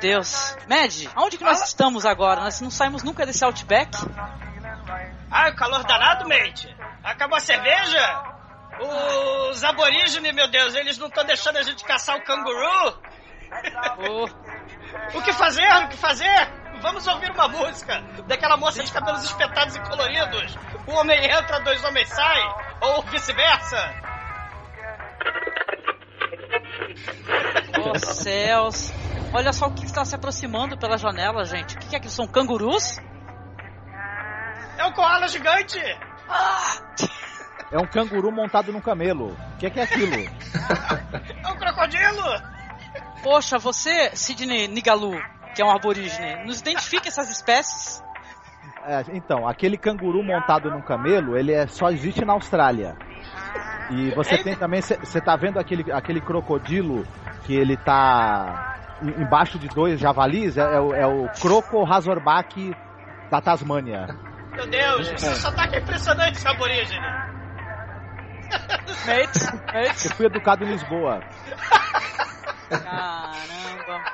Deus. Mad, aonde que nós estamos agora? Nós não saímos nunca desse Outback? Ah, o calor danado, mate. Acabou a cerveja? Os aborígenes, meu Deus, eles não estão deixando a gente caçar o canguru? Oh. o que fazer? O que fazer? Vamos ouvir uma música daquela moça de cabelos espetados e coloridos. O homem entra, dois homens saem, ou vice-versa. Oh céus. Olha só o que está se aproximando pela janela, gente. O que é que são cangurus? É um koala gigante! É um canguru montado num camelo. O que é, que é aquilo? É um crocodilo! Poxa, você, Sidney Nigalu, que é um aborígene, nos identifica essas espécies? É, então, aquele canguru montado num camelo, ele é, só existe na Austrália. E você tem também, você tá vendo aquele, aquele crocodilo que ele tá embaixo de dois javalis? É, é o, é o Croco Razorback da Tasmânia. Meu Deus, esse sotaque é impressionante, aborígene. Mates, mates. Eu fui educado em Lisboa. Caramba.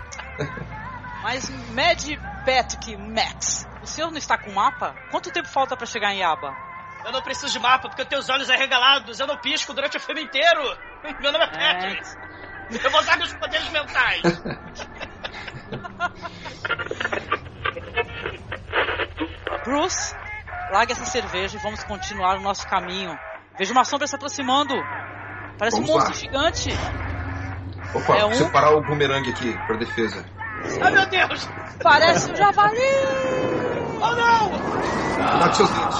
Mas Mad Patrick Max, o senhor não está com mapa? Quanto tempo falta pra chegar em Yaba? Eu não preciso de mapa porque eu tenho os olhos arregalados, eu não pisco durante o filme inteiro. Meu nome é É. Eu vou usar meus poderes mentais. Bruce, largue essa cerveja e vamos continuar o nosso caminho. Vejo uma sombra se aproximando. Parece Vamos um monstro lá. gigante. Opa, É um- separar o bumerangue aqui pra defesa. Ai meu Deus! Parece um javali. Oh não! Cuidado com seus dentes.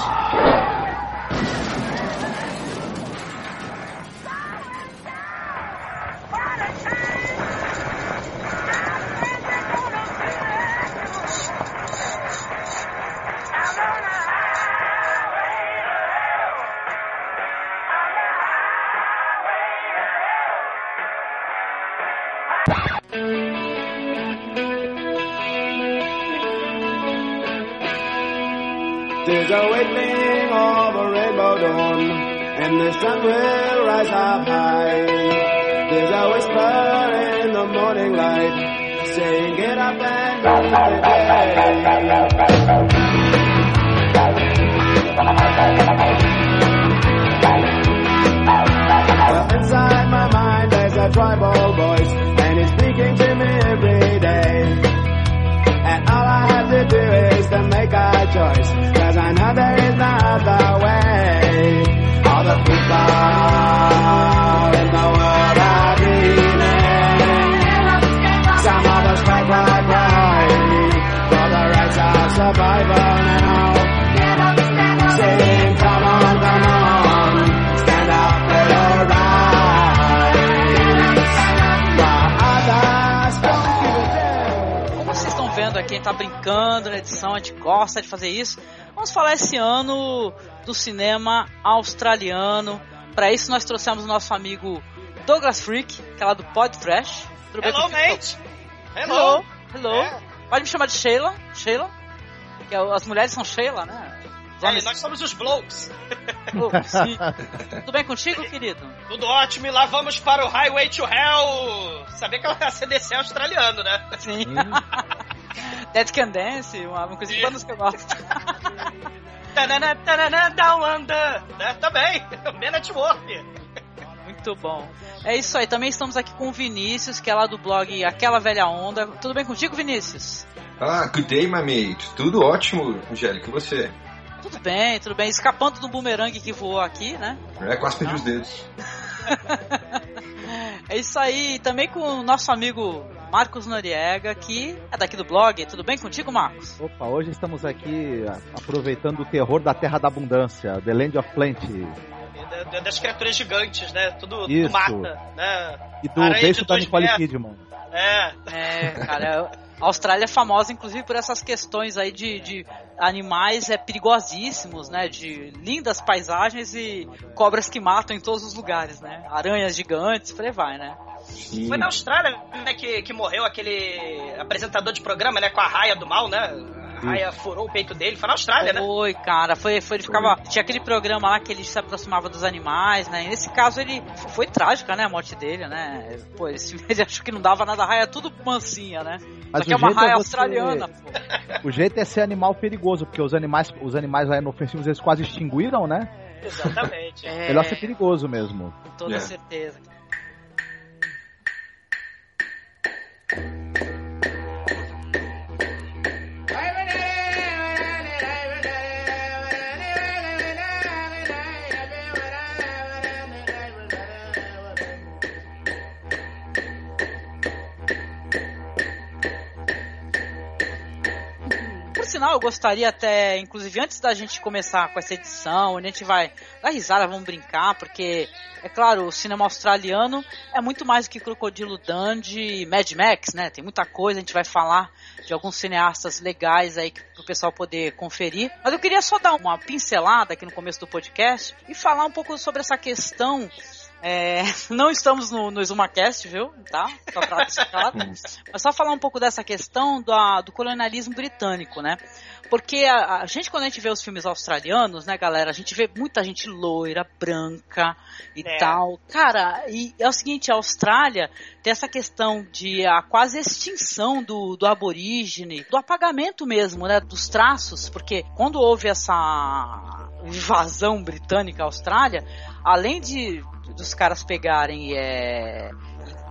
There's a awakening of a rainbow dawn, and the sun will rise up high. There's a whisper in the morning light, saying get up and go to the day. Inside my mind there's a tribal voice, Como vocês estão vendo aqui, quem tá brincando na edição, a gente gosta de fazer isso. Vamos falar esse ano do cinema australiano. Para isso nós trouxemos o nosso amigo Douglas Freak, que é lá do Pod Trash. Tudo Hello, mate! Hello, hello. É. Pode me chamar de Sheila, Sheila. Que é as mulheres são Sheila, né? Homens- nós somos os Blokes. Oh. Tudo bem contigo, querido? Tudo ótimo, e lá vamos para o Highway to Hell. Saber que é o CDC australiano, né? Sim. Dead Can Dance, uma, uma coisa de bandas que eu gosto. Tanana, tanana, down under. Né? Também, Man at Work. Muito bom. É isso aí, também estamos aqui com o Vinícius, que é lá do blog Aquela Velha Onda. Tudo bem contigo, Vinícius? Ah, good day, my mate. Tudo ótimo, Angélica. E você? Tudo bem, tudo bem. Escapando do bumerangue que voou aqui, né? É, quase perdi os dedos. É isso aí, também com o nosso amigo Marcos Noriega, que é daqui do blog. Tudo bem contigo, Marcos? Opa, hoje estamos aqui aproveitando o terror da Terra da Abundância, The Land of Plenty. Da- das criaturas gigantes, né? Tudo, tudo mata, né? E do Aranha de beijo da Nicole. Kidman. É, É, cara, a Austrália é famosa, inclusive, por essas questões aí de, de animais é, perigosíssimos, né? De lindas paisagens e cobras que matam em todos os lugares, né? Aranhas gigantes, por aí vai, né? Sim. Foi na Austrália né, que, que morreu aquele apresentador de programa, né? Com a raia do mal, né? raia furou o peito dele. Foi na Austrália, né? Foi, cara. Foi, foi, ele ficava. Tinha aquele programa lá que ele se aproximava dos animais, né? E nesse caso ele. Foi trágica, né? A morte dele, né? Pô, ele, ele achou que não dava nada, a raia é tudo mansinha, né? Mas Só que é uma é raia você- australiana, pô. O jeito é ser animal perigoso, porque os animais, os animais lá inofensivos eles quase extinguiram, né? Exatamente. É, Melhor ser perigoso mesmo. com toda É. certeza. Por sinal, eu gostaria até, inclusive antes da gente começar com essa edição, onde a gente vai dar risada, vamos brincar, porque, é claro, o cinema australiano é muito mais do que Crocodilo Dundee e Mad Max, né? Tem muita coisa, a gente vai falar de alguns cineastas legais aí para o pessoal poder conferir. Mas eu queria só dar uma pincelada aqui no começo do podcast e falar um pouco sobre essa questão é, não estamos no, no ZumaCast, viu? Tá? Só pra deixar claro. Mas só falar um pouco dessa questão da- do colonialismo britânico, né? Porque a, a gente, quando a gente vê os filmes australianos, né, galera, a gente vê muita gente loira, branca e É. tal. Cara, e é o seguinte, a Austrália tem essa questão de a quase extinção do, do aborígene, do apagamento mesmo, né, dos traços, porque quando houve essa invasão britânica à Austrália, além de dos caras pegarem é,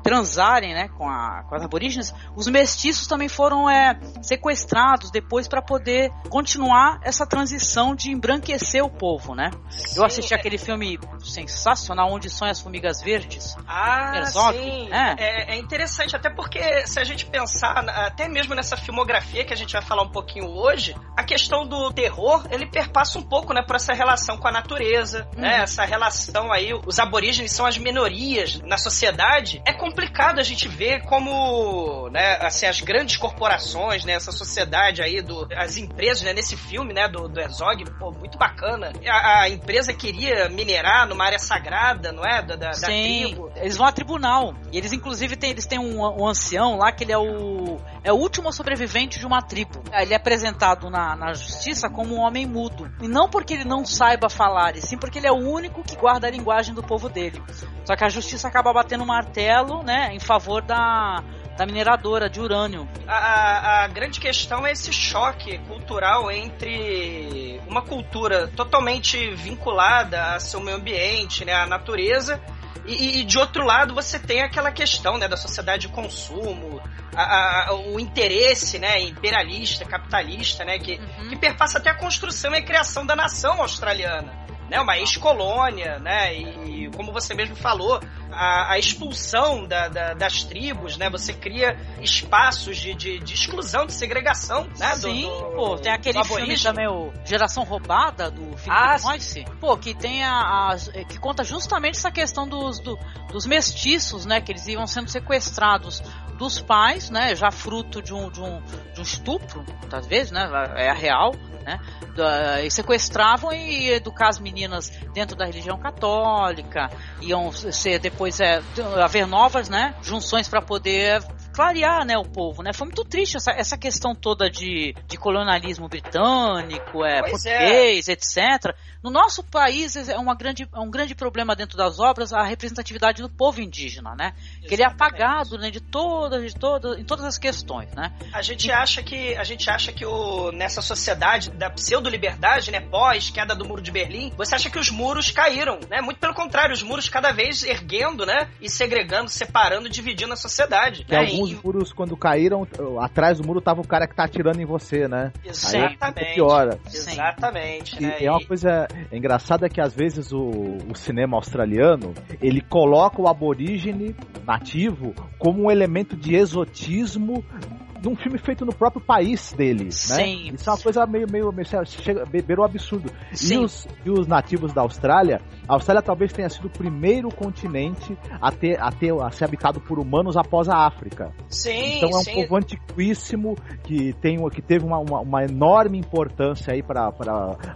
transarem né, com, a, com as aborígenes, os mestiços também foram é, sequestrados depois para poder continuar essa transição de embranquecer o povo, né? Eu assisti Sim, é- aquele filme sensacional Onde Sonham as Formigas Verdes. Ah, Herzog, sim. é. É. é interessante, até porque se a gente pensar, até mesmo nessa filmografia que a gente vai falar um pouquinho hoje, a questão do terror, ele perpassa um pouco, né, por essa relação com a natureza, né, essa relação aí, os aborígenes são as minorias na sociedade. É complicado a gente ver como, né, assim, as grandes corporações, né, essa sociedade aí, do, as empresas, né, nesse filme, né, do, do Herzog, pô, muito bacana. A, a empresa queria minerar numa área sagrada, não é, da, da, da tribo. eles vão a tribunal. E eles, inclusive, têm, eles têm um, um ancião lá que ele é o, é o último sobrevivente de uma tribo. Ele é apresentado na, na justiça como um homem mudo. E não porque ele não saiba falar, e sim porque ele é o único que guarda a linguagem do povo dele. Só que a justiça acaba batendo um martelo, né, em favor da, da mineradora de urânio. A, a- a grande questão é esse choque cultural entre uma cultura totalmente vinculada ao seu meio ambiente, né, à natureza, e, e de outro lado você tem aquela questão né, da sociedade de consumo, a- a- o interesse né, imperialista, capitalista, né, que, que perpassa até a construção e a criação da nação australiana. Né, uma ex-colônia, né, e como você mesmo falou, a, a expulsão da- da- das tribos, né, você cria espaços de, de- de exclusão, de segregação, né, Sim, do- pô, tem aquele filme também, o Geração Roubada, do Philip Ah, Noyce, pô, que tem a, eh, que conta justamente essa questão dos, do- dos mestiços, né, que eles iam sendo sequestrados dos pais, né, já fruto de um, de um, de um estupro, muitas vezes, né, é a real, né, e sequestravam e educar as meninas dentro da religião católica, iam ser depois é, haver novas, né, junções para poder clarear, né, o povo, né? Foi muito triste essa, essa questão toda de, de colonialismo britânico, é, Pois é. português, etc. No nosso país é, uma grande, é um grande problema dentro das obras a representatividade do povo indígena, né? Que ele é Exatamente. apagado, né, de todas, de todas, em todas as questões, né? A gente acha que a gente acha que o, nessa sociedade da pseudo-liberdade, né, pós queda do muro de Berlim, você acha que os muros caíram, né? Muito pelo contrário, os muros cada vez erguendo, né, e segregando, separando, dividindo a sociedade. Que né? alguns E- muros, quando caíram, atrás do muro tava o cara que tá atirando em você, né? Aí Exatamente. piora. Sim. Exatamente, E né? é uma coisa engraçada que às vezes o, o cinema australiano ele coloca o aborígene nativo como um elemento de exotismo num filme feito no próprio país dele, né? Sim. Isso é uma coisa meio, meio, meio chega, beber o absurdo. E Sim. os, e os nativos da Austrália, a Austrália talvez tenha sido o primeiro continente a, ter, a, ter, a ser habitado por humanos após a África. Sim, Então é um sim. povo antiquíssimo que, tem, que teve uma, uma, uma enorme importância aí para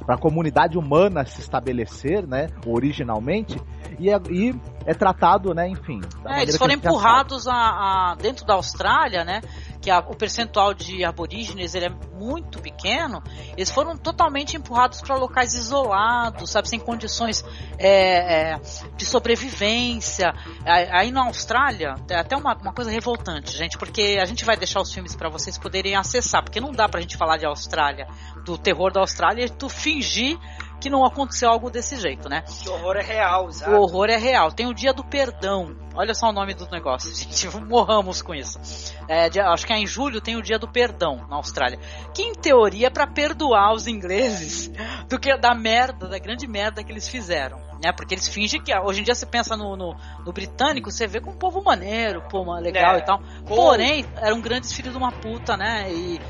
a comunidade humana se estabelecer, né, originalmente, e é, e é tratado, né, enfim. É, eles foram empurrados a, a- dentro da Austrália, né? Que a, o percentual de aborígenes ele é muito pequeno, eles foram totalmente empurrados para locais isolados, sabe, sem condições é, é, de sobrevivência. Aí na Austrália, é até uma, uma coisa revoltante, gente, porque a gente vai deixar os filmes para vocês poderem acessar, porque não dá pra gente falar de Austrália, do terror da Austrália, e tu fingir que não aconteceu algo desse jeito, né? O horror é real, sabe? O horror é real. Tem o dia do perdão. Olha só o nome do negócio, gente. Morramos com isso. É, acho que é em julho tem o dia do perdão na Austrália. Que em teoria é pra perdoar os ingleses do que da merda, da grande merda que eles fizeram né? Porque eles fingem que hoje em dia você pensa no, no, no britânico, você vê como um povo maneiro, pô, legal é. e tal. Porém, eram grandes filhos de uma puta, né? E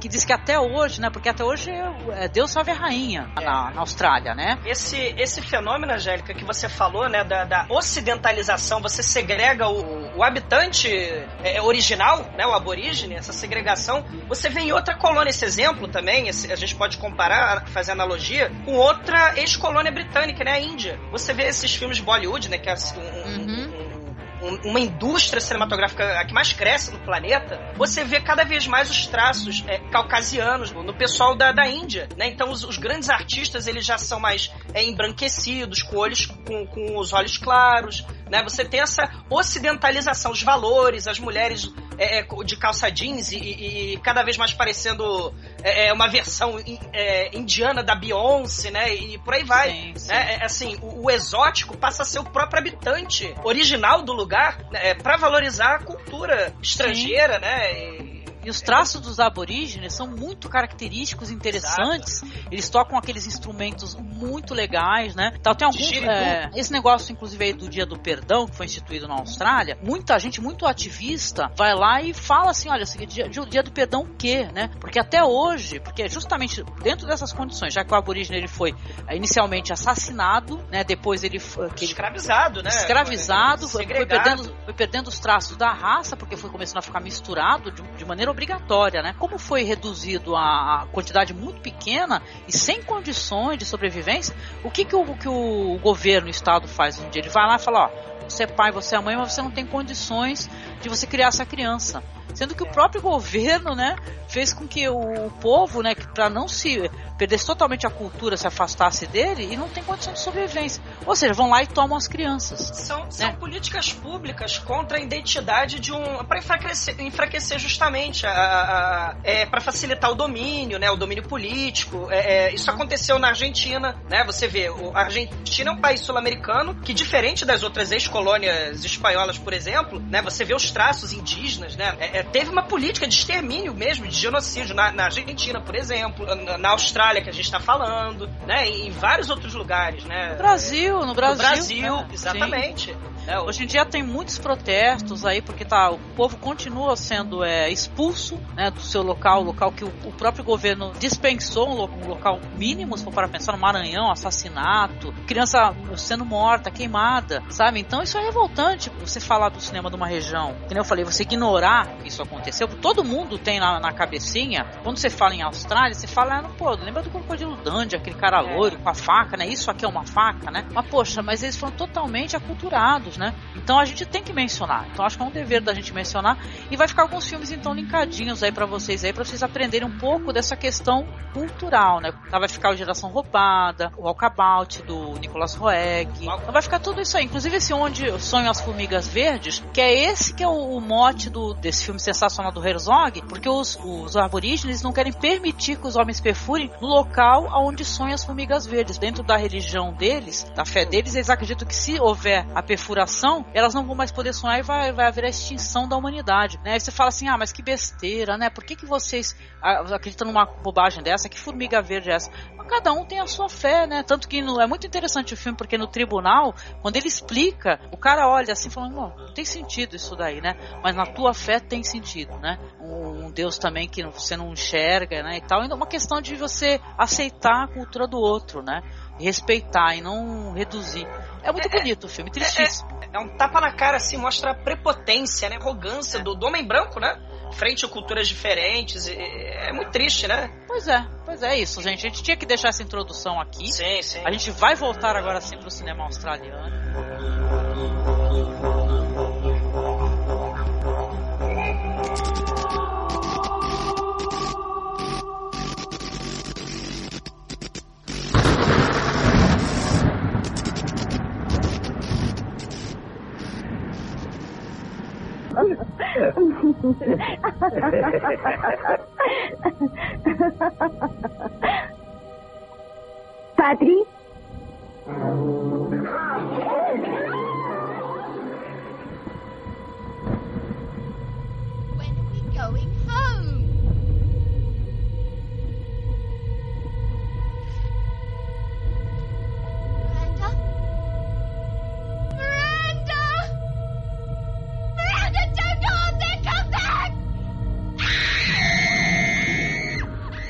que diz que até hoje, né? Porque até hoje é Deus salve a rainha é. na, na, Austrália, né? Esse, esse fenômeno, Angélica, que você falou, né? Da, da ocidentalização, você segrega o, o habitante é, original, né? O aborígene, essa segregação. Você vê em outra colônia esse exemplo também, esse, a gente pode comparar, fazer analogia, com outra ex-colônia britânica, né? A Índia. Você vê esses filmes de Bollywood, né? Que é assim, um, uhum. um, uma indústria cinematográfica a que mais cresce no planeta, você vê cada vez mais os traços é, caucasianos no pessoal da, da Índia, né? Então os, os grandes artistas eles já são mais é, embranquecidos, com olhos com, com os olhos claros, né? Você tem essa ocidentalização, os valores, as mulheres é, é de calça jeans e, e, e, cada vez mais parecendo é, é uma versão é, indiana da Beyoncé, né? E por aí vai. Sim, sim. Né? assim, o, o, exótico passa a ser o próprio habitante original do lugar né? para valorizar a cultura estrangeira, sim. né? E, e os traços dos aborígenes são muito característicos, interessantes. Exato. Eles tocam aqueles instrumentos muito legais, né? Então tem alguns. É, esse negócio, inclusive, aí do Dia do Perdão, que foi instituído na Austrália, muita gente muito ativista vai lá e fala assim: olha, dia, dia do perdão o quê, né? Porque até hoje, porque justamente dentro dessas condições, já que o aborígene ele foi é, inicialmente assassinado, né? Depois ele foi. escravizado, né? Escravizado, foi, foi, perdendo, foi perdendo os traços da raça, porque foi começando a ficar misturado de, de maneira obrigatória, né? Como foi reduzido a quantidade muito pequena e sem condições de sobrevivência, o que, que, o, que o governo, o Estado faz um dia? Ele vai lá e fala, ó, você é pai, você é mãe, mas você não tem condições de você criar essa criança. Sendo que o próprio governo, né, fez com que o povo, né, para não se perdesse totalmente a cultura, se afastasse dele e não tem condição de sobrevivência. Ou seja, vão lá e tomam as crianças. São, né? são políticas públicas contra a identidade de um. para enfraquecer, enfraquecer justamente, a, a, a é, para facilitar o domínio, né, o domínio político. É, é, isso aconteceu na Argentina, né? Você vê, a Argentina é um país sul-americano que, diferente das outras ex-colônias espanholas, por exemplo, né, você vê os traços indígenas, né? É, teve uma política de extermínio mesmo, de genocídio na, na Argentina, por exemplo, na, na Austrália que a gente está falando, né? Em vários outros lugares, né? No Brasil, no Brasil. No Brasil, né? exatamente. Sim. É, hoje em dia tem muitos protestos aí, porque tá, o povo continua sendo é, expulso né, do seu local, local que o, o próprio governo dispensou, um, lo, um, local mínimo, se for para pensar no Maranhão, assassinato, criança sendo morta, queimada, sabe? Então isso é revoltante você falar do cinema de uma região. Que eu falei, você ignorar que isso aconteceu. Todo mundo tem na, na cabecinha, quando você fala em Austrália, você fala, ah, pô, lembra do Crocodilo Dundee, aquele cara é. loiro com a faca, né? Isso aqui é uma faca, né? Mas poxa, mas eles foram totalmente aculturados, né? Então a gente tem que mencionar. Então acho que é um dever da gente mencionar e vai ficar alguns filmes então linkadinhos aí para vocês aí para vocês aprenderem um pouco dessa questão cultural, né? Então vai ficar o Geração Roubada, o Walkabout do Nicolas Roeg. Então vai ficar tudo isso aí, inclusive esse onde sonham as formigas verdes, que é esse que é o, mote do desse filme sensacional do Herzog, porque os, os aborígenes não querem permitir que os homens perfurem no local onde sonham as formigas verdes. Dentro da religião deles, da fé deles, eles acreditam que se houver a perfuração elas não vão mais poder sonhar e vai, vai haver a extinção da humanidade. Né? Aí você fala assim, ah, mas que besteira, né? Por que, que vocês acreditam numa bobagem dessa? Que formiga verde é essa? Mas cada um tem a sua fé, né? Tanto que no, é muito interessante o filme, porque no tribunal, quando ele explica, o cara olha assim falando, não, tem sentido isso daí, né? Mas na tua fé tem sentido, né? Um, um Deus também que você não enxerga, né? E tal. Então é uma questão de você aceitar a cultura do outro, né? respeitar e não reduzir. É muito é, bonito o filme, tristíssimo. É, é, um tapa na cara, assim, mostra a prepotência, né? Arrogância é. do, do homem branco, né? Frente a culturas diferentes. é muito triste, né? Pois é, pois é isso, gente. A gente tinha que deixar essa introdução aqui. Sim, sim. A gente vai voltar agora sim pro cinema australiano. Patrick? When are we going home?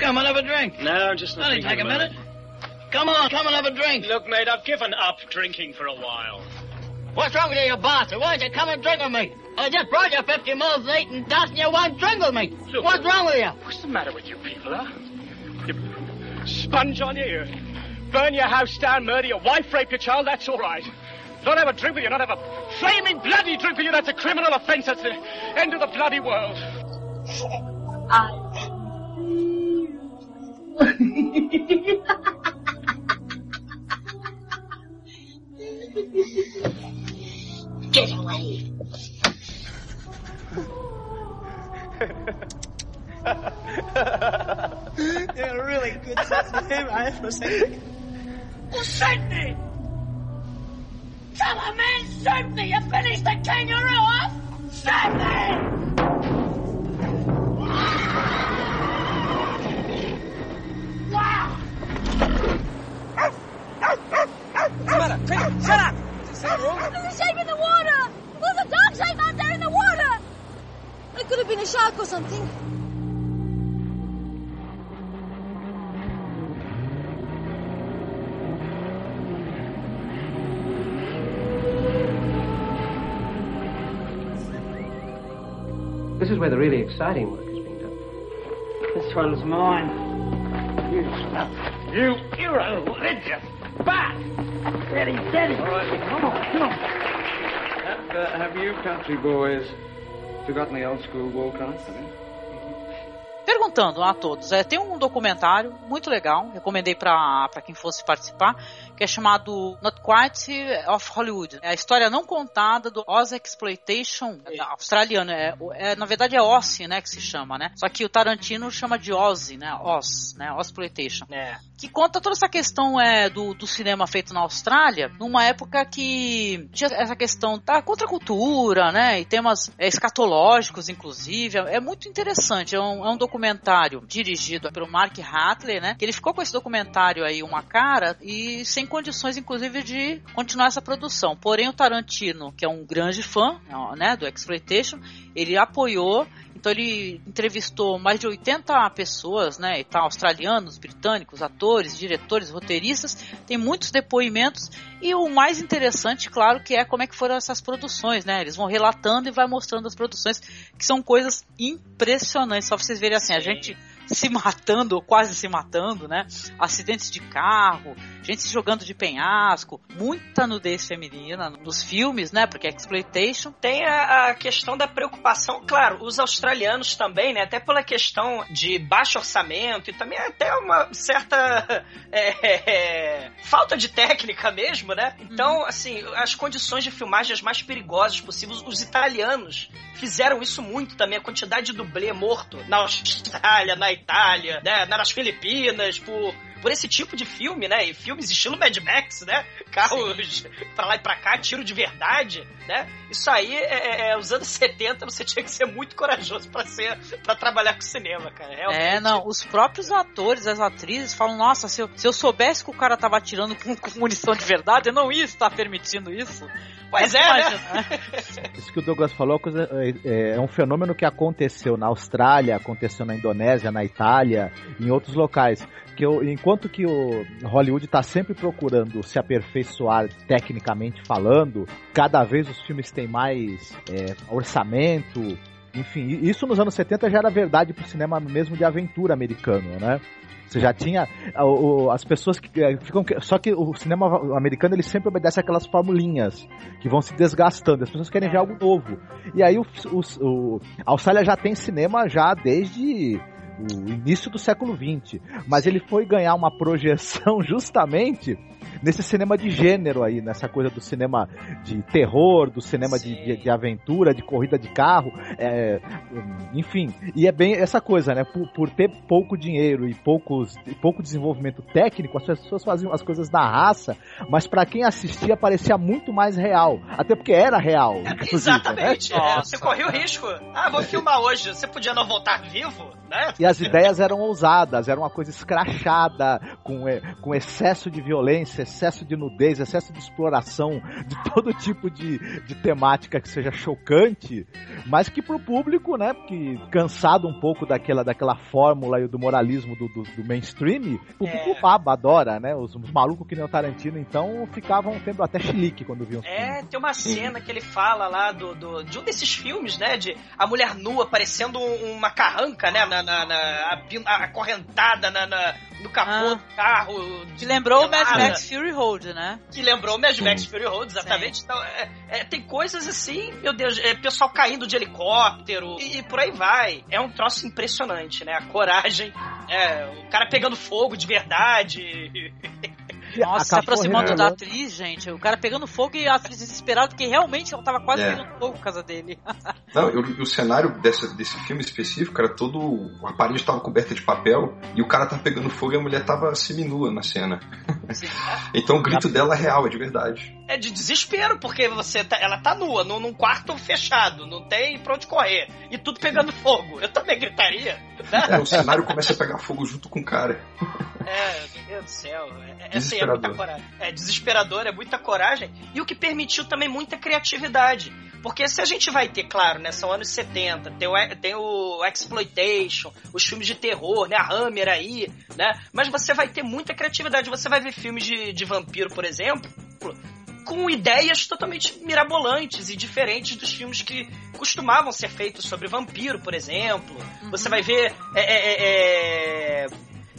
Come and have a drink. No, just Only take a minute. Come on, come and have a drink. Look, mate, I've given up drinking for a while. What's wrong with you, you bastard? Why don't you come and drink with me? I just brought you 50 miles to eat and dust and you won't drink with me. Look. What's wrong with you? What's the matter with you people, huh? You sponge on you, burn your house down, murder your wife, rape your child, that's all right. Not have a drink with you, not have a flaming bloody drink with you, that's a criminal offense, that's the end of the bloody world. Get away. You're a really good sense of him, I have to say. Who sent me? Tell a man sent me! You finished the kangaroo off? Sent me! Wow! Shut up! There's a shape in the water! There's a dog shape out there in the water! It could have been a shark or something. This is where the really exciting work is being done. This one's mine. You you're a religious bat! Steady, steady. All right, come on, come on. Have, uh, have you country boys forgotten the old school war cry? Have you? Perguntando a todos, é, tem um documentário muito legal, recomendei pra quem fosse participar, que é chamado Not Quite of Hollywood. É a história não contada do Oz Exploitation é, australiano. É, é, na verdade é Ozzy, né, que se chama, né? Só que o Tarantino chama de Ozzy, né? Oz, né? Exploitation. É. que conta toda essa questão é, do, do cinema feito na Austrália, numa época que tinha essa questão da contracultura, né? E temas é, escatológicos, inclusive. É, é muito interessante. É um, é um documentário dirigido pelo Mark Hatley, né? Que ele ficou com esse documentário aí uma cara e sem condições, inclusive, de continuar essa produção. Porém, o Tarantino, que é um grande fã, né? Do Exploitation, ele apoiou então ele entrevistou mais de 80 pessoas, né, e tal, australianos, britânicos, atores, diretores, roteiristas, tem muitos depoimentos e o mais interessante, claro, que é como é que foram essas produções, né? Eles vão relatando e vai mostrando as produções, que são coisas impressionantes. Só pra vocês verem assim, a gente se matando, ou quase se matando, né? Acidentes de carro, gente se jogando de penhasco, muita nudez feminina nos filmes, né? Porque é exploitation. Tem a, a questão da preocupação, claro, os australianos também, né? Até pela questão de baixo orçamento e também até uma certa é, é, falta de técnica mesmo, né? Então, assim, as condições de filmagem as mais perigosas possíveis, os italianos fizeram isso muito também, a quantidade de dublê morto na Austrália, na Itália, né? nas Filipinas, por por esse tipo de filme, né? E filmes estilo Mad Max, né? Carros pra lá e pra cá, tiro de verdade, né? Isso aí, é, é, os anos 70, você tinha que ser muito corajoso pra ser para trabalhar com cinema, cara. Realmente. É, não, os próprios atores, as atrizes falam, nossa, se eu, se eu soubesse que o cara tava atirando com, com munição de verdade, eu não ia estar permitindo isso. Pois é, né? Isso que o Douglas falou coisa- é, é um fenômeno que aconteceu na Austrália, aconteceu na Indonésia, na Itália, em outros locais. Que eu- enquanto que o Hollywood está sempre procurando se aperfeiçoar tecnicamente falando, cada vez os filmes têm mais é, orçamento. Enfim, isso nos anos 70 já era verdade pro cinema mesmo de aventura americano, né? Você já tinha o- o- as pessoas que eh, ficam. Só que o cinema americano ele sempre obedece aquelas formulinhas que vão se desgastando. As pessoas querem ver algo novo. E aí o, o, o- a Austrália já tem cinema já desde o início do século XX. Mas ele foi ganhar uma projeção justamente nesse cinema de gênero aí, nessa coisa do cinema de terror, do cinema de, de, de, aventura, de corrida de carro, é, enfim. E é bem essa coisa, né? Por, por ter pouco dinheiro e poucos, pouco desenvolvimento técnico, as pessoas faziam as coisas na raça, mas para quem assistia parecia muito mais real. Até porque era real. É, exatamente. Né? É, você corria o risco. Ah, vou filmar hoje. Você podia não voltar vivo, né? E as ideias eram ousadas, era uma coisa escrachada, com, com excesso de violência, excesso de nudez, excesso de exploração de todo tipo de, de temática que seja chocante, mas que pro público, né, que cansado um pouco daquela, daquela fórmula e do moralismo do, do, do mainstream, o público é. baba, adora, né? Os, os, malucos que nem o Tarantino, então, ficavam tendo até chilique quando viam. É, tem uma cena que ele fala lá do, do, de um desses filmes, né, de a mulher nua parecendo uma carranca, né, na, na, na acorrentada na, na, no capô ah. do carro. Que lembrou o Mad Max Fury Road, né? Que lembrou o Mad Max Fury Road, exatamente. Sim. Então, é, é, tem coisas assim, meu Deus, é, pessoal caindo de helicóptero e, e, por aí vai. É um troço impressionante, né? A coragem, é, o cara pegando fogo de verdade. Nossa, se aproximando da atriz, gente. O cara pegando fogo e a atriz desesperada, porque realmente ela tava quase é. pegando fogo por causa dele. Não, eu, o cenário dessa, desse filme específico era todo. A parede estava coberta de papel e o cara tava pegando fogo e a mulher tava seminua na cena. então o grito dela é real, é de verdade. É de desespero, porque você tá, ela tá nua, num, num quarto fechado, não tem pra onde correr. E tudo pegando fogo. Eu também gritaria. Né? É, o cenário começa a pegar fogo junto com o cara. É, meu Deus do céu. É, é, assim, é muita coragem. É desesperador, é muita coragem. E o que permitiu também muita criatividade. Porque se a gente vai ter, claro, né, são anos 70, tem o, tem o Exploitation, os filmes de terror, né, a Hammer aí, né, mas você vai ter muita criatividade. Você vai ver filmes de, de vampiro, por exemplo, com ideias totalmente mirabolantes e diferentes dos filmes que costumavam ser feitos sobre vampiro, por exemplo. Uhum. Você vai ver é, é, é,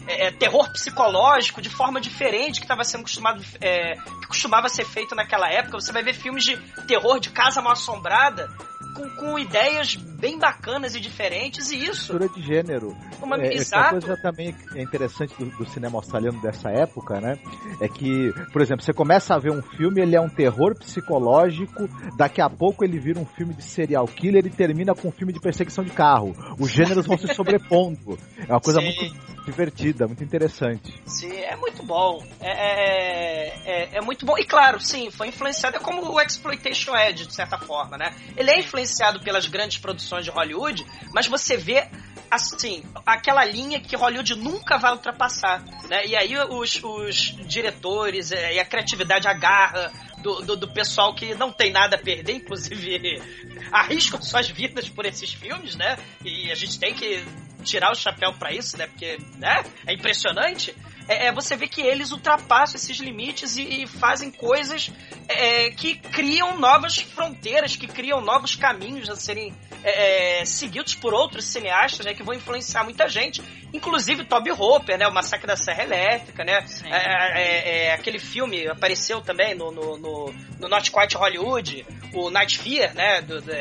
é é, terror psicológico de forma diferente que estava sendo acostumado, é, que costumava ser feito naquela época. Você vai ver filmes de terror de casa mal assombrada com, com ideias bem bacanas e diferentes, e isso. Cultura de gênero. Uma, é, exato. coisa também é interessante do, do, cinema australiano dessa época, né? É que, por exemplo, você começa a ver um filme, ele é um terror psicológico, daqui a pouco ele vira um filme de serial killer e termina com um filme de perseguição de carro. Os gêneros vão se sobrepondo. É uma coisa Sim. muito divertida, muito interessante. Sim, é muito bom. É, é, é, é, muito bom. E claro, sim, foi influenciado é como o Exploitation Edge, de certa forma, né? Ele é influenciado pelas grandes produções de Hollywood, mas você vê assim, aquela linha que Hollywood nunca vai ultrapassar, né? E aí os, os diretores é, e a criatividade agarra do, do, do, pessoal que não tem nada a perder, inclusive arriscam suas vidas por esses filmes, né? E a gente tem que tirar o chapéu para isso, né? Porque, né? É impressionante. É, é, você vê que eles ultrapassam esses limites e, e fazem coisas é, que criam novas fronteiras, que criam novos caminhos a serem é, é, seguidos por outros cineastas, né? Que vão influenciar muita gente. Inclusive Toby Hopper, né? O Massacre da Serra Elétrica, né? É, aquele filme apareceu também no, no, no, no Not Quite Hollywood, o Night Fear, né? Do, do,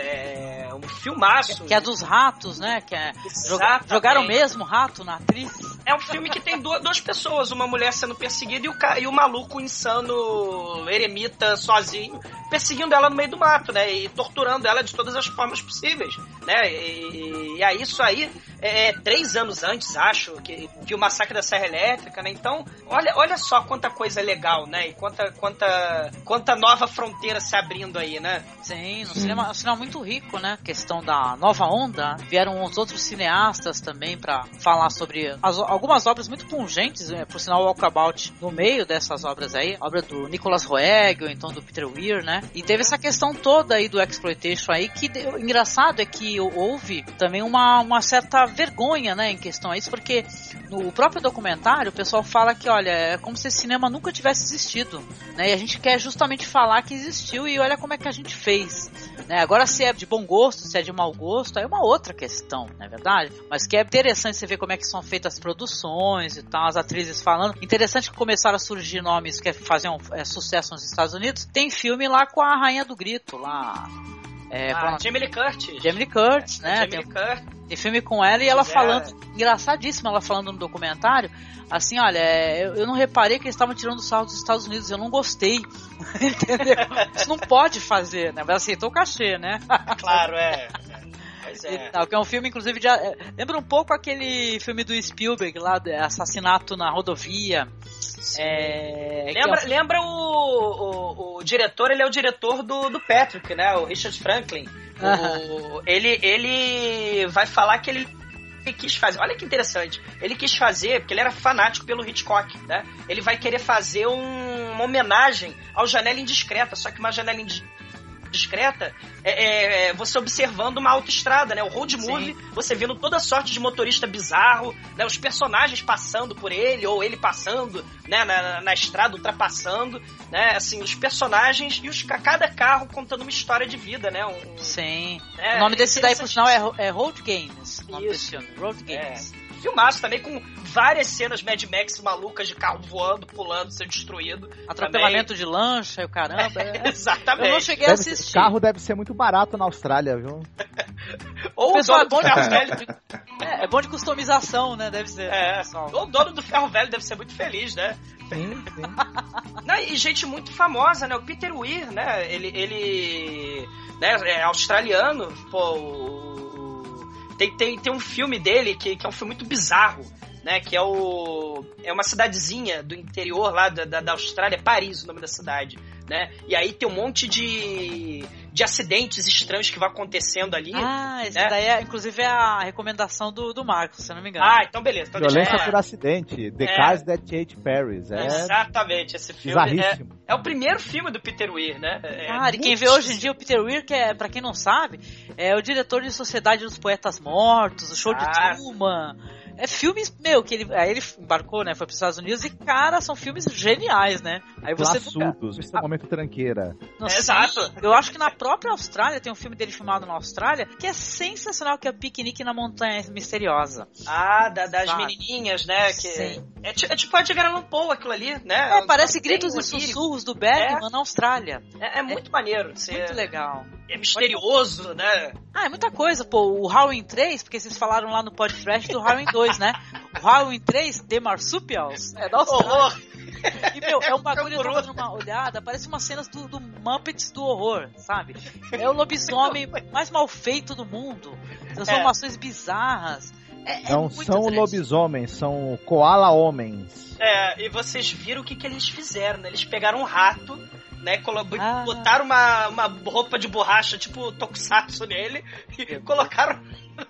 um filmaço. Que é dos ratos, né? Que é, jogaram mesmo rato na atriz. É um filme que tem duas, duas pessoas, uma mulher sendo perseguida e o, e o maluco insano, eremita, sozinho, perseguindo ela no meio do mato, né? E torturando ela de todas as formas possíveis, né? E, e aí isso aí é, é três anos antes, acho, que, que o massacre da Serra Elétrica, né? Então, olha, olha só quanta coisa legal, né? E quanta, quanta, quanta nova fronteira se abrindo aí, né? Sim, no cinema, um cinema muito rico, né? questão da nova onda, vieram os outros cineastas também para falar sobre as, algumas obras muito pungentes, né? por sinal Walkabout no meio dessas obras aí, obra do Nicholas Roeg, ou então do Peter Weir, né? E teve essa questão toda aí do exploitation aí que o engraçado é que houve também uma, uma certa vergonha, né, em questão a isso, porque no próprio documentário o pessoal fala que, olha, é como se esse cinema nunca tivesse existido, né? E a gente quer justamente falar que existiu e olha como é que a gente fez, né? Agora se é de bom gosto se é de mau gosto, é uma outra questão, não é verdade? Mas que é interessante você ver como é que são feitas as produções e tal, as atrizes falando. Interessante que começaram a surgir nomes que faziam é, sucesso nos Estados Unidos. Tem filme lá com a Rainha do Grito, lá. É, ah, Jamie Lee Curtis. Jamie Lee Curtis, né? Jamie Lee Curtis Tem filme com ela e ela Pois é. falando, engraçadíssima ela falando no documentário, assim, olha, é, eu, eu não reparei que eles estavam tirando sarro dos Estados Unidos, eu não gostei. Entendeu? Isso não pode fazer, né? Mas aceitou o cachê, né? Claro, é. Pois é. tal, que é um filme, inclusive, de, é, lembra um pouco aquele filme do Spielberg lá, Assassinato na Rodovia. É, que é um Lembra, lembra o, o, o diretor, ele é o diretor do, do Patrick, né? O Richard Franklin. O- ele, ele vai falar que ele quis fazer. Olha que interessante. Ele quis fazer, porque ele era fanático pelo Hitchcock, né? Ele vai querer fazer um- uma homenagem ao Janela Indiscreta, só que uma janela indis- discreta é, é você observando uma autoestrada, né? O road movie, você vendo toda sorte de motorista bizarro, né? Os personagens passando por ele, ou ele passando, né? Na, na estrada, ultrapassando, né? Assim, os personagens e os, cada carro contando uma história de vida, né? Um, Sim. É, o nome desse daí, por sinal, é, é Road Games. O nome Isso. desse filme, Road Games. Filmaço também com várias cenas Mad Max malucas de carro voando, pulando, sendo destruído. Atropelamento de lancha e o caramba. é. Exatamente. Eu não cheguei a Deve ser- assistir. carro deve ser muito barato na Austrália, viu? Ou O pessoal dono é bom, do de, ferro velho. é, é bom de customização, né? Deve ser. É, pessoal. o dono do ferro velho deve ser muito feliz, né? Sim, sim. Não, e gente muito famosa, né? O Peter Weir, né? Ele, ele né, é australiano, pô, o- tem, tem, tem um filme dele que, que é um filme muito bizarro, né? Que é o é uma cidadezinha do interior lá da, da, da Austrália, Paris, o nome da cidade, né? E aí tem um monte de, de acidentes estranhos que vai acontecendo ali. Ah, esse né? daí é, inclusive, é a recomendação do, do Marcos, se eu não me engano. Ah, então beleza. Então deixa Violência eu por acidente. The É. Cars That Ate Paris. É Exatamente, esse filme é, é o primeiro filme do Peter Weir, né? É Cara, e quem vê hoje em dia o Peter Weir, que é, pra quem não sabe, é o diretor de Sociedade dos Poetas Mortos, o Show Ah. de Truman. É filmes, meu, que ele, aí ele embarcou, né, foi pros Estados Unidos e, cara, são filmes geniais, né? Aí você nunca... É o momento tranqueira. Não, É, exato. Eu acho que na própria Austrália, tem um filme dele filmado na Austrália, que é sensacional, que é Piquenique na Montanha Misteriosa. Ah, da- das Sabe? menininhas, né? Que Sim. é, é tipo a Edgar Allan Poe aquilo ali, né? É, parece gritos e sussurros do Bergman na Austrália. É, é muito maneiro. assim, Muito é, legal. É misterioso, né? Ah, é muita coisa, pô. O Halloween 3, porque vocês falaram lá no podcast do Halloween 2, né? O Halloween 3, The Marsupials, é da Austrália. Horror. E, meu, é um bagulho, eu tava dando uma olhada, parece umas cenas do, do Muppets do horror, sabe? É o lobisomem mais mal feito do mundo. Transformações bizarras. É, é Não muito são trash. lobisomens, são koala-homens. É, e vocês viram o que, que eles fizeram, né? Eles pegaram um rato, né? Ah. Botaram uma, uma roupa de borracha, tipo tokusatsu nele, e colocaram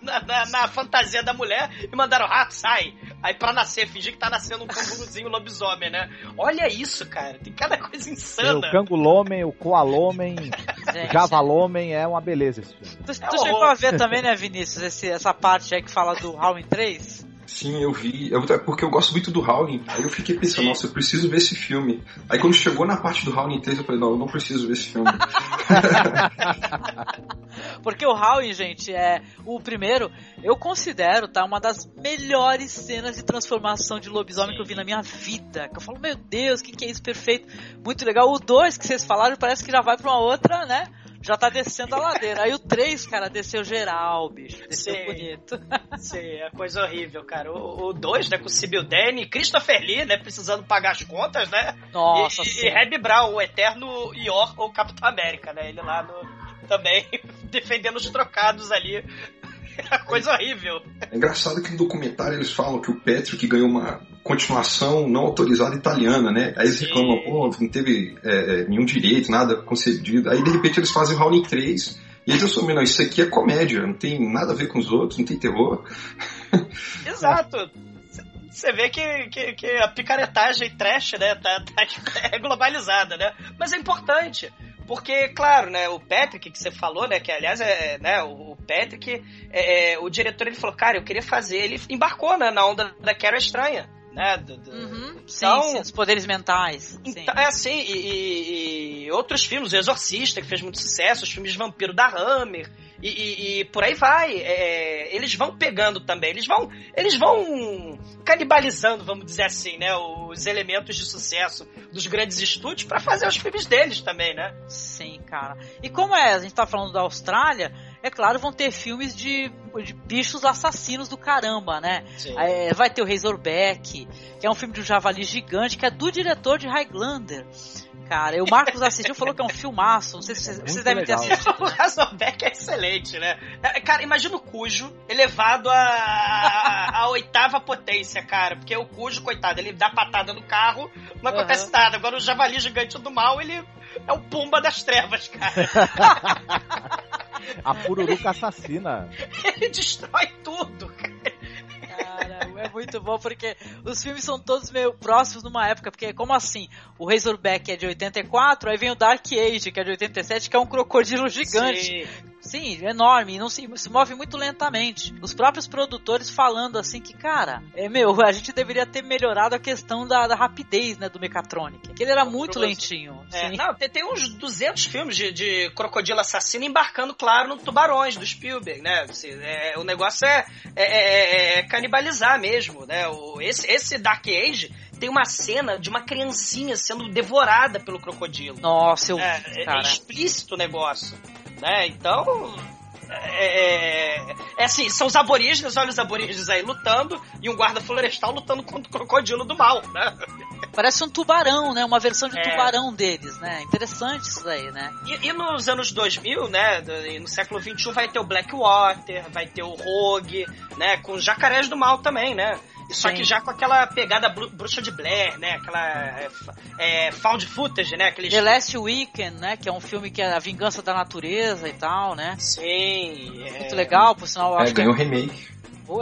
na, na- na fantasia da mulher e mandaram rato, sai. Aí pra nascer, fingir que tá nascendo um canguruzinho lobisomem, né? Olha isso, cara. Tem cada coisa Tem o insana. cangulomem, o koalomem, o javalomem, é uma beleza esse filme. Tu, tu É chegou horror. a ver também, né, Vinícius, esse- essa parte aí que fala do Halloween 3? Sim, eu vi. Eu, é porque eu gosto muito do Howling. Aí eu fiquei pensando, nossa, eu preciso ver esse filme. Aí quando chegou na parte do Howling 3, eu falei, não, eu não preciso ver esse filme. Porque o Halloween, gente, é o primeiro, eu considero, tá, uma das melhores cenas de transformação de lobisomem que eu vi na minha vida. Que eu falo, meu Deus, o que, que é isso perfeito? Muito legal. O 2 que vocês falaram parece que já vai pra uma outra, né? Já tá descendo a ladeira. Aí o 3, cara, desceu geral, bicho. Desceu Sim. bonito. Sim, é coisa horrível, cara. O 2, né, com o Sibyl Danny, Christopher Lee, né, precisando pagar as contas, né? Nossa, e, e Reb Brown, o eterno Ior ou Capitão América, né? Ele lá no, também defendendo os trocados ali. É coisa horrível. É engraçado que no documentário eles falam que o Patrick ganhou uma continuação não autorizada italiana, né? Aí eles reclamam, pô, não teve é, é, nenhum direito, nada concedido. Aí de repente eles fazem o Howling 3 e eles assumem, não, isso aqui é comédia, não tem nada a ver com os outros, não tem terror. Exato. Você vê que, que, que a picaretagem trash, né, tá, tá é globalizada, né? Mas é importante. Porque, claro, né, o Patrick que você falou, né, que aliás é, né, o Patrick, é, é, o diretor ele falou, cara, eu queria fazer, ele embarcou né, na onda da Quero Estranha, né, do- do- Uhum, sim, Então- sim, os poderes mentais. Sim. Então, é assim, e, e- e outros filmes, O Exorcista, que fez muito sucesso, os filmes de vampiro da Hammer, e, e- e por aí vai. É, eles vão pegando também, eles vão, eles vão canibalizando, vamos dizer assim, né, os elementos de sucesso dos grandes estúdios para fazer os filmes deles também, né? Sim, cara. E como é, a gente tá falando da Austrália, é claro, vão ter filmes de, de bichos assassinos do caramba, né? É, vai ter o Razorback, que é um filme de um javali gigante, que é do diretor de Highlander. Cara, e o Marcos assistiu falou que é um filmaço. Não sei se vocês, vocês devem ter assistido. O Razorback é excelente, né? É, Cara, imagina o Cujo elevado a, a, a oitava potência, cara. Porque o Cujo, coitado, ele dá patada no carro, não acontece nada. Agora o javali gigante do mal, ele é o Pumba das trevas, cara. A pururuca assassina. Ele destrói tudo, cara. É muito bom porque os filmes são todos meio próximos numa época, porque como assim? O Razorback é de 84, aí vem o Dark Age, que é de 87, que é um crocodilo gigante. Sim. Sim, enorme, não se, se move muito lentamente. Os próprios produtores falando assim que, cara, é meu, a gente deveria ter melhorado a questão da, da rapidez, né, do Mechatronic. Que ele era muito lentinho. É, não, tem, tem uns 200 filmes de, de crocodilo assassino embarcando, claro, no Tubarões do Spielberg, né? Assim, é, o negócio é, é- é- é canibalizar mesmo, né? O, esse, esse Dark Age tem uma cena de uma criancinha sendo devorada pelo crocodilo. Nossa, eu É, vi, é- cara. é explícito o negócio, né? Então... É, é- é assim, são os aborígenes, olha os aborígenes aí lutando, e um guarda florestal lutando contra o crocodilo do mal, né? Parece um tubarão, né? Uma versão de É. tubarão deles, né? Interessante isso daí, né? E, e nos anos 2000, né, e no século 21 vai ter o Blackwater, vai ter o Rogue, né, com jacarés do mal também, né? Só Sim. que já com aquela pegada bru- bruxa de Blair, né? Aquela é, é, found footage, né? Aqueles... The Last Weekend, né? Que é um filme que é a vingança da natureza e tal, né? Sim. é- Muito legal, por sinal, eu É, acho que ganhou remake.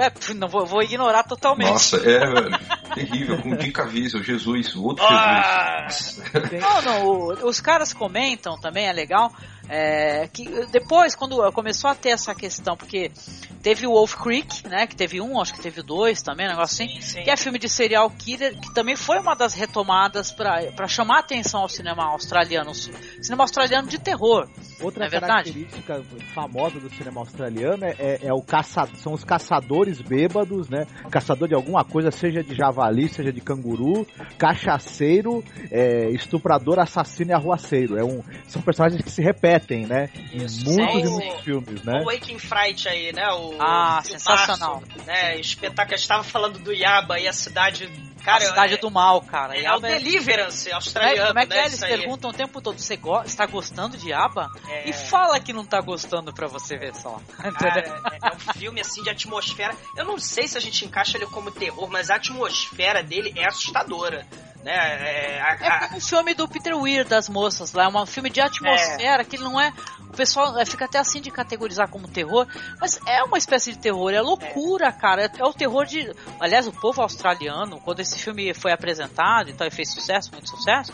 É, pf, não vou, vou ignorar totalmente. Nossa, é velho, terrível. Com o Jim Caviezel, Jesus, o outro Ah! Jesus. Não, não, o- os caras comentam também, é legal, é, que depois, quando começou a ter essa questão, porque teve o Wolf Creek, né, que teve um, acho que teve dois também, um negócio assim, Sim, sim. que é filme de serial killer, que também foi uma das retomadas para chamar a atenção ao cinema australiano, cinema australiano de terror. Outra É verdade? característica famosa do cinema australiano é, é- é o caça, são os caçadores bêbados, né? Caçador de alguma coisa, seja de javali, seja de canguru, cachaceiro, é, estuprador, assassino e arruaceiro. É um, são personagens que se repetem, né? Em Isso, muitos e muitos filmes, né? O Waking Fright aí, né? O, Ah, o sensacional. Né? Espetáculo. Estava falando do Yaba e a cidade. Cara, a cidade é, do mal, cara. é, o é- Deliverance Como é, australiano, como é que né? é? Eles perguntam o tempo todo, você go- está gostando de aba? É. E fala que não tá gostando pra você ver só. Cara, é, é um filme assim de atmosfera. Eu não sei se a gente encaixa ele como terror, mas a atmosfera dele é assustadora. Né? É, a- É a- como o filme do Peter Weir das moças lá, é um filme de atmosfera que ele não é. O pessoal é, fica até assim de categorizar como terror, mas é uma espécie de terror, é loucura, cara. É, é o terror de. Aliás, o povo australiano, quando esse filme foi apresentado e tal, e fez sucesso, muito sucesso,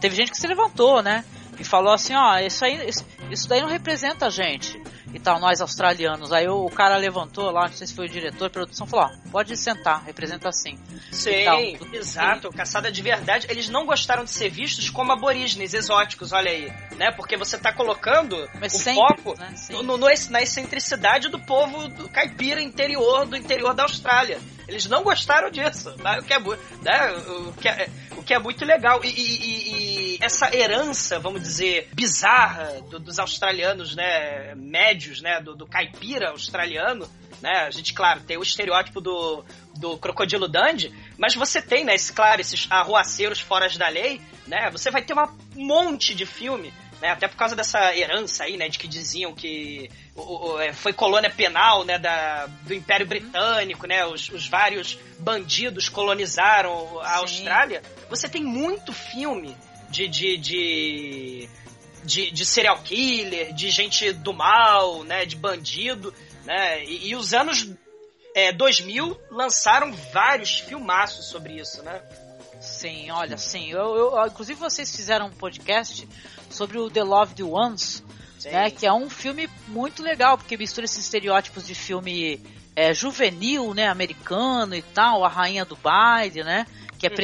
teve gente que se levantou, né? E falou assim, ó, isso aí, isso, isso daí não representa a gente. E tal, nós australianos. Aí o, o cara levantou lá, não sei se foi o diretor de produção, falou, ó, pode sentar, representa assim. Sim, exato. Caçada de verdade. Eles não gostaram de ser vistos como aborígenes exóticos, olha aí. Né? Porque você tá colocando Mas o sempre, foco né? No, no- na excentricidade do povo do caipira interior do interior da Austrália. Eles não gostaram disso, né? o, que é, né? o, que é, o que é muito legal. E- e- e essa herança, vamos dizer, bizarra do- dos australianos né? médios, né? do, do caipira australiano, né? A gente, claro, tem o estereótipo do, do crocodilo Dundee, mas você tem, né, esse, claro, esses arruaceiros fora da lei, né? Você vai ter uma- um monte de filme, né? Até por causa dessa herança aí, né? De que diziam que o- o- é, foi colônia penal, né? Da, do Império Britânico, né? Os, os vários bandidos colonizaram a Sim. Austrália. Você tem muito filme de, de, de, de, de serial killer, de gente do mal, né? De bandido, né? E, e os anos é, 2000 lançaram vários filmaços sobre isso, né? Sim, olha, sim. Eu, eu- inclusive vocês fizeram um podcast sobre o The Loved Ones, Sim. né? Que é um filme muito legal, porque mistura esses estereótipos de filme é, juvenil, né? Americano e tal, a rainha do baile, né? Que é Uhum.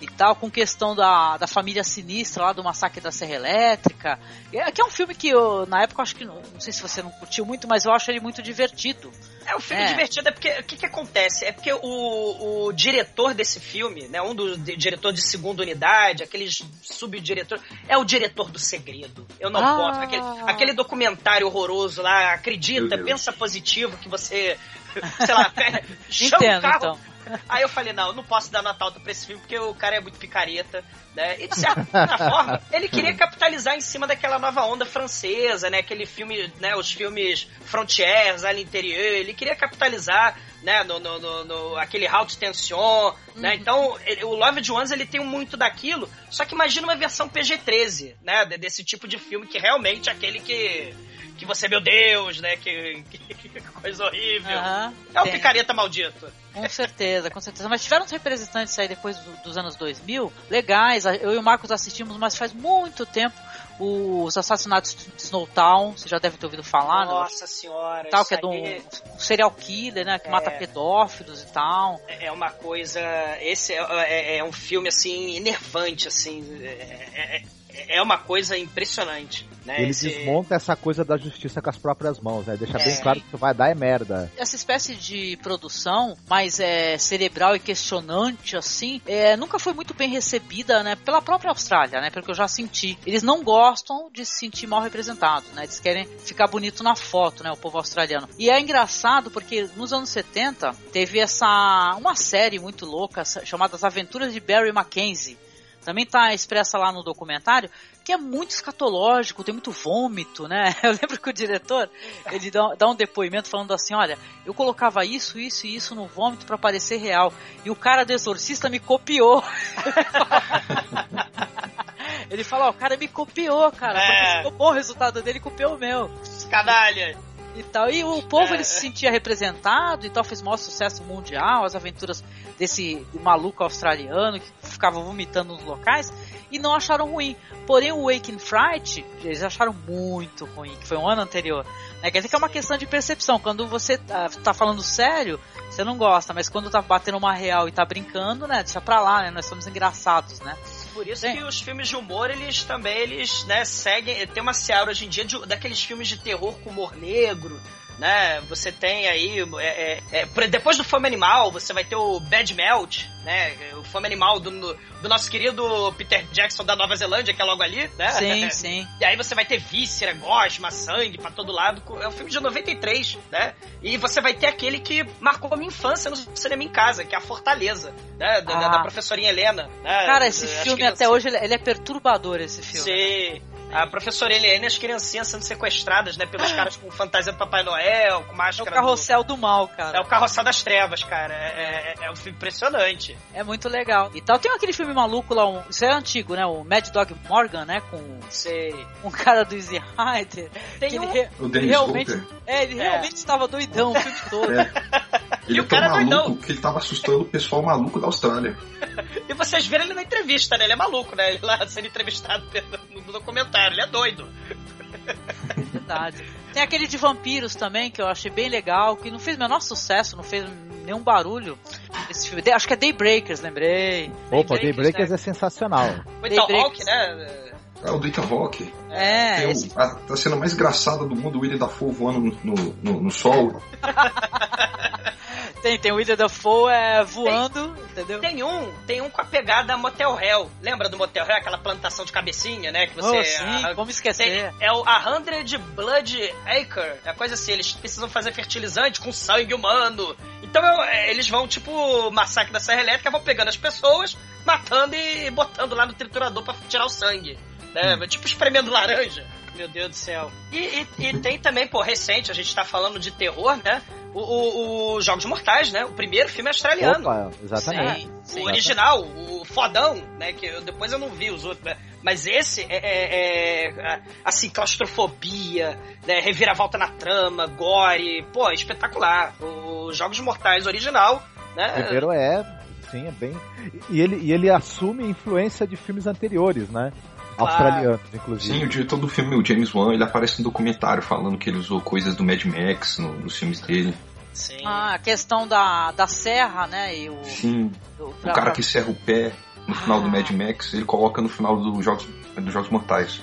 E tal, com questão da, da família sinistra lá do massacre da Serra Elétrica. É, que é um filme que eu, na época, eu acho que não, não sei se você não curtiu muito, mas eu acho ele muito divertido. É um filme É. divertido, é porque o que, que acontece? É porque o, o diretor desse filme, né? Um dos di- diretor de segunda unidade, aqueles subdiretor, é o diretor do segredo. Eu não Ah. posso. Aquele, aquele documentário horroroso lá, acredita, pensa positivo que você. Sei lá, chama o Entendo, carro. então. Aí eu falei, não, eu não posso dar nota alta pra esse filme porque o cara é muito picareta, né? E de certa forma, ele queria capitalizar em cima daquela nova onda francesa, né? Aquele filme, né? Os filmes Frontières, à l'intérieur, ele queria capitalizar, né? No, no, no, no- aquele Haute Tension, né? Então, ele- o Love de Ones, ele tem muito daquilo, só que imagina uma versão PG-13, né? de- Desse tipo de filme que realmente é aquele que... Que você, meu Deus, né? Que, que coisa horrível. Aham, é o tem. picareta maldito. Com certeza, com certeza. Mas tiveram uns representantes aí depois do- dos anos 2000, legais. Eu e o Marcos assistimos, mas faz muito tempo, os Assassinatos de Snowtown. Você já deve ter ouvido falar, né? Nossa senhora, Tal, que é de um, aí um serial killer, né? Que mata É. pedófilos e tal. é uma coisa. Esse é, é- é um filme assim enervante, assim. É, é- uma coisa impressionante, né? Ele Esse- desmonta essa coisa da justiça com as próprias mãos, né? Deixa bem É. claro que isso vai dar é merda. Essa espécie de produção mais é, cerebral e questionante, assim, é, nunca foi muito bem recebida, né? Pela própria Austrália, né? Pelo que eu já senti. Eles não gostam de se sentir mal representados, né? Eles querem ficar bonito na foto, né? O povo australiano. E é engraçado porque nos anos 70 teve essa uma série muito louca chamada As Aventuras de Barry Mackenzie. Também tá expressa lá no documentário, que é muito escatológico, tem muito vômito, né? Eu lembro que o diretor, ele dá, um depoimento falando assim, olha, eu colocava isso, isso e isso no vômito pra parecer real. E o cara do exorcista me copiou. ele fala, ó, o cara me copiou, cara. É. Ficou bom o resultado dele, copiou o meu Canalha! e tal. E o povo É. ele se sentia representado e tal, fez maior sucesso mundial, as aventuras desse maluco australiano que ficava vomitando nos locais e não acharam ruim. Porém, o Waking Fright, eles acharam muito ruim, que foi um ano anterior. Né? Quer dizer que é uma questão de percepção. Quando você tá, tá falando sério, você não gosta, mas quando tá batendo uma real e tá brincando, né? Deixa pra lá, né? Nós somos engraçados, né? Por isso Sim. que os filmes de humor, eles também, eles, né, seguem. Tem uma seara hoje em dia de- daqueles filmes de terror com humor negro, né? Você tem aí. é, é, é, depois do Fome Animal, você vai ter o Bad Melt, né? O Fome Animal do, do nosso querido Peter Jackson da Nova Zelândia, que é logo ali, né? Sim, sim. E aí você vai ter víscera, gosma, sangue pra todo lado. É um filme de 93, né? E você vai ter aquele que marcou a minha infância no cinema em casa, que é a Fortaleza, né? Da, Ah. da professorinha Helena. Né? Cara, esse filme até hoje ele, ele é perturbador, esse filme. Sim. A professora Helena e as criancinhas sendo sequestradas, né? Pelos caras com fantasia do Papai Noel, com É o máscara. carrossel do mal, do... cara. É o carrossel das trevas, cara. É, é- é um filme impressionante. É muito legal. E tal, tem aquele filme maluco lá, um, isso é antigo, né? O Mad Dog Morgan, né? Com Sei. um cara do Easy Rider. Tem que um- ele, re- O ele Dennis realmente, Hopper. é, ele É. realmente estava doidão o filme todo. É. Ele E é o tão cara é maluco doidão. que ele tava assustando o pessoal maluco da Austrália. E vocês viram ele na entrevista, né? Ele é maluco, né? Ele lá sendo entrevistado pelo- no documentário. Ele é doido. Verdade. Tem aquele de vampiros também, que eu achei bem legal, que não fez o menor sucesso, não fez nenhum barulho. Esse filme. Acho que é Daybreakers, lembrei. Opa, Daybreakers, Daybreakers né? é sensacional. Ethan Daybreakers. Né? É o do Hawke. É, Tem esse o, a, tá sendo a mais engraçada do mundo, o William Dafoe voando no, no, no- no sol. tem, tem o William Dafoe é, voando, entendeu? Tem um, tem um com a pegada Motel Hell. Lembra do Motel Hell? Aquela plantação de cabecinha, né? Que você. Oh, sim, arran- como esquecer. Tem- é o A Hundred Blood Acre. É coisa assim, eles precisam fazer fertilizante com sangue humano. Então eu- é, eles vão, tipo, massacre da Serra Elétrica, vão pegando as pessoas, matando e botando lá no triturador pra tirar o sangue. Né? Tipo espremendo laranja. Meu Deus do céu. E, e- e tem também, pô, recente, a gente tá falando de terror, né? O, o- o Jogos Mortais, né? O primeiro filme australiano. Opa, exatamente. Sim, O original, o fodão, né? Que eu- depois eu não vi os outros, né? Mas esse é, é- é, assim, claustrofobia, né? Reviravolta na trama, gore, pô, espetacular. Os Jogos Mortais original, né? Primeiro é, sim, é bem. E ele, e ele assume influência de filmes anteriores, né? Claro. Australianos, Sim, inclusive. o diretor do filme, o James Wan, ele aparece no documentário falando que ele usou coisas do Mad Max no- nos filmes dele. Sim. Ah, a questão da, da serra, né? E o, Sim, o, o cara que serra o pé no final do Ah. Mad Max, ele coloca no final dos Jogos, dos jogos Mortais.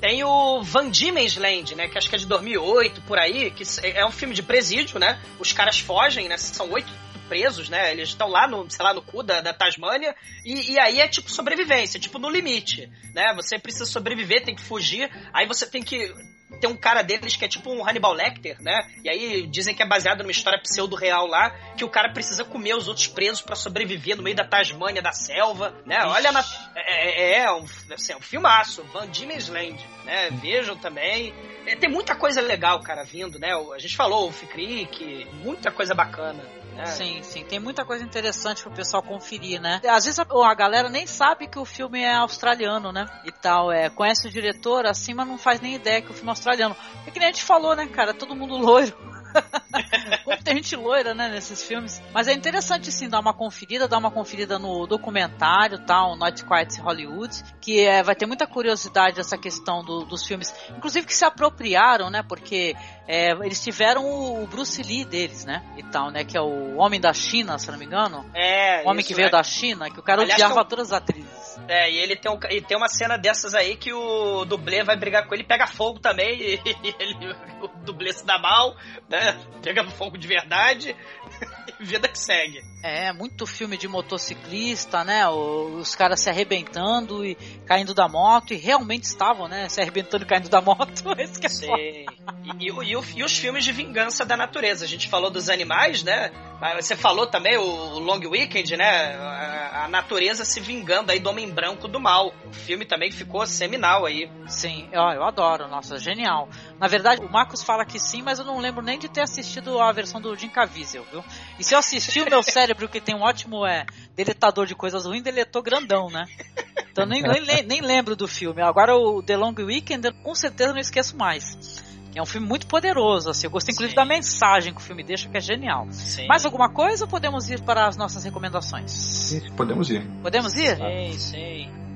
Tem o Van Diemen's Land, né? Que acho que é de 2008, por aí, que é um filme de presídio, né? Os caras fogem, né? São oito presos, né? Eles estão lá no, sei lá, no cu da, da Tasmânia, e, e, aí é tipo sobrevivência, tipo no limite, né? Você precisa sobreviver, tem que fugir, aí você tem que tem um cara deles que é tipo um Hannibal Lecter, né? E aí dizem que é baseado numa história pseudo-real lá, que o cara precisa comer os outros presos para sobreviver no meio da Tasmânia, da selva, né? Olha, na, é, é, é, um, assim, é um filmaço, Van Diemen's Land, né? Vejam também. É, tem muita coisa legal, cara, vindo, né? A gente falou, o Creek, muita coisa bacana. É. Sim, sim. Tem muita coisa interessante pro pessoal conferir, né? Às vezes a, a, galera nem sabe que o filme é australiano, né? E tal, é. Conhece o diretor assim, mas não faz nem ideia que o filme é australiano. É que nem a gente falou, né, cara? Todo mundo loiro. Como tem gente loira, né, nesses filmes. Mas é interessante, sim, dar uma conferida, dar uma conferida no documentário, tal, tá, Not Quite Hollywood, que é, vai ter muita curiosidade essa questão do, dos filmes, inclusive que se apropriaram, né, porque é, eles tiveram o, Bruce Lee deles, né, e tal, né, que é o Homem da China, se não me engano. É, O Homem isso, que veio é. da China, que o cara Aliás, odiava todas as atrizes. É, e ele tem, um, e tem uma cena dessas aí que o dublê vai brigar com ele, pega fogo também, e, e ele, o dublê se dá mal, né? Pega fogo de verdade, vida que segue. É, muito filme de motociclista, né? Os caras se arrebentando e caindo da moto, e realmente estavam, né? Se arrebentando e caindo da moto. Esse que é Sim. E, e, e, os filmes de vingança da natureza. A gente falou dos animais, né? Mas você falou também o Long Weekend, né? A, natureza se vingando aí do homem branco do mal. O filme também ficou seminal aí. Sim, eu, eu adoro, nossa, genial. Na verdade, o Marcos fala que sim, mas eu não lembro nem de ter assistido a versão do Jim Caviezel, viu? E se eu assisti, o meu cérebro, que tem um ótimo é, deletador de coisas ruins, deletou grandão, né? Então nem, nem, nem lembro do filme. Agora o The Long Weekend, com certeza não esqueço mais. É um filme muito poderoso, assim. Eu gostei inclusive Sim. da mensagem que o filme deixa, que é genial. Sim. Mais alguma coisa ou podemos ir para as nossas recomendações? Sim, podemos ir. Podemos ir? Sim, sim.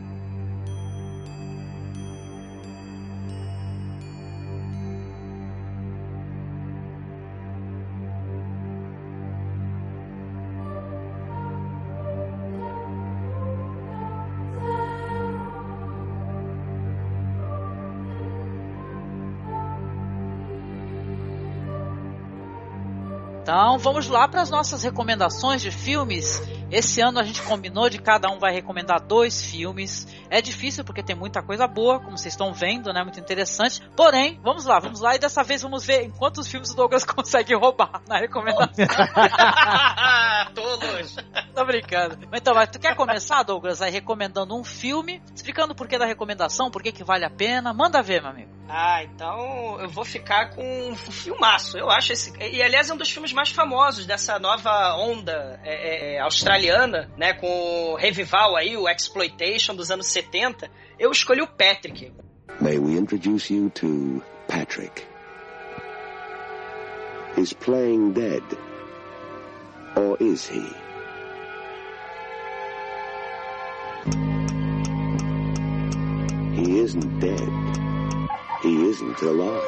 Então vamos lá para as nossas recomendações de filmes. Esse ano a gente combinou de cada um vai recomendar dois filmes. É difícil porque tem muita coisa boa, como vocês estão vendo, né? Muito interessante. Porém, vamos lá, vamos lá e dessa vez vamos ver em quantos filmes o Douglas consegue roubar na recomendação. Todos. Tô brincando. Então, mas tu quer começar, Douglas, aí recomendando um filme, explicando o porquê da recomendação, por que vale a pena? Manda ver, meu amigo. Ah, então eu vou ficar com um filmaço. Eu acho esse. E aliás, é um dos filmes mais famosos dessa nova onda é, é, australiana, né? Com o revival aí, o Exploitation dos anos 70. Eu escolhi o Patrick. May we introduce you to Patrick? Is playing dead? Or is he? He isn't dead. He isn't alive.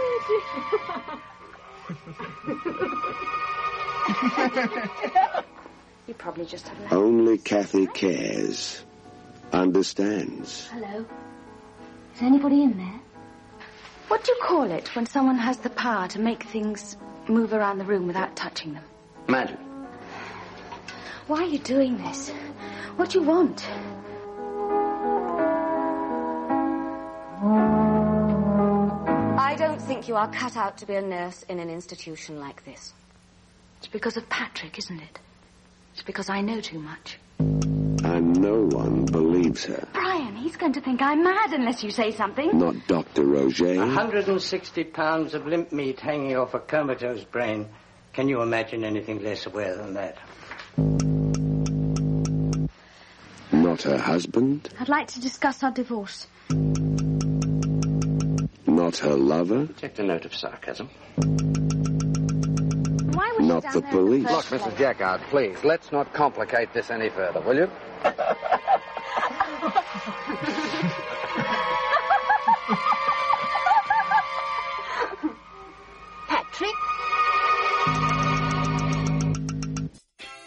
you probably just have Only Kathy cares, understands. Hello. Is anybody in there? What do you call it when someone has the power to make things move around the room without touching them? Magic. Why are you doing this? What do you want? I don't think you are cut out to be a nurse in an institution like this. It's because of Patrick, isn't it? It's because I know too much. And no one believes her. Brian, he's going to think I'm mad unless you say something. Not Dr. Roger. 160 pounds of limp meat hanging off a comatose brain. Can you imagine anything less aware than that? Not her husband. I'd like to discuss our divorce. Not her lover. Checked a note of sarcasm. Not the police. Look, Mrs. Jackard, please, let's not complicate this any further, will you? Patrick?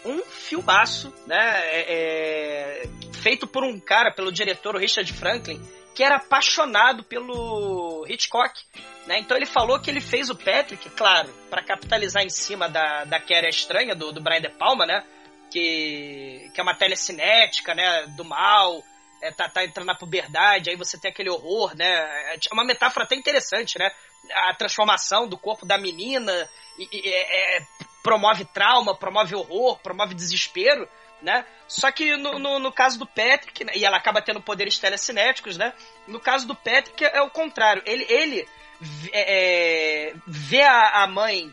Um filmaço, né? é- é, feito por um cara, pelo diretor Richard Franklin, que era apaixonado pelo Hitchcock. Né? Então ele falou que ele fez o Patrick, claro, para capitalizar em cima da, da Que Era Estranha, do, do Brian De Palma, né? Que, que é uma telecinética, né? Do mal, é, tá, tá entrando na puberdade, aí você tem aquele horror, né? É uma metáfora até interessante, né? A transformação do corpo da menina e, e, é, é promove trauma, promove horror, promove desespero, né? Só que no, no, no caso do Patrick, né? e ela acaba tendo poderes telecinéticos, né? No caso do Patrick é o contrário. Ele, ele é, vê a, a, mãe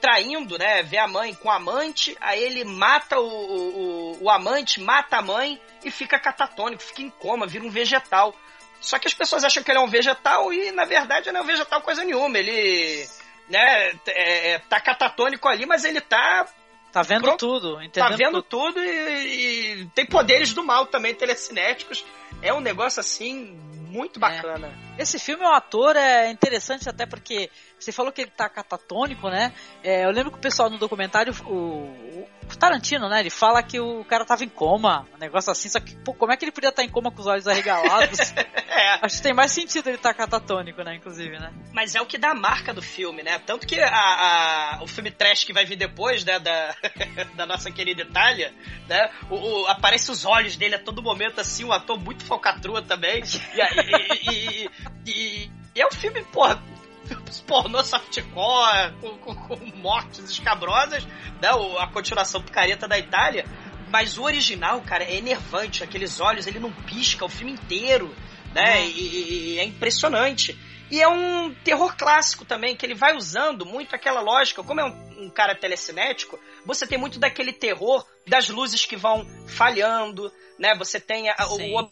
traindo, né? Vê a mãe com o amante, aí ele mata o, o, o amante, mata a mãe e fica catatônico, fica em coma, vira um vegetal. Só que as pessoas acham que ele é um vegetal e, na verdade, não é um vegetal coisa nenhuma. Ele né, é, é, tá catatônico ali, mas ele tá. Tá vendo tudo, entendendo Tá vendo tudo, tudo e, e, tem poderes do mal também, telecinéticos. É um negócio assim muito é. bacana. É. Esse filme, o ator é interessante até porque você falou que ele tá catatônico, né? É, eu lembro que o pessoal no documentário, o, o, Tarantino, né? Ele fala que o cara tava em coma, um negócio assim, só que, pô, como é que ele podia estar em coma com os olhos arregalados? é. Acho que tem mais sentido ele estar tá catatônico, né? Inclusive, né? Mas é o que dá a marca do filme, né? Tanto que a, a o filme trash que vai vir depois, né? Da, da nossa querida Itália, né? O, o, aparece os olhos dele a todo momento, assim, um ator muito falcatrua também. E, e, e, e, e é um filme, porra, pornô softcore, com, com, com, mortes escabrosas, né? a continuação picareta da Itália. Mas o original, cara, é enervante. Aqueles olhos, ele não pisca o filme inteiro, né? Uhum. E, e, é impressionante. E é um terror clássico também, que ele vai usando muito aquela lógica. Como é um, um cara telecinético, você tem muito daquele terror das luzes que vão falhando, né? Você tem a, o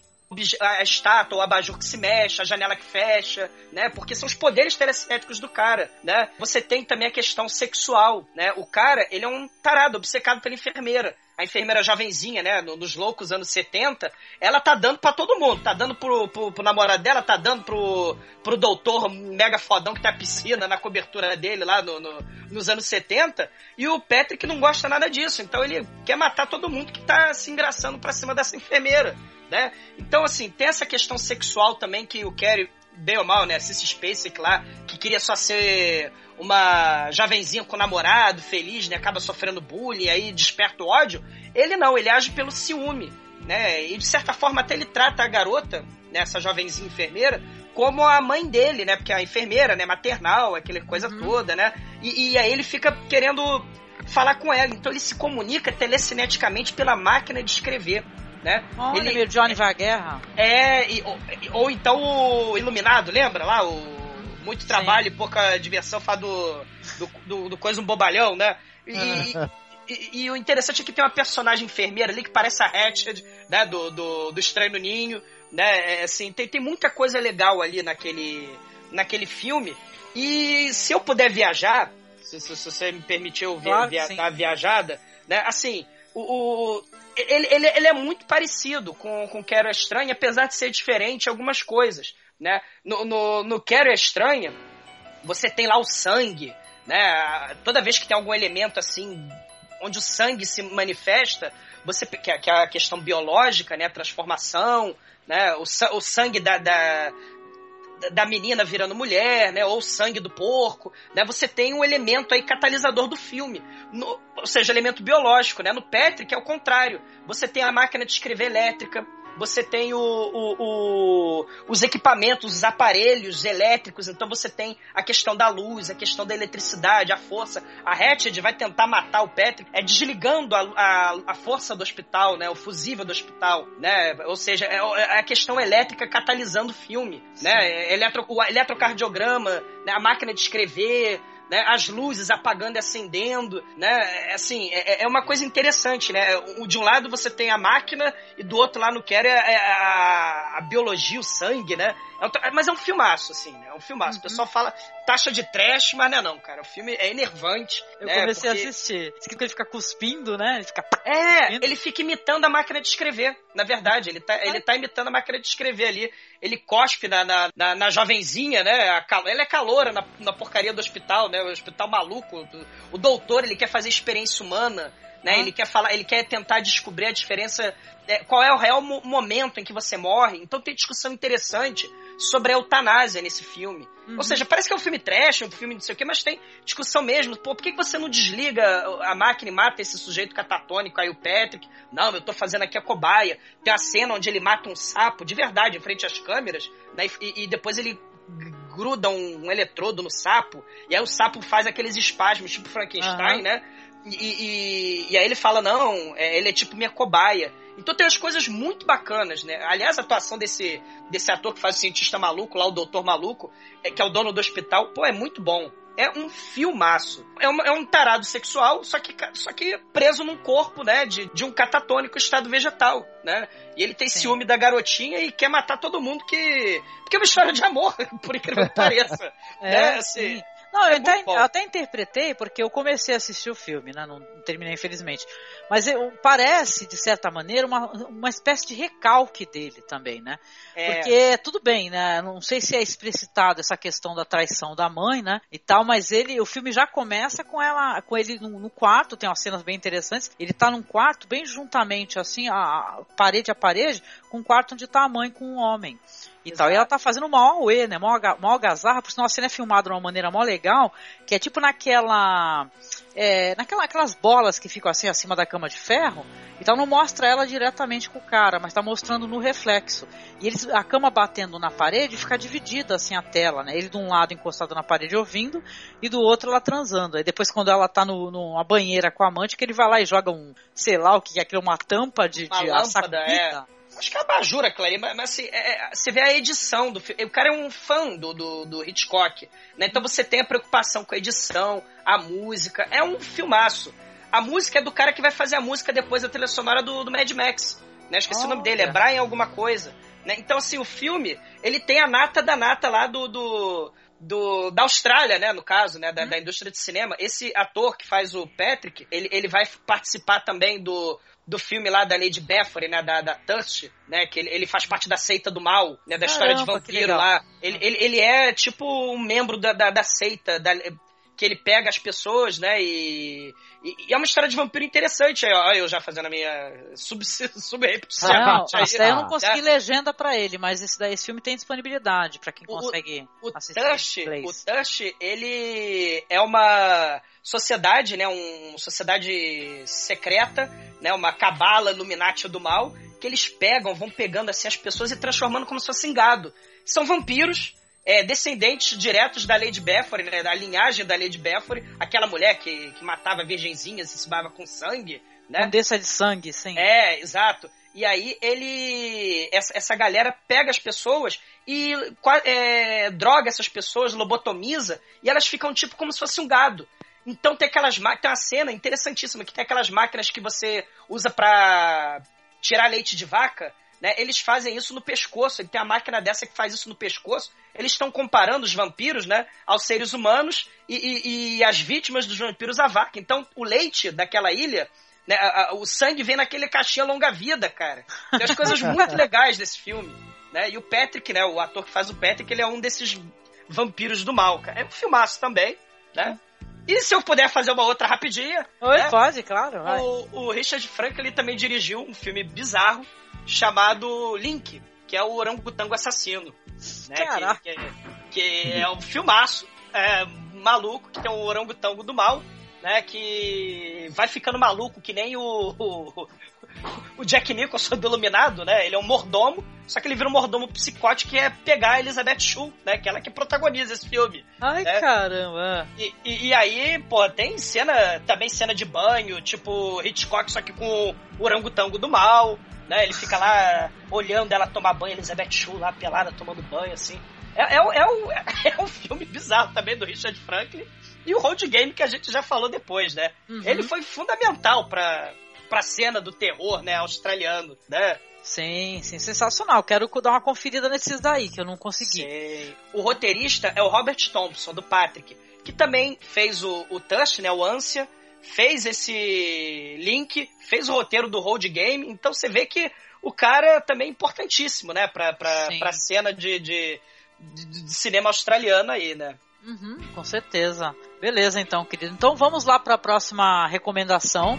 a estátua, o abajur que se mexe, a janela que fecha, né? Porque são os poderes telecinéticos do cara, né? Você tem também a questão sexual, né? O cara, ele é um tarado, obcecado pela enfermeira. A enfermeira jovenzinha, né? Nos loucos anos 70, ela tá dando para todo mundo. Tá dando pro, pro, pro, namorado dela, tá dando pro, pro doutor mega fodão que tá na piscina, na cobertura dele lá no, no, nos anos 70. E o Patrick não gosta nada disso. Então ele quer matar todo mundo que tá se engraçando pra cima dessa enfermeira né? Então, assim, tem essa questão sexual também que o Kerry, bem ou mal, né? Cissy Spacek lá, que queria só ser uma jovenzinha com namorado, feliz, né? Acaba sofrendo bullying, aí desperta o ódio. Ele não, ele age pelo ciúme, né? E de certa forma até ele trata a garota, né? Essa jovenzinha enfermeira, como a mãe dele, né? Porque a enfermeira, né? Maternal, aquela coisa uhum. toda, né? E, e aí ele fica querendo falar com ela. Então ele se comunica telecineticamente pela máquina de escrever né? Olha, ele meio Johnny guerra. É, e, ou, ou, então o Iluminado, lembra lá? O muito trabalho Sim. e pouca diversão faz do, do, do, do, coisa um bobalhão, né? E, e, e, o interessante é que tem uma personagem enfermeira ali que parece a Hatched, né? Do, do, do Estranho Ninho, né? É, assim, tem, tem muita coisa legal ali naquele, naquele filme. E se eu puder viajar, se, se, se você me permitiu claro, via, dar a viajada, né? Assim, o, o ele, ele, ele, é muito parecido com, com Quero é Estranha, apesar de ser diferente algumas coisas, né? No, no, no Quero é Estranha, você tem lá o sangue, né? Toda vez que tem algum elemento assim, onde o sangue se manifesta, você que é, é a questão biológica, né? Transformação, né? O, o sangue da, da da menina virando mulher, né? Ou o sangue do porco, né? Você tem um elemento aí catalisador do filme. No, ou seja, elemento biológico, né? No Patrick é o contrário. Você tem a máquina de escrever elétrica, você tem o, o, o, os equipamentos, os aparelhos elétricos, então você tem a questão da luz, a questão da eletricidade, a força. A Hatched vai tentar matar o Patrick é desligando a, a, a força do hospital, né? O fusível do hospital, né? Ou seja, é, é a questão elétrica catalisando o filme, Sim. né? Eletro, o eletrocardiograma, né? a máquina de escrever, né? As luzes apagando e acendendo, né? É, assim, é, é, uma coisa interessante, né? De um lado você tem a máquina e do outro lado no quer é, é a, a, biologia, o sangue, né? É um, mas é um filmaço, assim, né? É um filmaço. Uhum. O pessoal fala taxa de trash, mas não é não, cara. O filme é enervante. Eu né? comecei Porque... a assistir. Diz que ele fica cuspindo, né? Ele fica... É, cuspindo. ele fica imitando a máquina de escrever, na verdade. Ele tá, ele tá imitando a máquina de escrever ali. Ele cospe na, na, na, na jovenzinha, né? A, ela é caloura na, na porcaria do hospital, né? O hospital maluco. O doutor, ele quer fazer experiência humana né? Ele quer falar, ele quer tentar descobrir a diferença, é, qual é o real mo momento em que você morre. Então tem discussão interessante sobre a eutanásia nesse filme. Uhum. Ou seja, parece que é um filme trash, um filme não sei o quê, mas tem discussão mesmo. Pô, por que você não desliga a máquina e mata esse sujeito catatônico aí, o Patrick? Não, eu tô fazendo aqui a cobaia. Tem a cena onde ele mata um sapo, de verdade, em frente às câmeras, né? E, e depois ele gruda um, um, eletrodo no sapo, e aí o sapo faz aqueles espasmos, tipo Frankenstein, uhum. né? E, e, e, aí ele fala, não, é, ele é tipo minha cobaia. Então tem umas coisas muito bacanas, né? Aliás, a atuação desse, desse ator que faz o cientista maluco, lá o doutor maluco, é, que é o dono do hospital, pô, é muito bom. É um filmaço. É, uma, é um tarado sexual, só que, só que preso num corpo, né? De, de um catatônico estado vegetal, né? E ele tem Sim. ciúme da garotinha e quer matar todo mundo que. Porque é uma história de amor, por incrível que pareça. é, né? assim, sim. Não, é eu, até, eu até, interpretei, porque eu comecei a assistir o filme, né? Não, terminei, infelizmente. Mas eu, parece, de certa maneira, uma, uma espécie de recalque dele também, né? É. Porque tudo bem, né? Não sei se é explicitado essa questão da traição da mãe, né? E tal, mas ele, o filme já começa com ela, com ele no, no quarto, tem umas cenas bem interessantes. Ele tá num quarto bem juntamente, assim, a, a parede a parede, com um quarto onde tá a mãe com um homem e Exato. tal. E ela tá fazendo uma auê, né? Mó, mó algazarra, por sinal a cena é filmada de uma maneira mó legal, que é tipo naquela. É, naquela, aquelas bolas que ficam assim acima da cama de ferro, então não mostra ela diretamente com o cara, mas tá mostrando no reflexo. E eles, a cama batendo na parede fica dividida assim a tela, né? Ele de um lado encostado na parede ouvindo e do outro ela transando. Aí depois quando ela tá no, numa banheira com a amante, que ele vai lá e joga um, sei lá o que é aquilo, uma tampa de, uma de lâmpada, é. Acho que é a bajura, Clary, mas, mas assim, é, é, você vê a edição do filme. O cara é um fã do, do, do, Hitchcock, né? Então você tem a preocupação com a edição, a música. É um filmaço. A música é do cara que vai fazer a música depois da trilha sonora do, do Mad Max. Né? Esqueci oh, o nome dele, é Brian alguma coisa. Né? Então, assim, o filme, ele tem a nata da nata lá do, do, do, da Austrália, né, no caso, né, da, hum. da, indústria de cinema. Esse ator que faz o Patrick, ele, ele vai participar também do, do filme lá da Lady Bathory, né, da, da Tusk, né, que ele, ele faz parte da seita do mal, né, da Caramba, história de vampiro lá. Ele, ele, ele é tipo um membro da, da, da seita, da, que ele pega as pessoas, né, e, e, e, é uma história de vampiro interessante. Aí, ó, eu já fazendo a minha sub, sub ah, aí, eu não consegui é. legenda para ele, mas esse, daí, esse filme tem disponibilidade para quem consegue o, o assistir. Tush, o Tush, ele é uma sociedade, né, uma sociedade secreta, né, uma cabala Illuminati do mal, que eles pegam, vão pegando assim as pessoas e transformando como se fossem gado. São vampiros, é, descendentes diretos da Lady Bathory, né, da linhagem da Lady Bathory, aquela mulher que, que matava virgenzinhas e se bava com sangue, né? Condessa de sangue, sim. É, exato. E aí ele. Essa, essa galera pega as pessoas e é, droga essas pessoas, lobotomiza, e elas ficam tipo como se fosse um gado. Então tem aquelas máquinas. Tem uma cena interessantíssima que tem aquelas máquinas que você usa pra tirar leite de vaca. Né? Eles fazem isso no pescoço. Ele tem a máquina dessa que faz isso no pescoço. Eles estão comparando os vampiros, né, aos seres humanos e, e, e, as vítimas dos vampiros à vaca. Então, o leite daquela ilha, né, a, a, o sangue vem naquele caixinha longa-vida, cara. Tem as coisas muito legais desse filme. Né? E o Patrick, né, o ator que faz o Patrick, ele é um desses vampiros do mal, cara. É um filmaço também, né? E se eu puder fazer uma outra rapidinha. Oi, né? pode, claro. O, o, Richard Franklin também dirigiu um filme bizarro chamado Link, que é o orangotango assassino. Né? Caraca. Que, que, que, é um filmaço é, maluco, que tem um orangotango do mal, né? Que vai ficando maluco, que nem o, o, o Jack Nicholson do Iluminado, né? Ele é um mordomo, só que ele vira um mordomo psicótico que é pegar a Elizabeth Shue, né? Que ela que protagoniza esse filme. Ai, né? caramba! E, e, e, aí, pô, tem cena, também cena de banho, tipo Hitchcock, só que com o orangotango do mal, né? Ele fica lá olhando ela tomar banho, Elizabeth Shue lá pelada tomando banho, assim. É, é, é, um, é um filme bizarro também do Richard Franklin. E o Road Game que a gente já falou depois, né? Uhum. Ele foi fundamental para pra cena do terror, né, australiano, né? Sim, sim, sensacional. Quero dar uma conferida nesses daí, que eu não consegui. Sim. O roteirista é o Robert Thompson, do Patrick, que também fez o, o Touch, né, o Ânsia, fez esse link, fez o roteiro do Road Game, então você vê que o cara também é importantíssimo, né, pra, pra, pra cena de, de, de, de cinema australiano aí, né? Uhum, com certeza. Beleza, então, querido. Então vamos lá para a próxima recomendação.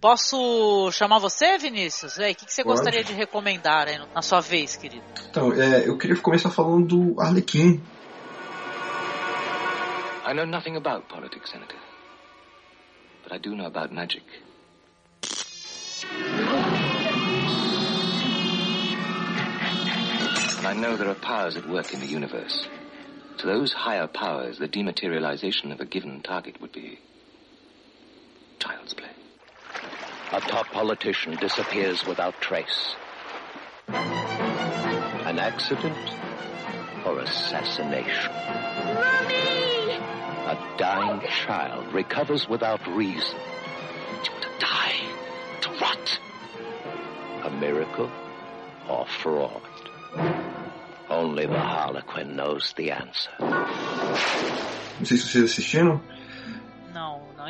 Posso chamar você, Vinícius? O que, que você Pode. gostaria de recomendar aí na sua vez, querido? Então, é, eu queria começar falando do Arlequim. I know nothing about politics, Senator. But I do know about magic. And I know there are powers at work in the universe. To those higher powers, the dematerialization of a given target would be child's play. A top politician disappears without trace. An accident or assassination? Mommy! A dying child recovers without reason. To die? To what? A miracle or fraud? Only the Harlequin knows the answer. Não sei se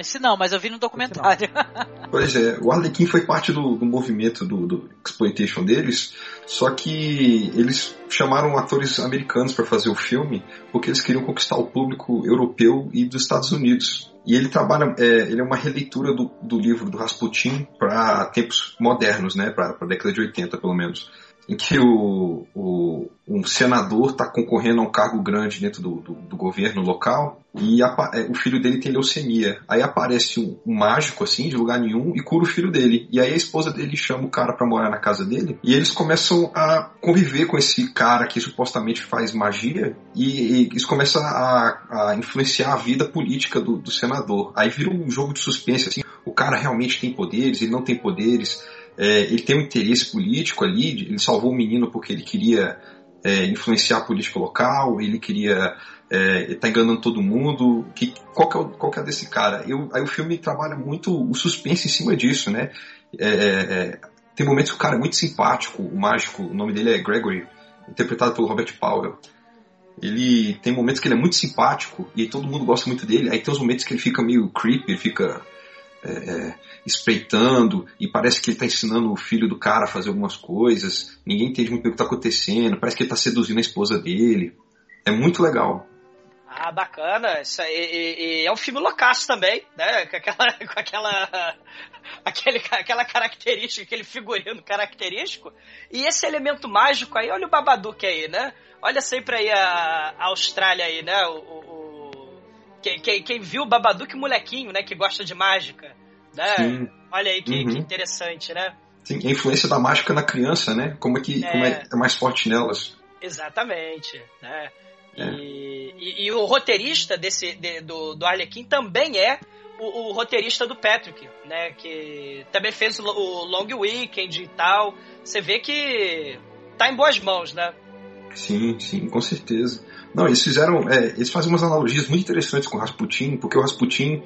esse não, mas eu vi no documentário. Pois é, o Arlequim foi parte do, do movimento do, do exploitation deles, só que eles chamaram atores americanos para fazer o filme porque eles queriam conquistar o público europeu e dos Estados Unidos. E ele trabalha, é, ele é uma releitura do, do livro do Rasputin para tempos modernos, né, para a década de 80 pelo menos em que o, o, um senador está concorrendo a um cargo grande dentro do, do, do governo local e apa- é, o filho dele tem leucemia. Aí aparece um, um mágico assim, de lugar nenhum, e cura o filho dele. E aí a esposa dele chama o cara para morar na casa dele e eles começam a conviver com esse cara que supostamente faz magia e, e isso começa a, a influenciar a vida política do, do senador. Aí vira um jogo de suspense assim, o cara realmente tem poderes, ele não tem poderes. É, ele tem um interesse político ali, ele salvou o menino porque ele queria é, influenciar a política local, ele queria é, tá enganando todo mundo. Que, qual, que é o, qual que é desse cara? Eu, aí o filme trabalha muito o suspense em cima disso, né? É, é, tem momentos que o cara é muito simpático, o mágico, o nome dele é Gregory, interpretado pelo Robert Powell. Ele tem momentos que ele é muito simpático e todo mundo gosta muito dele. Aí tem os momentos que ele fica meio creepy, fica é, é, espreitando e parece que ele está ensinando o filho do cara a fazer algumas coisas. Ninguém entende muito bem o que está acontecendo. Parece que ele está seduzindo a esposa dele. É muito legal. Ah, bacana. Isso e, e é um filme loucaço também, né? Com aquela, com aquela, aquele, aquela característica, aquele figurino característico. E esse elemento mágico aí, olha o Babadook aí, né? Olha sempre aí a, a Austrália aí, né? O, o- quem, quem, quem viu o Babadook molequinho, né? Que gosta de mágica, né? Sim. Olha aí que, Uhum. que interessante, né? Sim, a influência da mágica na criança, né? Como é que É. como é, é mais forte nelas. Exatamente, né? É. E, e- e o roteirista desse, de- do, do Arlequim também é o, o roteirista do Patrick, né? Que também fez o, o Long Weekend e tal. Você vê que tá em boas mãos, né? Sim, sim, com certeza. Não, eles fizeram. é, eles fazem umas analogias muito interessantes com o Rasputin, porque o Rasputin,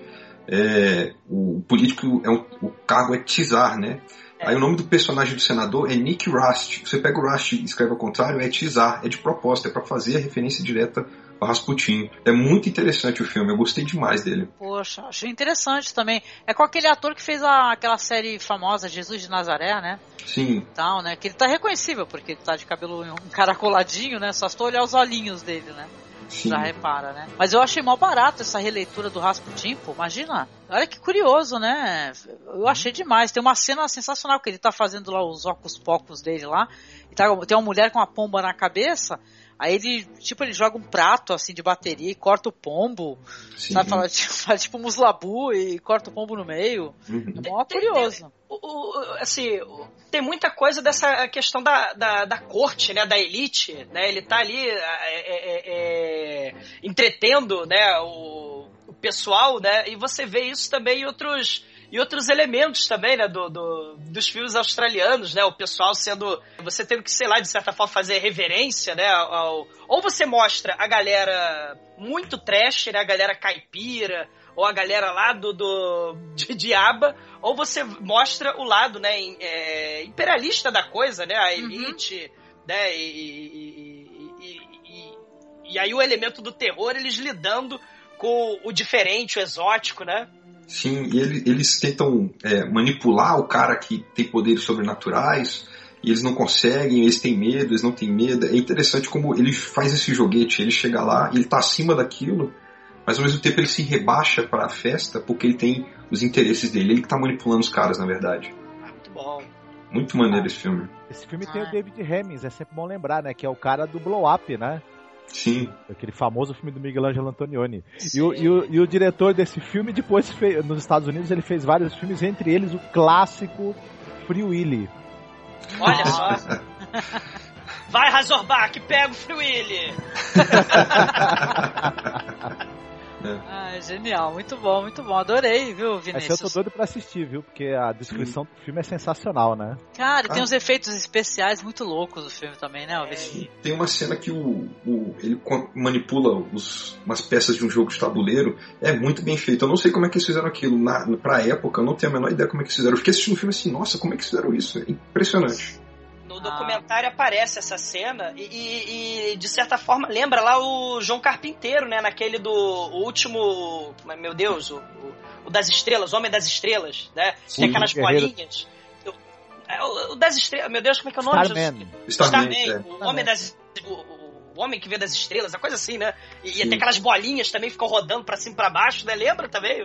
é, o político, é um- o cargo é Tsar, né? Aí o nome do personagem do senador é Nick Rust. Você pega o Rust e escreve ao contrário, é Tsar. É de propósito, é para fazer a referência direta Rasputin. É muito interessante o filme, eu gostei demais dele. Poxa, achei interessante também. É com aquele ator que fez a- aquela série famosa Jesus de Nazaré, né? Sim, Tal, né? Que ele tá reconhecível, porque ele tá de cabelo encaracoladinho, né? Só se tu olhar os olhinhos dele, né? sim. Já repara, né? Mas eu achei mal barato essa releitura do Rasputin, pô, imagina. Olha que curioso, né? Eu achei demais. Tem uma cena sensacional que ele tá fazendo lá os óculos pocos dele lá. E tá, tem uma mulher com uma pomba na cabeça. Aí ele, tipo, ele joga um prato assim de bateria e corta o pombo. Sim. Sabe? Fala, tipo, faz tipo muslabu e corta o pombo no meio. Uhum. É mó curioso. O- o- assim, o- tem muita coisa dessa questão da, da, da corte, né, da elite, né, ele tá ali é, é, é, é, entretendo, né, o, o pessoal, né, e você vê isso também em outros, em outros elementos também, né, do, do- dos filmes australianos, né, o pessoal sendo, você tendo que, sei lá, de certa forma fazer reverência, né, ao, ou você mostra a galera muito trash, né, a galera caipira, ou a galera lá do, do de diaba, ou você mostra o lado, né, é, imperialista da coisa, né, a elite, né, e, e- e- e- e aí o elemento do terror, eles lidando com o diferente, o exótico, né? Sim, e ele- eles tentam é, manipular o cara que tem poderes sobrenaturais e eles não conseguem, eles têm medo, eles não têm medo. É interessante como ele faz esse joguete, ele chega lá, ele tá acima daquilo mas ao mesmo tempo ele se rebaixa para a festa porque ele tem os interesses dele. Ele que tá manipulando os caras, na verdade. Muito bom. Muito maneiro esse filme. Esse filme tem o David Hemmings, é sempre bom lembrar, né? Que é o cara do Blow Up, né? Sim. Aquele famoso filme do Miguel Angelo Antonioni. E o, e, o, e o, diretor desse filme, depois, fez, nos Estados Unidos, ele fez vários filmes, entre eles o clássico Free Willy. Olha só. Vai, Razorback, pega o Free Willy! Ah, genial, muito bom, muito bom. Adorei, viu, Vinícius? Esse eu tô doido pra assistir, viu? Porque a descrição Sim. do filme é sensacional, né? Cara, ah. tem uns efeitos especiais muito loucos do filme também, né, Vinícius? Tem uma cena que o, o ele manipula os, umas peças de um jogo de tabuleiro. É muito bem feito. Eu não sei como é que eles fizeram aquilo na, pra época, eu não tenho a menor ideia como é que eles fizeram. Eu fiquei assistindo o filme assim, nossa, como é que eles fizeram isso? É impressionante no documentário aparece essa cena e, e, e, de certa forma lembra lá o João Carpinteiro, né? Naquele do último. Meu Deus, o, o, das estrelas, o Homem das Estrelas, né? Sim, Tem aquelas bolinhas. É, o, o, das estrelas, meu Deus, como é que é o nome? Starman. Starman, Starman é. o Homem das. O, o homem que vê das estrelas, a coisa assim, né? E, e tem aquelas bolinhas também ficam rodando para cima e pra baixo, né? Lembra também?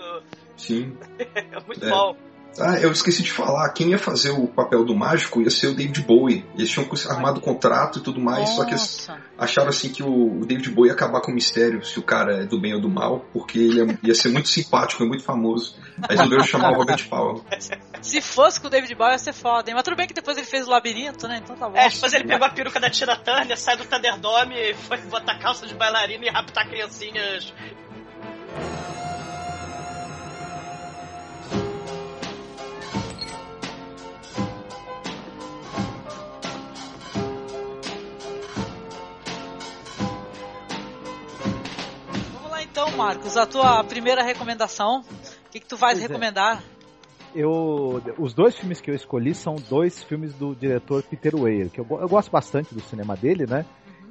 Sim. é muito é. bom. Ah, eu esqueci de falar, quem ia fazer o papel do mágico ia ser o David Bowie. Eles tinham armado contrato e tudo mais, Nossa. só que eles acharam assim que o David Bowie ia acabar com o mistério se o cara é do bem ou do mal, porque ele ia ser muito simpático e muito famoso. Aí resolveram chamar o Robert Powell. Se fosse com o David Bowie ia ser foda, hein? Mas tudo bem que depois ele fez o labirinto, né? Então tá bom. É, depois ele pegou a peruca da Tina Turner, sai do Thunderdome, foi botar calça de bailarina e raptar criancinhas Marcos, a tua primeira recomendação. O que, que tu vais pois é. recomendar? É. Eu, os dois filmes que eu escolhi são dois filmes do diretor Peter Weir, que eu, eu gosto bastante do cinema dele, né?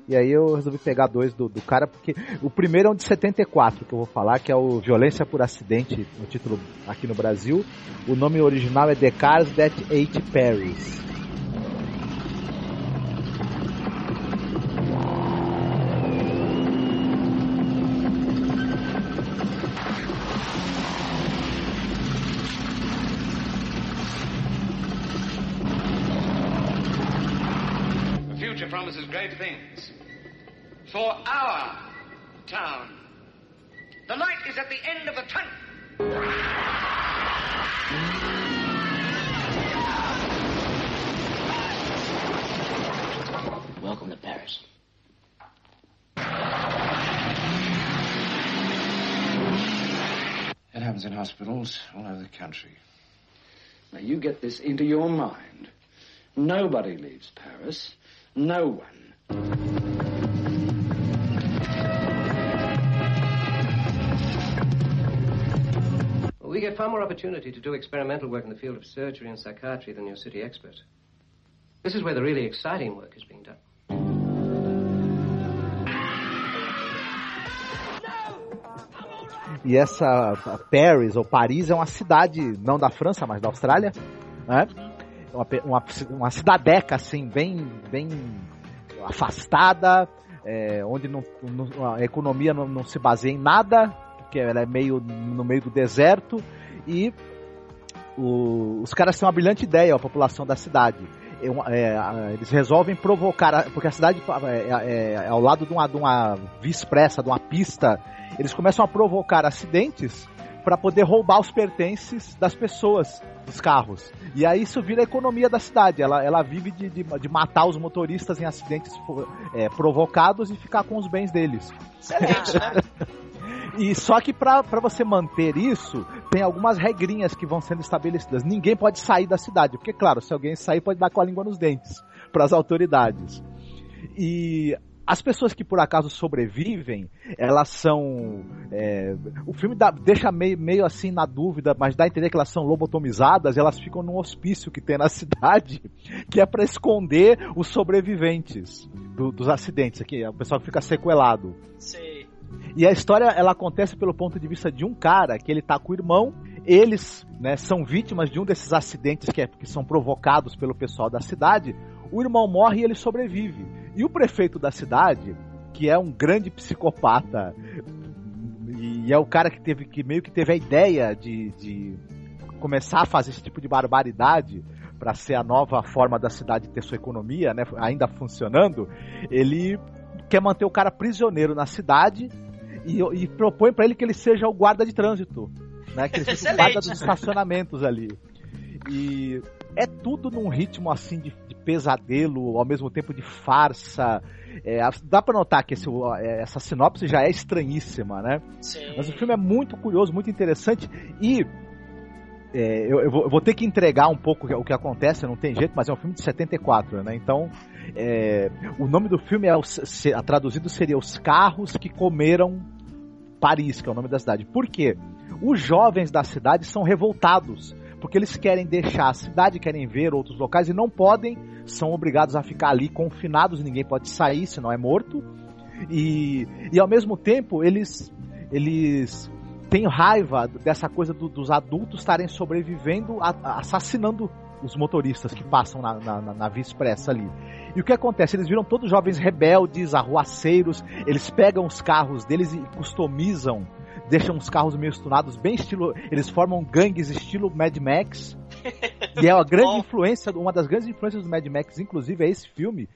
E aí eu resolvi pegar dois do, do, cara, porque o primeiro é um de 74, que eu vou falar, que é o Violência por Acidente, o título aqui no Brasil. O nome original é The Cars That Ate Paris. Welcome to Paris. It happens in hospitals all over the country. Now, you get this into your mind. Nobody leaves Paris. No one. We get far more opportunity to do experimental work in the field of surgery and psychiatry than your city expert. This is where the really exciting work is being done. E essa Paris, ou Paris, é uma cidade, não da França, mas da Austrália, né? Uma, uma, uma cidadeca, assim, bem, bem afastada, é, onde não, não, a economia não, não, se baseia em nada, porque ela é meio no meio do deserto, e o, os caras têm uma brilhante ideia, a população da cidade. É, é, eles resolvem provocar, porque a cidade é, é, é ao lado de uma, de uma via expressa, de uma pista, eles começam a provocar acidentes para poder roubar os pertences das pessoas dos carros. E aí isso vira a economia da cidade. Ela, ela vive de, de, de matar os motoristas em acidentes é, provocados e ficar com os bens deles. Excelente, né? E só que para você manter isso, tem algumas regrinhas que vão sendo estabelecidas. Ninguém pode sair da cidade, porque claro, se alguém sair pode dar com a língua nos dentes para as autoridades. E as pessoas que por acaso sobrevivem, elas são. É, o filme dá, deixa meio, meio assim na dúvida, mas dá a entender que elas são lobotomizadas, elas ficam num hospício que tem na cidade, que é para esconder os sobreviventes do, dos acidentes. Aqui, o pessoal fica sequelado. Sim. E a história ela acontece pelo ponto de vista de um cara que ele tá com o irmão. Eles né, são vítimas de um desses acidentes que, é, que são provocados pelo pessoal da cidade. O irmão morre e ele sobrevive. E o prefeito da cidade, que é um grande psicopata E é o cara que teve que meio que teve a ideia de, de começar a fazer esse tipo de barbaridade para ser a nova forma da cidade ter sua economia, né, ainda funcionando. Ele quer manter o cara prisioneiro na cidade e, e propõe para ele que ele seja o guarda de trânsito, né, que ele seja o guarda dos estacionamentos ali. E é tudo num ritmo assim de, de pesadelo, ao mesmo tempo de farsa. É, dá pra notar que esse, é, essa sinopse já é estranhíssima, né? Sim. Mas o filme é muito curioso, muito interessante e é, eu, eu, vou, eu, vou, ter que entregar um pouco o que acontece, não tem jeito, mas é um filme de 74, né? Então, é, o nome do filme é se, traduzido seria Os Carros que Comeram Paris, que é o nome da cidade. Por quê? Os jovens da cidade são revoltados porque eles querem deixar a cidade, querem ver outros locais e não podem, são obrigados a ficar ali confinados, ninguém pode sair, senão é morto. E, e ao mesmo tempo, eles, eles têm raiva dessa coisa do, dos adultos estarem sobrevivendo, a, a, assassinando os motoristas que passam na, na, na, via expressa ali. E o que acontece? Eles viram todos jovens rebeldes, arruaceiros, eles pegam os carros deles e customizam deixam os carros meio stunados, bem estilo. Eles formam gangues estilo Mad Max. e é a grande influência, uma das grandes influências do Mad Max, inclusive, é esse filme.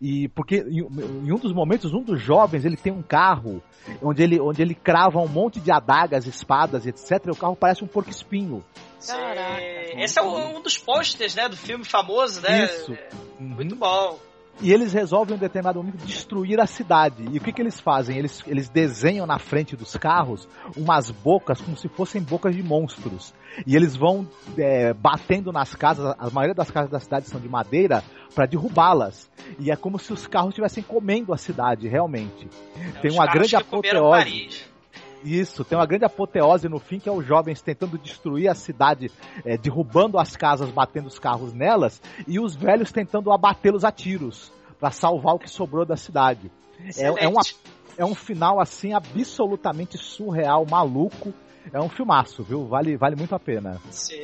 E porque em, em, um dos momentos, um dos jovens, ele tem um carro onde ele, onde ele crava um monte de adagas, espadas, etc. E o carro parece um porco espinho. Caraca. Esse é um dos posters, né, do filme famoso, né? Isso. Muito bom. E eles resolvem em um determinado momento destruir a cidade. E o que, que eles fazem? Eles, eles desenham na frente dos carros umas bocas como se fossem bocas de monstros. E eles vão é, batendo nas casas, a maioria das casas da cidade são de madeira, para derrubá-las. E é como se os carros estivessem comendo a cidade, realmente. É, Tem uma grande apoteose. Isso, tem uma grande apoteose no fim, que é os jovens tentando destruir a cidade, é, derrubando as casas, batendo os carros nelas, e os velhos tentando abatê-los a tiros, para salvar o que sobrou da cidade. É, é, uma, é um final, assim, absolutamente surreal, maluco. É um filmaço, viu? Vale, vale muito a pena. Sim.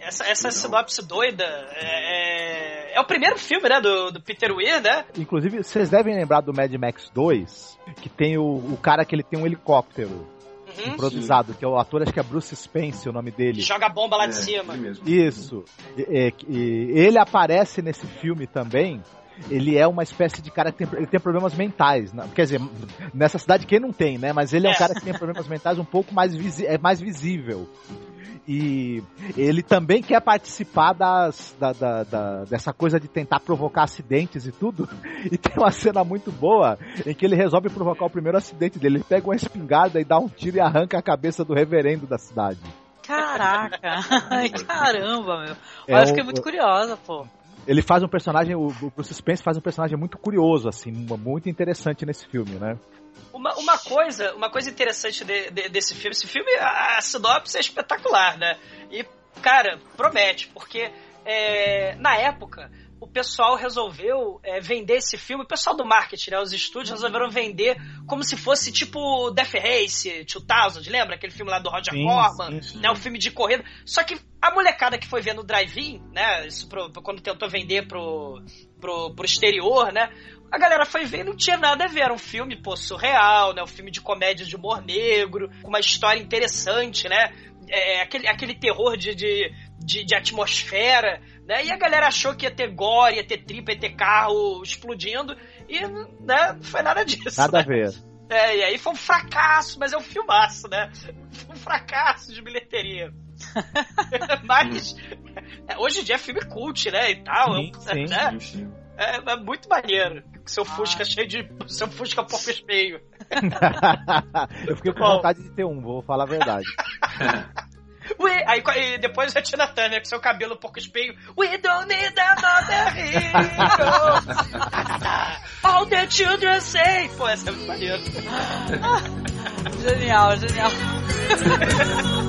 Essa, essa sinopse doida é, é, é, o primeiro filme, né, do, do Peter Weir, né? Inclusive, vocês devem lembrar do Mad Max 2, que tem o, o cara que ele tem um helicóptero. Uhum. improvisado, que é o ator, acho que é Bruce Spence o nome dele. Joga bomba lá de é, cima. Isso. E, e, ele aparece nesse filme também. Ele é uma espécie de cara que tem, ele tem problemas mentais. Né? Quer dizer, nessa cidade quem não tem, né? Mas ele é, é um cara que tem problemas mentais um pouco mais, é mais visível. E ele também quer participar das, da, da, da, dessa coisa de tentar provocar acidentes e tudo. E tem uma cena muito boa em que ele resolve provocar o primeiro acidente dele. Ele pega uma espingarda e dá um tiro e arranca a cabeça do reverendo da cidade. Caraca! Caramba, meu. É eu fiquei muito curiosa, pô. Ele faz um personagem, o Bruce Spence faz um personagem muito curioso, assim, muito interessante nesse filme, né? Uma, uma, coisa, uma coisa interessante de, de, desse filme, esse filme, a, a sinopse é espetacular, né? E, cara, promete, porque é, na época o pessoal resolveu é, vender esse filme, o pessoal do marketing, né, os estúdios resolveram vender como se fosse tipo Death Race 2000, lembra? Aquele filme lá do Roger sim, Corman, sim, sim. né, o filme de corrida. Só que a molecada que foi ver no drive-in, né, isso pro, quando tentou vender pro, pro, pro exterior, né, a galera foi ver e não tinha nada a ver. Era um filme, pô, surreal, né? Um filme de comédia de humor negro, com uma história interessante, né? É, é, aquele, aquele terror de, de, de, de, atmosfera, né? E a galera achou que ia ter gore, ia ter tripa, ia ter carro explodindo, e né, não foi nada disso. Nada né? a ver. É, e aí foi um fracasso, mas é um filmaço, né? Foi um fracasso de bilheteria. mas é, hoje em dia é filme cult, né? E tal. Sim, é, né? sim, sim. É, é, muito maneiro. Seu Fusca ah. cheio de. Seu Fusca pouco espelho. eu fiquei com vontade de ter um, vou falar a verdade. We, aí e depois a Tina Turner com seu cabelo pouco espelho. We don't need another hero. All the children say. Pô, essa é muito maneiro. genial, genial.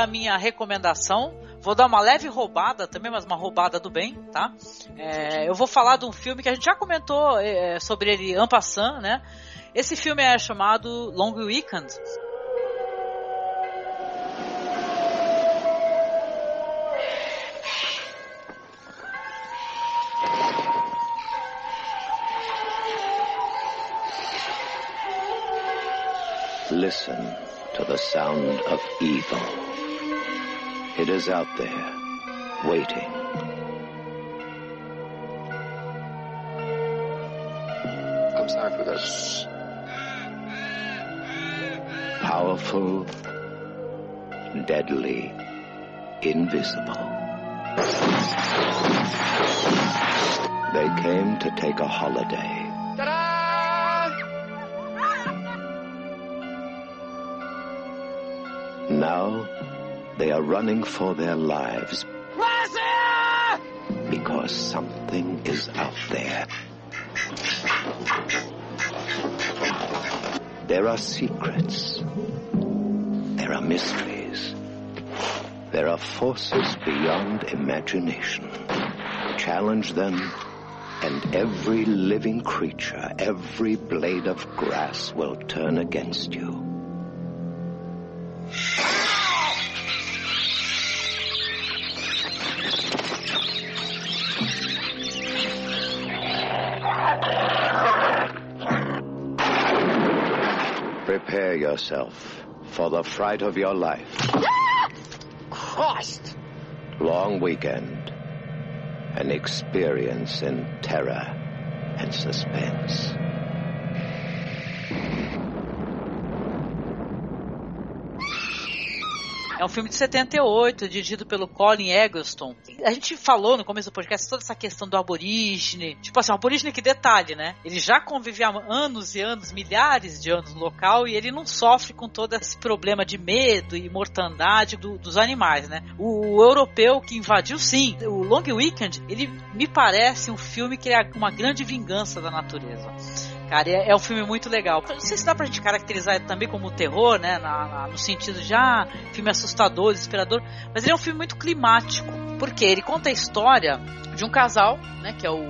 da minha recomendação. Vou dar uma leve roubada também, mas uma roubada do bem, tá? É, eu vou falar de um filme que a gente já comentou é, sobre ele en passant, né? Esse filme é chamado Long Weekend. Listen to the sound of evil. It is out there, waiting. I'm sorry for this. Powerful, deadly, invisible. They came to take a holiday. Ta-da! Now they are running for their lives because something is out there. There are secrets. There are mysteries. There are forces beyond imagination. Challenge them, and every living creature, every blade of grass will turn against you. Prepare yourself for the fright of your life. Ah! Christ! Long weekend. An experience in terror and suspense. É um filme de 78, dirigido pelo Colin Eggleston. A gente falou no começo do podcast toda essa questão do aborígene. Tipo assim, o aborígene que detalhe, né? Ele já convivia há anos e anos, milhares de anos no local e ele não sofre com todo esse problema de medo e mortandade do, dos animais, né? O, o, europeu que invadiu, sim. O Long Weekend, ele me parece um filme que é uma grande vingança da natureza. Cara, é, é, um filme muito legal. Não sei se dá pra gente caracterizar também como terror, né? Na, na, no sentido ah, filme assustador, desesperador. Mas ele é um filme muito climático. Porque ele conta a história de um casal, né? Que é o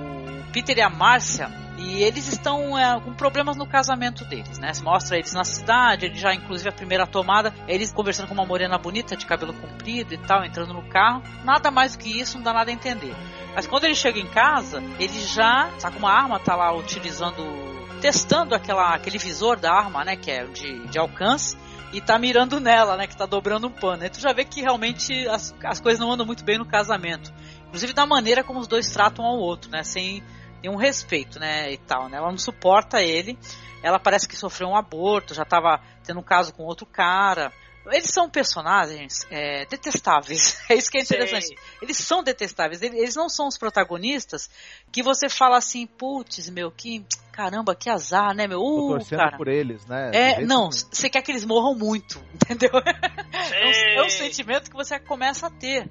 Peter e a Márcia. E eles estão é, com problemas no casamento deles, né? Mostra eles na cidade, ele já, inclusive, a primeira tomada, eles conversando com uma morena bonita, de cabelo comprido e tal, entrando no carro. Nada mais do que isso, não dá nada a entender. Mas quando ele chega em casa, ele já tá com uma arma, tá lá utilizando testando aquela, aquele visor da arma, né, que é de, de alcance, e tá mirando nela, né, que tá dobrando um pano. Aí tu já vê que realmente as, as coisas não andam muito bem no casamento. Inclusive da maneira como os dois tratam ao outro, né, sem nenhum respeito, né, e tal, né. Ela não suporta ele, ela parece que sofreu um aborto, já tava tendo um caso com outro cara. Eles são personagens é, detestáveis. É isso que é interessante. Sei. Eles são detestáveis. Eles não são os protagonistas que você fala assim, putz, meu, que caramba, que azar, né, meu? Uh, torcendo cara. por eles, né? É, não, você quer que eles morram muito, entendeu? É um, é um sentimento que você começa a ter.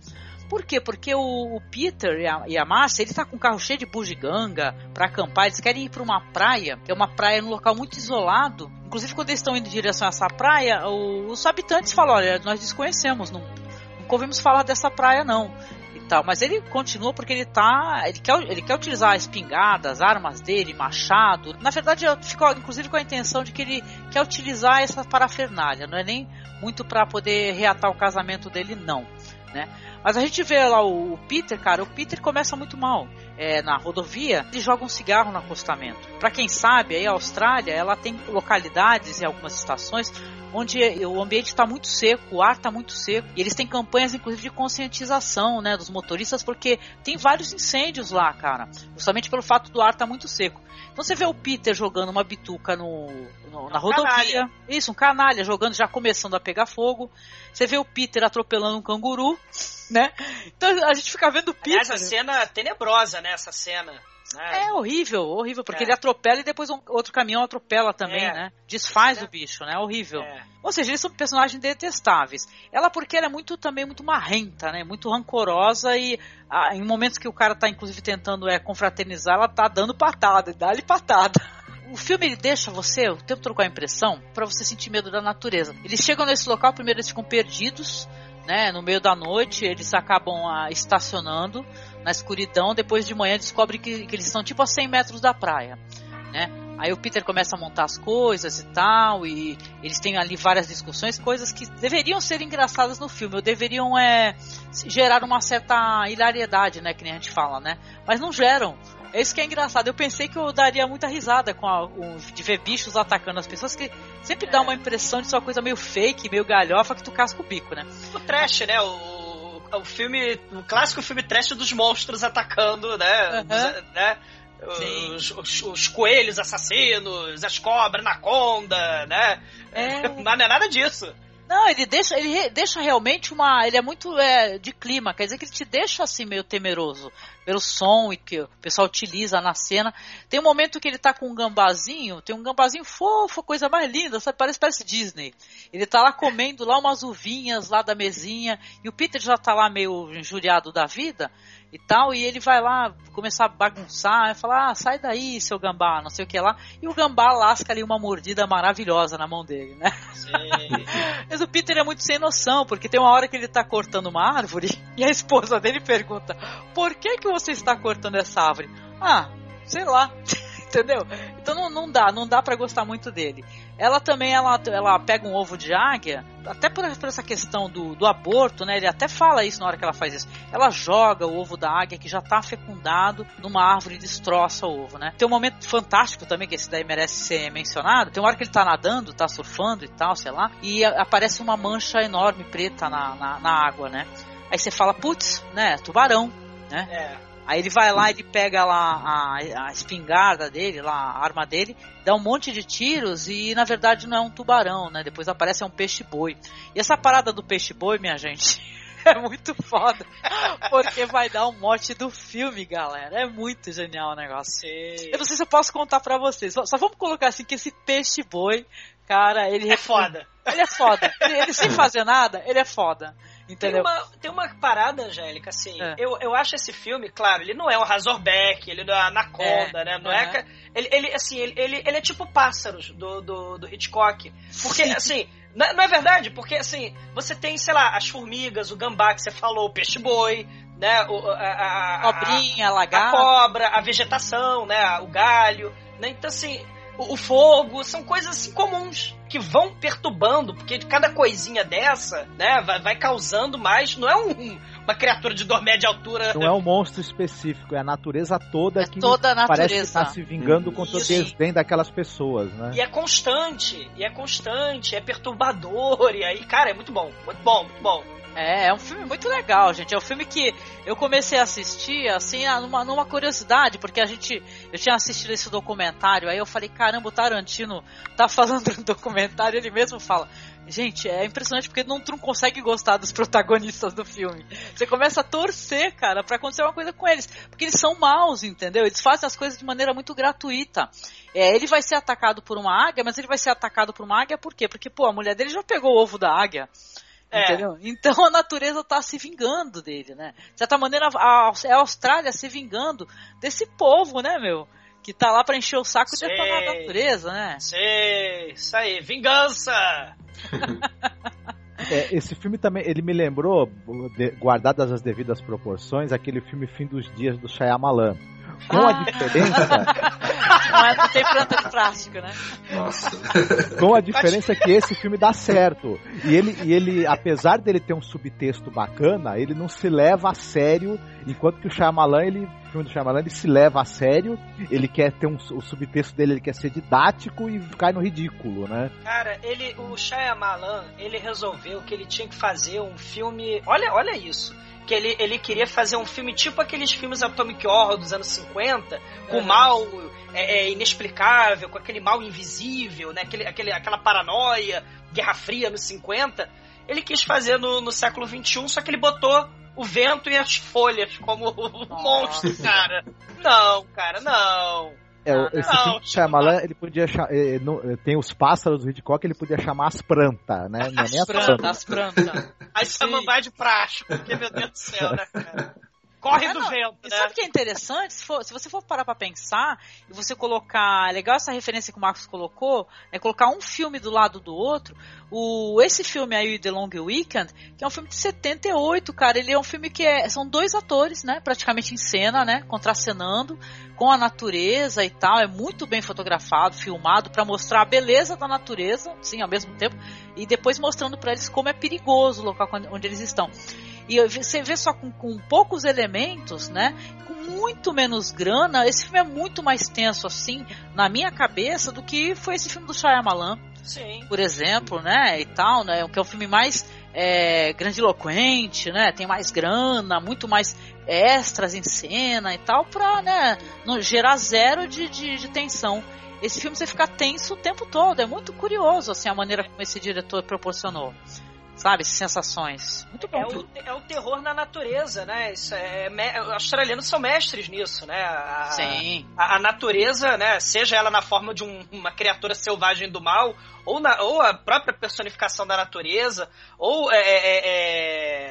Por quê? Porque o, o Peter e a, e a Márcia, ele tá com um carro cheio de bugiganga para acampar, eles querem ir para uma praia, que é uma praia num local muito isolado. Inclusive, quando eles estão indo em direção a essa praia, os habitantes falam: olha, nós desconhecemos, não, nunca ouvimos falar dessa praia, não. E tal. Mas ele continua porque ele tá. Ele quer, ele quer utilizar a espingarda, as armas dele, machado. Na verdade, eu fico, inclusive, com a intenção de que ele quer utilizar essa parafernália. Não é nem muito para poder reatar o casamento dele, não. Né? Mas a gente vê lá o, Peter, cara, o Peter começa muito mal. É, na rodovia, ele joga um cigarro no acostamento. Para quem sabe, aí a Austrália, ela tem localidades e algumas estações onde o ambiente está muito seco, o ar está muito seco, e eles têm campanhas, inclusive, de conscientização, né, dos motoristas, porque tem vários incêndios lá, cara, justamente pelo fato do ar estar tá muito seco. Então você vê o Peter jogando uma bituca no, no na rodovia, canalha. isso, um canalha jogando, já começando a pegar fogo. Você vê o Peter atropelando um canguru, né? Então a gente fica vendo o Peter. Essa cena tenebrosa, né? Essa cena. É, é horrível, horrível, porque é. ele atropela e depois um, outro caminhão atropela também, é. né? Desfaz é. o bicho, né? Horrível. É. Ou seja, eles são personagens detestáveis. Ela porque ela é muito também muito marrenta, né? Muito rancorosa e ah, em momentos que o cara tá inclusive tentando é confraternizar, ela tá dando patada, dá-lhe patada. o filme ele deixa você o tempo todo com a impressão para você sentir medo da natureza. Eles chegam nesse local, primeiro eles ficam perdidos, né? No meio da noite, eles acabam ah, estacionando na escuridão. Depois de manhã descobrem que, que eles estão tipo a 100 metros da praia, né? Aí o Peter começa a montar as coisas e tal, e eles têm ali várias discussões, coisas que deveriam ser engraçadas no filme, ou deveriam é, gerar uma certa hilariedade, né, que nem a gente fala, né? Mas não geram. É isso que é engraçado. Eu pensei que eu daria muita risada com a, o, de ver bichos atacando as pessoas, que sempre dá uma impressão de ser uma coisa meio fake, meio galhofa, que tu casca o bico, né? O trash, né? O, o filme, o clássico filme trash dos monstros atacando, né? Dos- né? Os, os- os coelhos assassinos, as cobras na conda, né? É. Mas não é nada disso. Não, ele deixa, ele deixa realmente uma. Ele é muito é, de clima, quer dizer que ele te deixa assim meio temeroso pelo som e que o pessoal utiliza na cena. Tem um momento que ele tá com um gambazinho, tem um gambazinho fofo, coisa mais linda, sabe? Parece, parece Disney. Ele tá lá comendo lá umas uvinhas lá da mesinha, e o Peter já tá lá meio injuriado da vida e tal, e ele vai lá começar a bagunçar, e falar, ah, sai daí, seu gambá, não sei o que lá, e o gambá lasca ali uma mordida maravilhosa na mão dele, né? Mas o Peter é muito sem noção, porque tem uma hora que ele tá cortando uma árvore e a esposa dele pergunta: Por que que você está cortando essa árvore? Ah, sei lá. Entendeu? Então não, não dá, não dá pra gostar muito dele. Ela também, ela, ela pega um ovo de águia, até por, por essa questão do, do aborto, né? Ele até fala isso na hora que ela faz isso. Ela joga o ovo da águia que já tá fecundado numa árvore e destroça o ovo, né? Tem um momento fantástico também, que esse daí merece ser mencionado. Tem uma hora que ele tá nadando, tá surfando e tal, sei lá, e aparece uma mancha enorme preta na, na, na água, né? Aí você fala, putz, né? Tubarão, né? É. Aí ele vai lá, ele pega lá a, a espingarda dele, lá a arma dele, dá um monte de tiros e na verdade não é um tubarão, né? Depois aparece é um peixe-boi. E essa parada do peixe-boi, minha gente, é muito foda. Porque vai dar um mote do filme, galera. É muito genial o negócio. Eu não sei se eu posso contar pra vocês. Só, só vamos colocar assim que esse peixe-boi, cara, ele É foda. Ele é foda. Ele, ele sem fazer nada, ele é foda. Tem Entendeu? uma, tem uma parada, Angélica, assim, É. eu, eu acho esse filme, claro, ele não é o Razorback, ele não é Anaconda, É, né? Não é. aham. ca- Ele, ele, assim, ele, ele, ele é tipo Pássaros do, do, do Hitchcock. Porque, assim, não é, não é verdade? Porque, assim, você tem, sei lá, as formigas, o gambá que você falou, o peixe-boi, né? O, a, a, a- Cobrinha, a lagarto. cobra, a vegetação, né? O galho, né? Então, assim, o, o fogo, são coisas assim comuns que vão perturbando, porque cada coisinha dessa, né, vai, vai causando mais. Não é um- uma criatura de metros de altura. Não é um monstro específico, é a natureza toda que toda a parece que natureza. está se vingando contra o Isso. desdém daquelas pessoas, né? E é constante, e é constante, é perturbador, e aí, cara, é muito bom, muito bom, muito bom. É, é um filme muito legal, gente. É um filme que eu comecei a assistir, assim, numa, numa curiosidade, porque a gente. Eu tinha assistido esse documentário, aí eu falei, caramba, o Tarantino tá falando um documentário, ele mesmo fala. Gente, é impressionante porque não, tu não consegue gostar dos protagonistas do filme. Você começa a torcer, cara, pra acontecer uma coisa com eles. Porque eles são maus, entendeu? Eles fazem as coisas de maneira muito gratuita. É, ele vai ser atacado por uma águia, mas ele vai ser atacado por uma águia por quê? Porque, pô, a mulher dele já pegou o ovo da águia. É. Entendeu? Então a natureza tá se vingando dele, né? De certa maneira, a, é a Austrália se vingando desse povo, né, meu? Que tá lá pra encher o saco e Sei. detonar a natureza, né? Sei, isso aí, vingança! É, esse filme também, ele me lembrou, de- guardadas as devidas proporções, aquele filme Fim dos Dias do Shyamalan. Com a Ah. diferença, Não, é, não tem planta de plástico, né? Nossa. com a diferença que esse filme dá certo. E ele, e ele, apesar dele ter um subtexto bacana, ele não se leva a sério, enquanto que o Shyamalan, ele, o filme do Shyamalan, ele se leva a sério, ele quer ter um, o subtexto dele, ele quer ser didático e cai no ridículo, né? Cara, ele, o Shyamalan, ele resolveu que ele tinha que fazer um filme. Olha, olha isso. Que ele, ele queria fazer um filme tipo aqueles filmes Atomic Horror dos anos 50, com Uhum. mal é, é, inexplicável, com aquele mal invisível, né? Aquele, aquele, aquela paranoia, Guerra Fria nos 50. Ele quis fazer no, no século XXI, só que ele botou o vento e as folhas como monstro, cara. Não, cara, não. É, o- esse não, filme Shyamalan, ele podia chamar. tem os pássaros do Hitchcock, ele podia chamar as plantas, né? Não é nem as Planta, plantas. as plantas. Aí samambaia de prático, porque, meu Deus do céu, né, cara? corre É, do não, vento, e né? sabe o que é interessante? Se, for- se você for parar pra pensar e você colocar. É legal essa referência que o Marcos colocou, é colocar um filme do lado do outro. O, esse filme aí, The Long Weekend, que é um filme de 78, cara. Ele é um filme que é, são dois atores, né? Praticamente em cena, né? Contracenando com a natureza e tal. É muito bem fotografado, filmado, pra mostrar a beleza da natureza, sim, ao mesmo tempo. E depois mostrando pra eles como é perigoso o local onde eles estão. E você vê só com, com poucos elementos, né? Com muito menos grana, esse filme é muito mais tenso, assim, na minha cabeça, do que foi esse filme do Shyamalan, Sim. por exemplo, né? E tal, né? Que é um filme mais é, grandiloquente, né? Tem mais grana, muito mais extras em cena e tal, pra, né? Gerar zero de, de, de tensão. Esse filme você fica tenso o tempo todo. É muito curioso, assim, a maneira como esse diretor proporcionou. Sabe, sensações. Muito bom. É o, é o terror na natureza, né? Isso é, os australianos são mestres nisso, né? A, Sim. A, a natureza, né? Seja ela na forma de um- uma criatura selvagem do mal, ou, na- ou a própria personificação da natureza, ou é, é,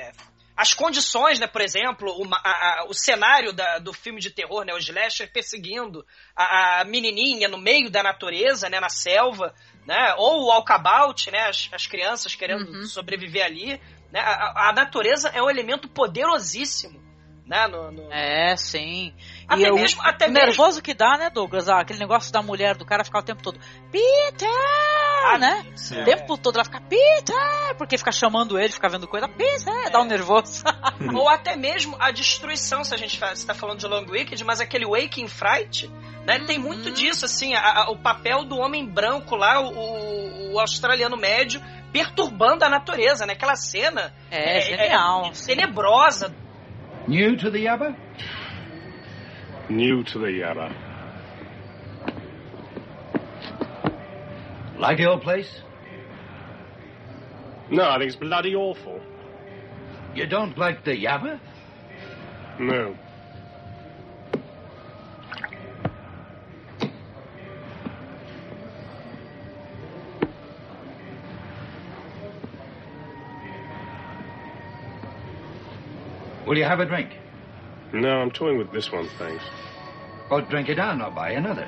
é, as condições, né? Por exemplo, uma- a- a- o cenário da- do filme de terror, né? O slasher perseguindo a, a menininha no meio da natureza, né? Na selva, né? Ou o walkabout, né? As, as crianças querendo sobreviver ali. Né? A, a- a natureza é um elemento poderosíssimo, né? No, no- É, sim. Até e o- mesmo- até o nervoso que dá, né, Douglas? Ah, aquele negócio da mulher, do cara ficar o tempo todo, Peter, né? sim. O tempo todo ela fica, Peter, porque fica chamando ele, fica vendo coisa, Peter, dá um nervoso. Ou até mesmo a destruição, se a gente está falando de Long Weekend, mas aquele Waking Fright, né? Tem Uhum. muito disso, assim, a- a- o papel do homem branco lá, o, o- o australiano médio, perturbando a natureza, né? Aquela cena É, genial. é tenebrosa. New to the Yabba? New to the Yabba. Like the old place? No, I think it's bloody awful. You don't like the Yabba? No. Will you have a drink? No, I'm toying with this one, thanks. Well, drink it down, I'll buy another.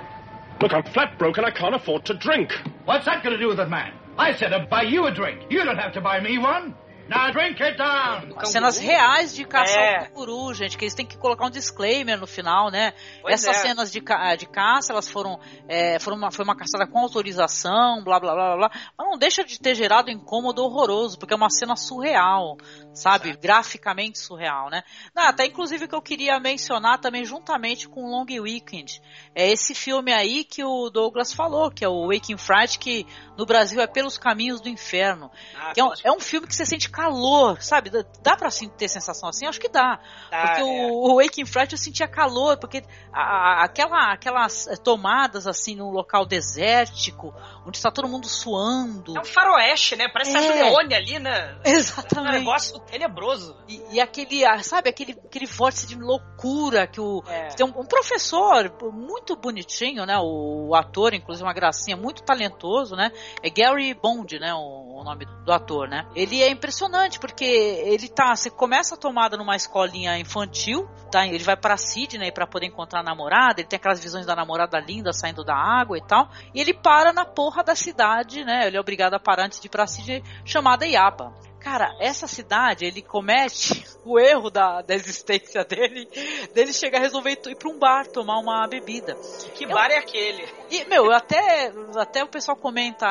Look, I'm flat broke and I can't afford to drink. What's that got to do with it, man? I said I'd buy you a drink. You don't have to buy me one. Now drink it down. Cenas reais de caça É. ao canguru, gente, que eles têm que colocar um disclaimer no final, né? Pois Essas é. cenas de, ca- de caça, elas foram, é, foram uma, foi uma caçada com autorização, blá blá blá blá blá, mas não deixa de ter gerado incômodo horroroso, porque é uma cena surreal, sabe? Graficamente surreal, né? Não, até inclusive que eu queria mencionar também juntamente com o Long Weekend, é esse filme aí que o Douglas falou, que é o Waking Fright, que no Brasil é Pelos Caminhos do Inferno. Ah, que é, um, é um filme que você sente calor, sabe? Dá, dá pra assim, ter sensação assim? Acho que dá. Porque é. o, o Waking Fright eu sentia calor, porque a- a- aquela, aquelas eh, tomadas assim num local desértico, onde está todo mundo suando. É um faroeste, né? Parece É. Sérgio Leone ali, né? Exatamente. Um negócio tenebroso. E, e aquele, ah, sabe, aquele, aquele vórtice de loucura que o. É. Tem um, um professor muito bonitinho, né? O, o ator, inclusive, uma gracinha, muito talentoso, né? É Gary Bond, né? O, o nome do ator, né? Ele é impressionante, porque ele tá. Você começa a tomada numa escolinha infantil, tá? Ele vai pra Sydney pra poder encontrar a namorada, ele tem aquelas visões da namorada linda saindo da água e tal. E ele para na porra da cidade, né? Ele é obrigado a parar antes de ir pra Sydney, chamada Iapa. Cara, essa cidade, ele comete o erro da, da existência dele, dele chegar a resolver ir pra um bar tomar uma bebida. Que bar é aquele? E, meu, até, até o pessoal comenta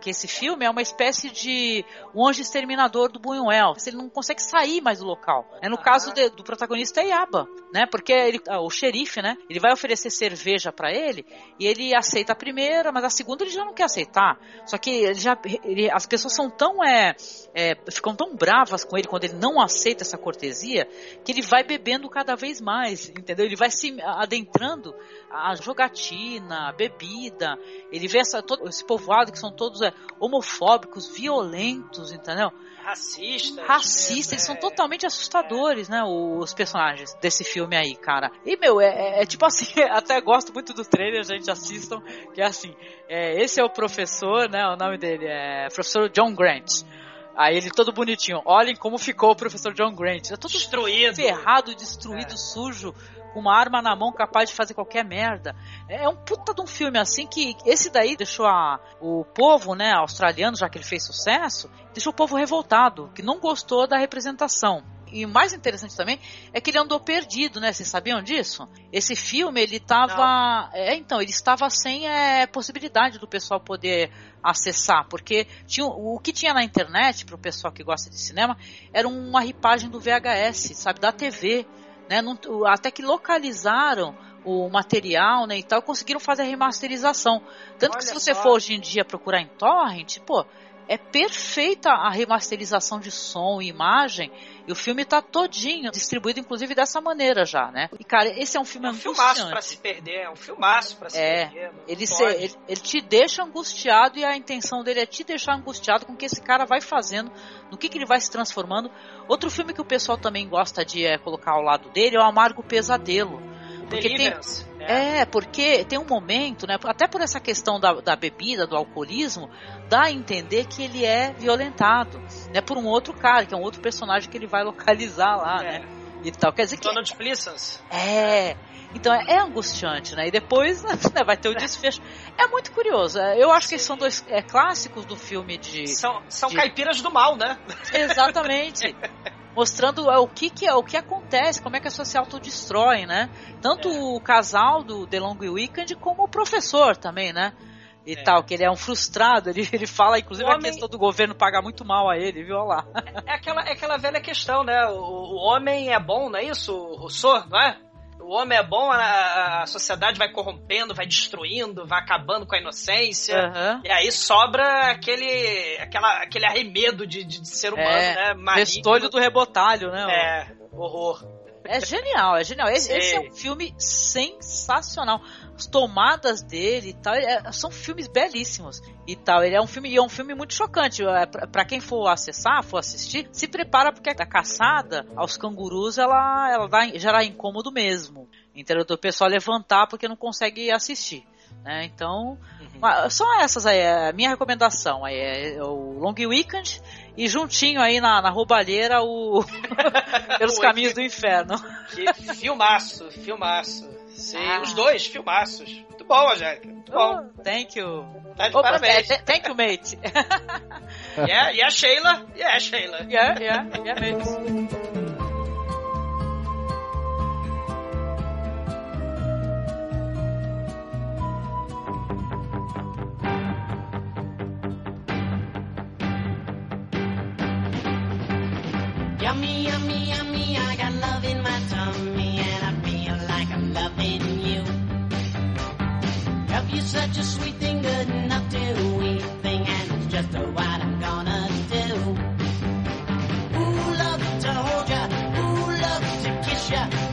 que esse filme é uma espécie de um anjo exterminador do Buñuel. Ele não consegue sair mais do local. É no caso de- do protagonista é Yaba, né? Porque ele, ah, o xerife, né? Ele vai oferecer cerveja pra ele e ele aceita a primeira, mas a segunda ele já não quer aceitar. Só que ele já, ele- as pessoas são tão é, é, ficam tão bravas com ele quando ele não aceita essa cortesia que ele vai bebendo cada vez mais, entendeu? Ele vai se adentrando a jogatina, a bebida. Ele vê essa, todo, esse povoado que são todos é, homofóbicos, violentos, entendeu? Racista. Racistas, eles são totalmente assustadores, né? Os personagens desse filme aí, cara. E, meu, é, é- é tipo assim, até gosto muito do trailer, gente, assistam, que é assim, é, esse é o professor, né? O nome dele é professor John Grant. Aí ele todo bonitinho. Olhem como ficou o professor John Grant. É todo Destruído. ferrado, destruído, sujo, com uma arma na mão capaz de fazer qualquer merda. É um puta de um filme assim que esse daí deixou a, o povo, né, australiano, já que ele fez sucesso, deixou o povo revoltado, que não gostou da representação. E o mais interessante também é que ele andou perdido, né? Vocês sabiam disso? Esse filme, ele tava. É, então, ele estava sem é, possibilidade do pessoal poder acessar, porque tinha, o que tinha na internet, para o pessoal que gosta de cinema, era uma ripagem do VHS, sabe? Da TV. Né? Não, até que localizaram o material né, e tal, conseguiram fazer a remasterização. Tanto Olha que se você só. for hoje em dia procurar em torrent, pô, é perfeita a remasterização de som e imagem. E o filme tá todinho, distribuído inclusive dessa maneira já, né? E cara, esse é um filme É um filmaço pra se perder, é um filmaço pra se É, perder. ele, se- ele, ele te deixa angustiado e a intenção dele é te deixar angustiado com o que esse cara vai fazendo, no que, que ele vai se transformando. Outro filme que o pessoal também gosta de é, colocar ao lado dele é o Amargo Pesadelo. Porque tem, Deliverance, né? É, porque tem um momento, né? Até por essa questão da, da bebida, do alcoolismo, dá a entender que ele é violentado, né? Por um outro cara, que é um outro personagem que ele vai localizar lá, É. né? E tal. Quer dizer que Donald Pleasance. é. Então é, é angustiante, né? E depois né, vai ter o desfecho. É muito curioso. É, Eu acho que são dois é, clássicos do filme de. São, são de- caipiras do mal, né? Exatamente. Mostrando é, o que, que é, o que acontece, como é que a social autodestrói, né? Tanto É. o casal do The Long Weekend como o professor também, né? E É. tal, que ele é um frustrado, ele, ele fala, inclusive, O a homem- questão do governo pagar muito mal a ele, viu? Olha lá. É aquela, é aquela velha questão, né? O, o homem é bom, não é isso, Rousseau, não é? O homem é bom, a, a sociedade vai corrompendo, vai destruindo, vai acabando com a inocência. Aham. E aí sobra aquele, aquela, aquele arremedo de, de, de ser humano, É, né? Maligno. Do rebotalho, né? É, horror. É genial, é genial. Esse, esse é um filme sensacional. As tomadas dele e tal, é- são filmes belíssimos e tal. Ele é um filme, e é um filme muito chocante. É, pra quem for acessar, for assistir, se prepara porque a caçada aos cangurus ela, ela dá, gera incômodo mesmo. Entendeu? Do pessoal levantar porque não consegue assistir. Né? Então, ah, são essas aí, é a minha recomendação aí é o Long Weekend e juntinho aí na, na roubalheira o Pelos O Caminhos do Inferno. Que filmaço, filmaço. Sim, Ah. os dois, filmaços. Muito bom, Angélica. Muito bom. Oh, thank you. Tá de Opa, parabéns. th- Thank you, mate. Yeah, yeah, Sheila. Yeah, Sheila. yeah, yeah, yeah, mate. Such a sweet thing, good enough to eat thing, and it's just what I'm gonna do. Ooh, love to hold ya, ooh, love to kiss ya,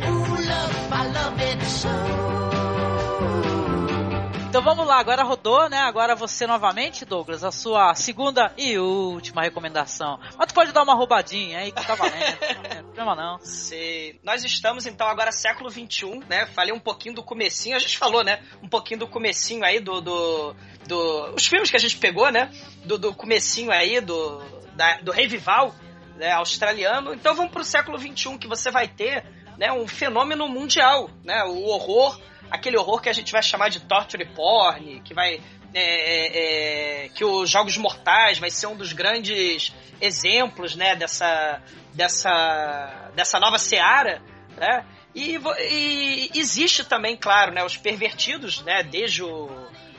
vamos lá, agora rodou, né? Agora você novamente, Douglas, a sua segunda e última recomendação. Mas tu pode dar uma roubadinha aí que tá valendo. não problema não. Sim. Nós estamos então agora século XXI, né? Falei um pouquinho do comecinho, a gente falou, né? Um pouquinho do comecinho aí do, do, do os filmes que a gente pegou, né? Do, do comecinho aí do da, do revival né? australiano. Então vamos pro século XXI que você vai ter, né? Um fenômeno mundial, né? O horror, aquele horror que a gente vai chamar de torture porn, que vai é, é, é, que os Jogos Mortais vai ser um dos grandes exemplos, né, dessa, dessa, dessa nova seara, né, e, e existe também, claro, né, os pervertidos, né, desde o,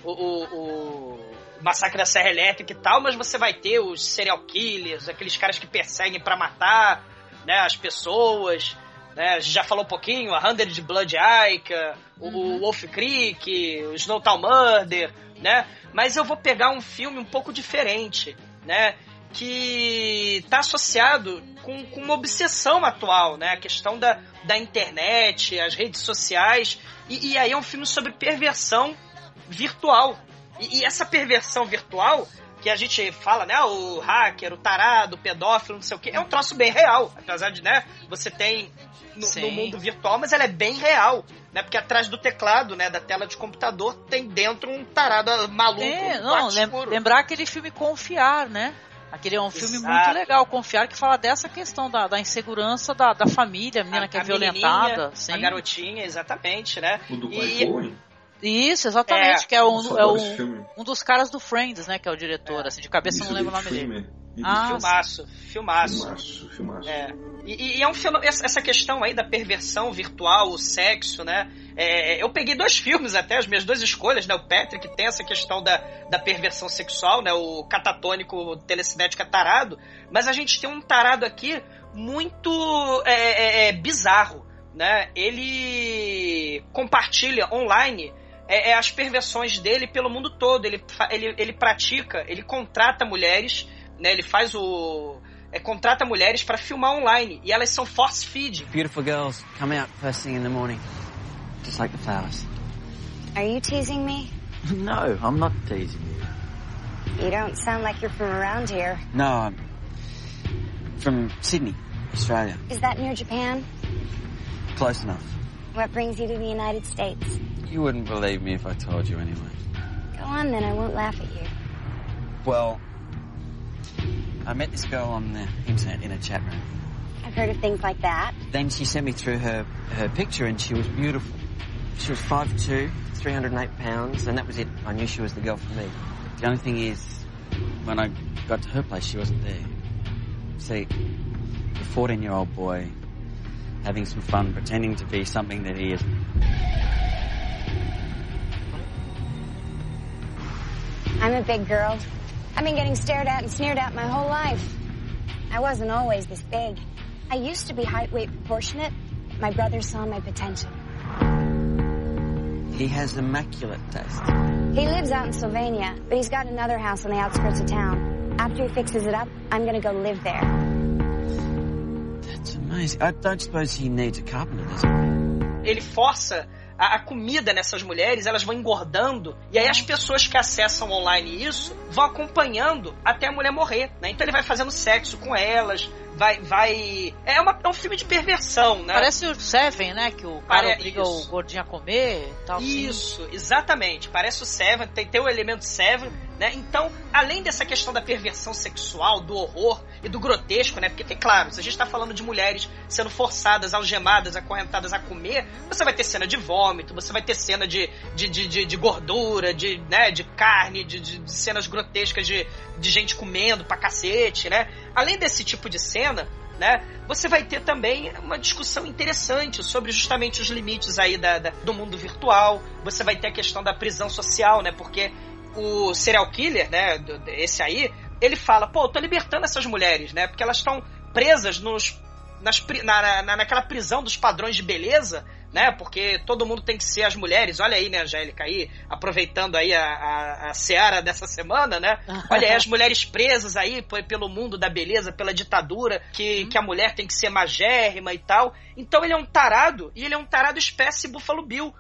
o, o- o Massacre da Serra Elétrica e tal, mas você vai ter os serial killers, aqueles caras que perseguem pra matar, né, as pessoas, né, a gente já falou um pouquinho, a Hundred Blood Ica, o, o Wolf Creek, o Snowtown Murder, né? Mas eu vou pegar um filme um pouco diferente, né? Que está associado com, com uma obsessão atual, né? A questão da, da internet, as redes sociais. E, e aí é um filme sobre perversão virtual. E, e essa perversão virtual que a gente fala, né? O hacker, o tarado, o pedófilo, não sei o quê, é um troço bem real. Apesar de, né? Você tem no, no mundo virtual, mas ela é bem real, né? Porque atrás do teclado, né? Da tela de computador, tem dentro um tarado maluco. É, um não, lem- escuro. lembrar aquele filme Confiar, né? Aquele é um filme Exato. muito legal, Confiar, que fala dessa questão da, da insegurança da, da família, a menina que é a violentada. sim. A garotinha, exatamente, né? O do E-? Isso, exatamente, É, que é, um, é um, filme. um dos caras do Friends, né, que é o diretor, assim, de cabeça eu não lembro o nome dele. Ah, filmaço, filmaço. Filmaço, filmaço. É. E, e é um fenô- essa questão aí da perversão virtual, o sexo, né? É, eu peguei dois filmes até, as minhas duas escolhas, né? O Patrick tem essa questão da, da perversão sexual, né? O catatônico telecinético é tarado, mas a gente tem um tarado aqui muito é, é, é, bizarro, né? Ele compartilha online é, é, as perversões dele pelo mundo todo. Ele, ele, ele pratica, ele contrata mulheres, né? Ele faz o. é, contrata mulheres para filmar online e elas são force feed. Beautiful girls come out first thing in the morning, just like the flowers. Are you teasing me? no, I'm not teasing you. You don't sound like you're from around here. No, I'm from Sydney, Australia. Is that near Japan? Close enough. What brings you to the United States? You wouldn't believe me if I told you anyway. Go on then, I won't laugh at you. Well, I met this girl on the internet in a chat room. I've heard of things like that. Then she sent me through her, her picture and she was beautiful. She was 5'2", 308 pounds, and that was it. I knew she was the girl for me. The only thing is, when I got to her place, she wasn't there. See, a 14-year-old boy having some fun pretending to be something that he isn't. I'm a big girl. I've been getting stared at and sneered at my whole life. I wasn't always this big. I used to be height weight proportionate. My brother saw my potential. He has immaculate taste. He lives out in Sylvania, but he's got another house on the outskirts of town. After he fixes it up, I'm gonna go live there. That's amazing. I don't suppose he needs a carpenter, does he? Ele força a, a comida nessas mulheres, elas vão engordando, e aí as pessoas que acessam online isso vão acompanhando até a mulher morrer, né? Então ele vai fazendo sexo com elas, vai. vai... É, uma, é um filme de perversão, né? Parece o Seven, né, que o cara Pare- obriga isso. o gordinho a comer e tal. assim. Isso, exatamente. Parece o Seven, tem, tem o elemento Seven, né? Então, além dessa questão da perversão sexual, do horror e do grotesco, né? Porque, claro, se a gente tá falando de mulheres sendo forçadas, algemadas, acorrentadas a comer, você vai ter cena de vômito, você vai ter cena de, de, de, de, de gordura, de, né, de carne, de, de, de cenas grotescas de, de gente comendo pra cacete, né? Além desse tipo de cena, né? Você vai ter também uma discussão interessante sobre justamente os limites aí da, da- do mundo virtual. Você vai ter a questão da prisão social, né? Porque o serial killer, né? Esse aí, ele fala, pô, eu tô libertando essas mulheres, né? Porque elas estão presas nos nas, na, na, naquela prisão dos padrões de beleza, né? Porque todo mundo tem que ser as mulheres. Olha aí, né, Angélica, aí, aproveitando aí a, a, a seara dessa semana, né? Olha aí as mulheres presas aí pelo mundo da beleza, pela ditadura, que, que a mulher tem que ser magérrima e tal. Então ele é um tarado, e ele é um tarado espécie Buffalo Bill.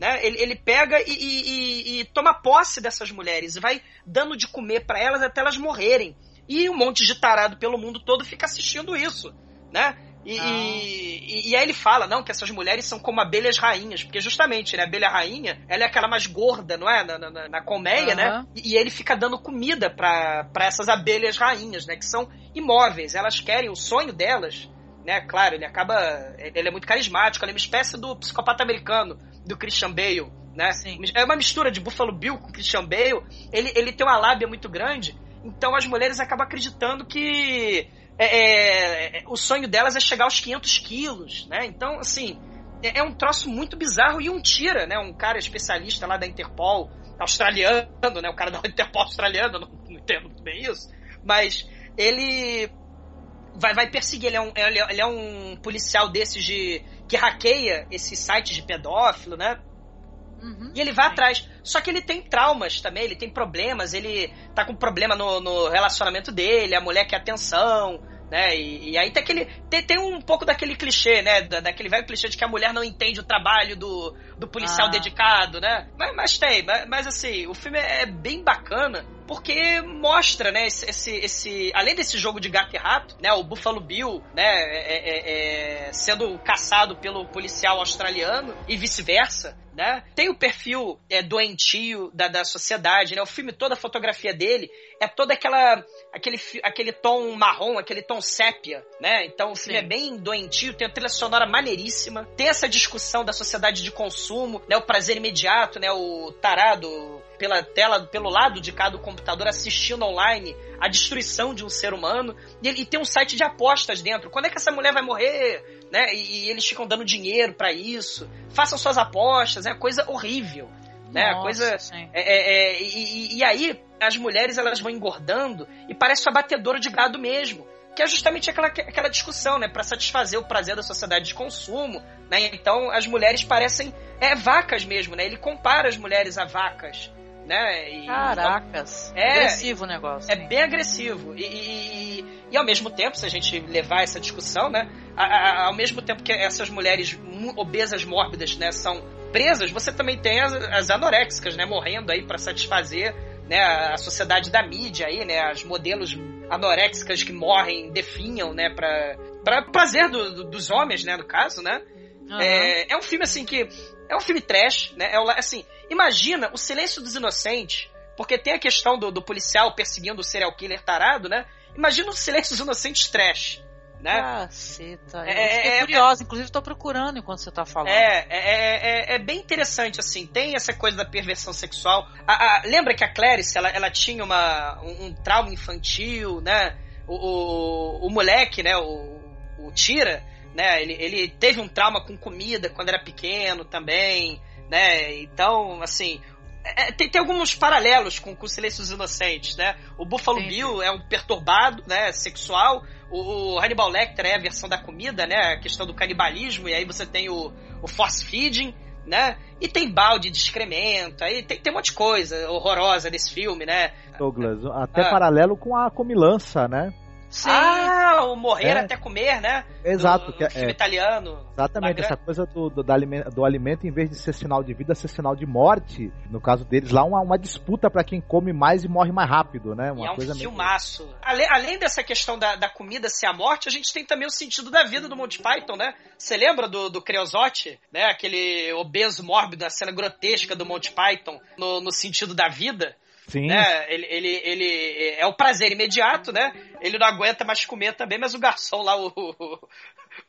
Né? Ele, ele pega e, e- e- toma posse dessas mulheres e vai dando de comer para elas até elas morrerem. E um monte de tarado pelo mundo todo fica assistindo isso, né? E, e, e aí ele fala, não, que essas mulheres são como abelhas rainhas, porque justamente, né, a abelha rainha, ela é aquela mais gorda, não é? Na, na, na colmeia, né? Aham. E, e ele fica dando comida para essas abelhas rainhas, né? Que são imóveis, elas querem, o sonho delas, né? Claro, ele acaba, ele é muito carismático, ele é uma espécie do psicopata americano, do Christian Bale, né? É uma mistura de Buffalo Bill com Christian Bale, ele, ele tem uma lábia muito grande, então as mulheres acabam acreditando que é, é, o sonho delas é chegar aos 500 quilos, né? Então, assim, é, é um troço muito bizarro e um tira, né? Um cara especialista lá da Interpol, australiano, né? O cara da Interpol australiano, não, não entendo muito bem isso, mas ele vai, vai perseguir, ele é, um, ele, é, ele é um policial desses de que hackeia esses sites de pedófilo, né? E ele vai atrás. Só que ele tem traumas também, ele tem problemas, ele tá com problema no, no relacionamento dele, a mulher quer atenção, né? E, e aí tem aquele. Tem, tem um pouco daquele clichê, né? Da, daquele velho clichê de que a mulher não entende o trabalho do, do policial Ah. dedicado, né? Mas, mas tem, mas, mas assim, o filme é bem bacana porque mostra, né, esse, esse, esse- além desse jogo de gato e rato, né, o Buffalo Bill, né, é- é- é- sendo caçado pelo policial australiano e vice-versa, né? Tem o perfil é, doentio da, da sociedade, né? O filme, toda a fotografia dele é toda aquela aquele, aquele tom marrom, aquele tom sépia, né? Então o filme Sim. é bem doentio, tem a trilha sonora maneiríssima, tem essa discussão da sociedade de consumo, né? O prazer imediato, né? O tarado pela tela, pelo lado de cada computador assistindo online a destruição de um ser humano e, e tem um site de apostas dentro. Quando é que essa mulher vai morrer? Né? E, e eles ficam dando dinheiro para isso. Façam suas apostas, é coisa horrível. Né? Nossa, coisa é, é, é, e, e, aí as mulheres elas vão engordando e parece uma batedora de gado mesmo que é justamente aquela, aquela discussão, né, para satisfazer o prazer da sociedade de consumo, né? Então as mulheres parecem é vacas mesmo, né? Ele compara as mulheres a vacas, né? E, Caracas. É, agressivo o negócio. É bem agressivo. E, e, e, ao mesmo tempo, se a gente levar essa discussão, né? A, a, ao mesmo tempo que essas mulheres obesas mórbidas, né, são presas, você também tem as, as anoréxicas, né, morrendo aí para satisfazer né, a sociedade da mídia aí, né, as modelos anoréxicas que morrem, definham, né, para para prazer do, do, dos homens, né, no caso, né? Uhum. É, é um filme assim que é um filme trash, né? É assim, imagina o Silêncio dos Inocentes, porque tem a questão do, do policial perseguindo o serial killer tarado, né? Imagina o Silêncio dos Inocentes trash né? Caceta. É, fiquei é, curiosa, é, inclusive estou procurando enquanto você está falando. É, é, é, é, bem interessante, assim, tem essa coisa da perversão sexual. A, a, lembra que a Clarice, ela, ela tinha uma, um, um trauma infantil, né? O, o, o moleque, né, o, o Tira, né, ele, ele teve um trauma com comida quando era pequeno também, né? Então, assim, é, tem, tem, alguns paralelos com, com o Silêncio dos Inocentes, né? O Buffalo sim, Bill sim. é um perturbado, né? Sexual. O, o, Hannibal Lecter é a versão da comida, né? A questão do canibalismo. E aí você tem o, o force feeding, né? E tem balde de excremento. Aí tem, tem um monte de coisa horrorosa nesse filme, né? Douglas, até ah. paralelo com a comilança, né? Sim. Ah, o morrer é. até comer, né? Exato. Do, que é, filme italiano. Exatamente, essa coisa do, do, do, alimento, do alimento, em vez de ser sinal de vida, ser sinal de morte. No caso deles, lá uma, uma disputa para quem come mais e morre mais rápido, né? Uma e é um coisa filmaço. Meio... Além, além dessa questão da, da comida ser a morte, a gente tem também o sentido da vida do Monty Python, né? Você lembra do, do Creosote, né? Aquele obeso mórbido, a cena grotesca do Monty Python no, no sentido da vida? Sim. Né? Ele, ele, ele é o prazer imediato, né? Ele não aguenta mais comer também, mas o garçom lá, o,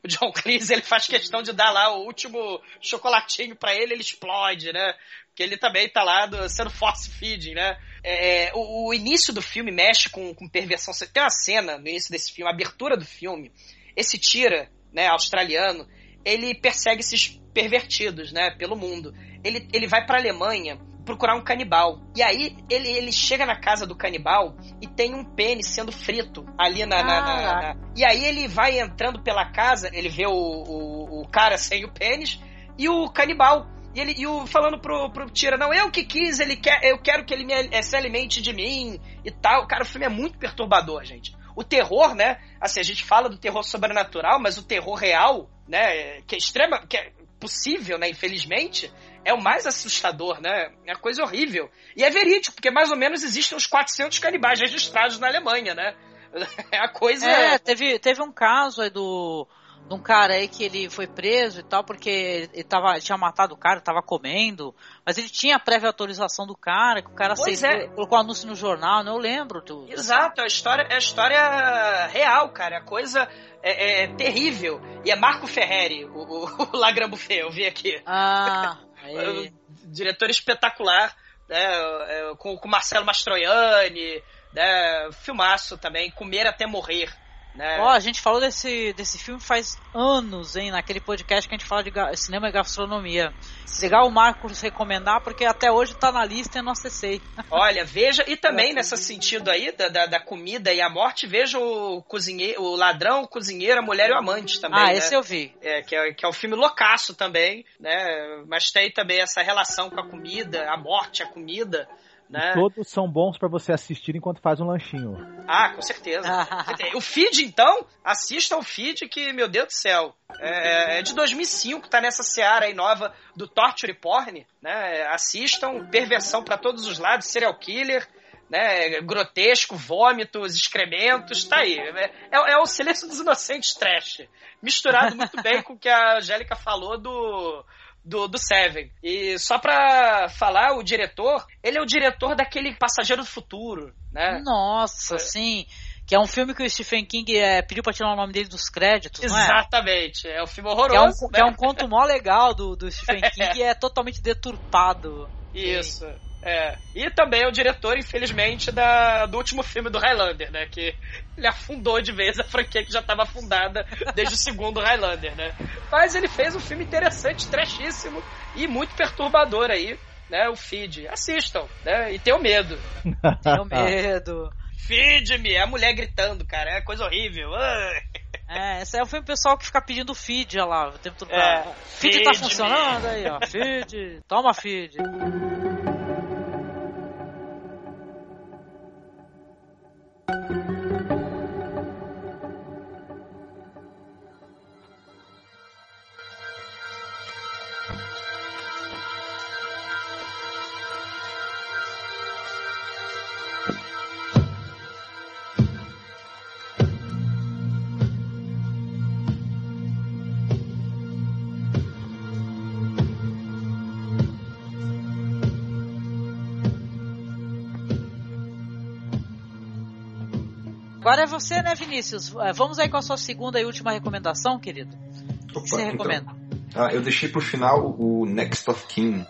o John Cleese, ele faz questão de dar lá o último chocolatinho para ele, ele explode, né? Que ele também tá lá do, sendo force feeding, né? É, o, o, início do filme mexe com, com perversão. Você tem uma cena no início desse filme, a abertura do filme. Esse tira, né, australiano, ele persegue esses pervertidos, né, pelo mundo. Ele, ele vai para Alemanha procurar um canibal. E aí ele, ele chega na casa do canibal e tem um pênis sendo frito ali na, na, na, na... E aí ele vai entrando pela casa, ele vê o, o, o cara sem o pênis e o canibal. E ele e o, falando pro, pro Tira, não, eu que quis, ele quer, eu quero que ele me, se alimente de mim e tal. Cara, o filme é muito perturbador, gente. O terror, né? Assim, a gente fala do terror sobrenatural, mas o terror real, né? Que é extrema, que é possível, né? Infelizmente, é o mais assustador, né? É coisa horrível. E é verídico, porque mais ou menos existem uns 400 canibais registrados na Alemanha, né? É a coisa. É, teve, teve um caso aí do. De um cara aí que ele foi preso e tal, porque ele tava, tinha matado o cara, tava comendo, mas ele tinha a prévia autorização do cara, que o cara aceitou, é. colocou anúncio no jornal, não eu lembro. Tu, Exato, a história, é a história real, cara. A coisa é, é, terrível. E é Marco Ferreri, o, o, o eu vi aqui. Ah. Diretor espetacular, né? É, com, com Marcelo Mastroianni, né? Filmaço também, Comer até Morrer. Né? Ó, a gente falou desse, desse filme faz anos, hein? Naquele podcast que a gente fala de cinema e gastronomia. Legal o Marcos recomendar, porque até hoje tá na lista e não acessei. Olha, veja, e também nesse sentido aí, da, da, da, comida e a morte, veja o cozinheiro, o ladrão, o cozinheiro, a mulher e o amante também. Ah, né? esse eu vi. É que, é, que é um filme loucaço também, né? Mas tem também essa relação com a comida, a morte, a comida. Né? Todos são bons para você assistir enquanto faz um lanchinho. Ah, com certeza. o feed, então, assista o feed que, meu Deus do céu, é, é de 2005, tá nessa seara aí nova do Torture Porn, né? Assistam, perversão para todos os lados, serial killer, né? Grotesco, vômitos, excrementos, tá aí. É, é, é o silêncio dos inocentes trash. Misturado muito bem com o que a Angélica falou do do, do Seven. E só pra falar, o diretor, ele é o diretor daquele Passageiro do Futuro, né? Nossa, sim. Que é um filme que o Stephen King é, pediu pra tirar o nome dele dos créditos, é? Exatamente. É um filme Que é, um, horroroso. que é né? um conto mó legal do, do Stephen King e é totalmente deturpado. Isso. É. E também é o diretor, infelizmente, da, do último filme do Highlander, né? Que ele afundou de vez a franquia que já estava afundada desde o segundo Highlander, né? Mas ele fez um filme interessante, trashíssimo e muito perturbador aí, né? O Feed. Assistam, né? E tenham medo. Tenho medo. Feed-me! É a mulher gritando, cara. É coisa horrível. É, esse é o filme pessoal que fica pedindo feed olha lá, o tempo todo. É, feed tá feed-me. funcionando aí, ó. Feed. Toma feed. Agora é você, né, Vinícius? É, Vamos aí com a sua segunda e última recomendação, querido. O que você então. recomenda? Ah, eu deixei pro final o Next of Kin.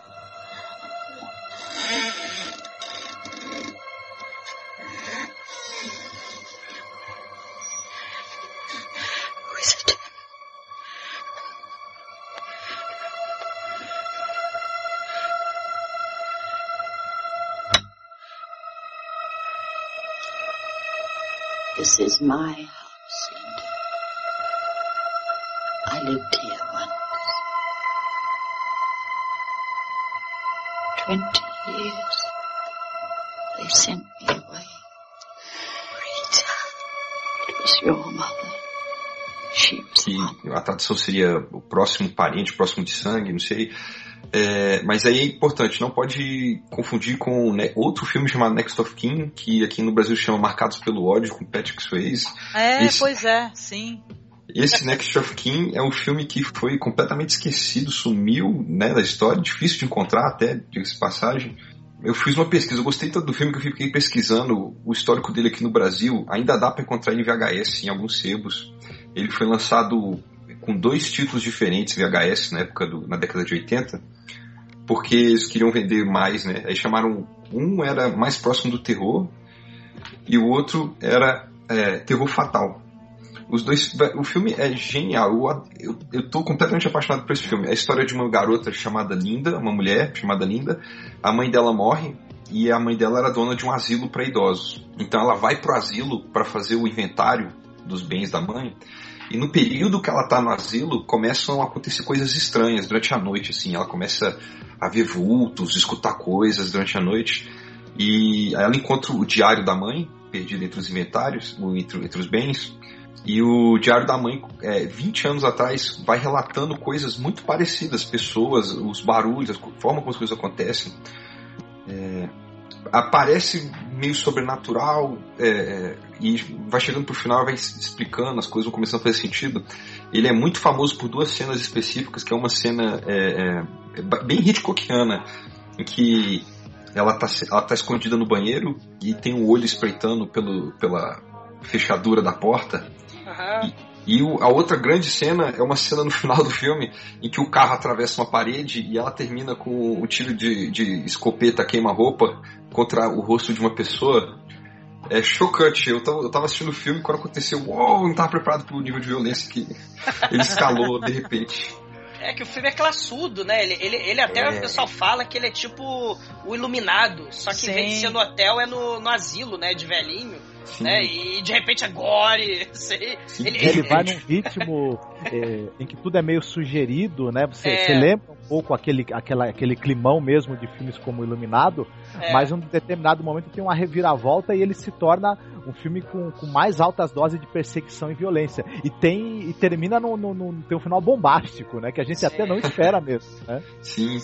Is my house, Linda. I lived here once. Twenty years. They sent me away. Rita. It was your mother. She was que a tradução seria o próximo parente, próximo de sangue, não sei. É, mas aí é importante, não pode confundir com né, outro filme chamado Next of Kin, que aqui no Brasil chama Marcados pelo Ódio, com Patrick Swayze. É, Esse- pois é, sim. Esse Next of Kin é um filme que foi completamente esquecido, sumiu né, da história, difícil de encontrar até, diga-se de passagem. Eu fiz uma pesquisa, eu gostei tanto do filme que eu fiquei pesquisando o histórico dele aqui no Brasil. Ainda dá para encontrar ele em VHS em alguns sebos. Ele foi lançado com dois títulos diferentes VHS na época do, na década de 80, porque eles queriam vender mais, né? Aí chamaram um era mais próximo do terror e o outro era é, terror fatal. Os dois, o filme é genial. Eu, eu, eu completamente apaixonado por esse filme. É a história de uma garota chamada Linda, uma mulher chamada Linda. A mãe dela morre e a mãe dela era dona de um asilo para idosos. Então ela vai pro asilo para fazer o inventário dos bens da mãe. E no período que ela tá no asilo, começam a acontecer coisas estranhas durante a noite, assim. Ela começa a ver vultos, escutar coisas durante a noite. E ela encontra o diário da mãe, perdido entre os inventários, entre, entre os bens. E o Diário da Mãe, é, 20 anos atrás, vai relatando coisas muito parecidas, pessoas, os barulhos, a forma como as coisas acontecem. É, aparece meio sobrenatural é, é, e vai chegando pro final, vai explicando, as coisas vão começando a fazer sentido. Ele é muito famoso por duas cenas específicas, que é uma cena é, é, é bem Hitchcockiana, em que ela tá, ela tá escondida no banheiro e tem um olho espreitando pelo, pela fechadura da porta. Aham. E o- a outra grande cena é uma cena no final do filme em que o carro atravessa uma parede e ela termina com um tiro de, de escopeta queima-roupa contra o rosto de uma pessoa. É chocante. Eu tava, eu tava assistindo o filme quando aconteceu, uou, não tava preparado pro nível de violência que ele escalou de repente. É que o filme é classudo, né? Ele, ele, ele até É. o pessoal fala que ele é tipo o iluminado, só que em vez de Sim. ser no hotel é no, no asilo, né? De velhinho. Sim. Né? E de repente é gore, sei. Ele, Ele vai num ritmo é, em que tudo é meio sugerido, né? Você, É. você lembra um pouco aquele, aquela, aquele climão mesmo de filmes como Iluminado, É. mas em um determinado momento tem uma reviravolta e ele se torna um filme com, com mais altas doses de perseguição e violência. E tem e termina no, no, no- tem um final bombástico, né? Que a gente até não espera mesmo, né? Sim,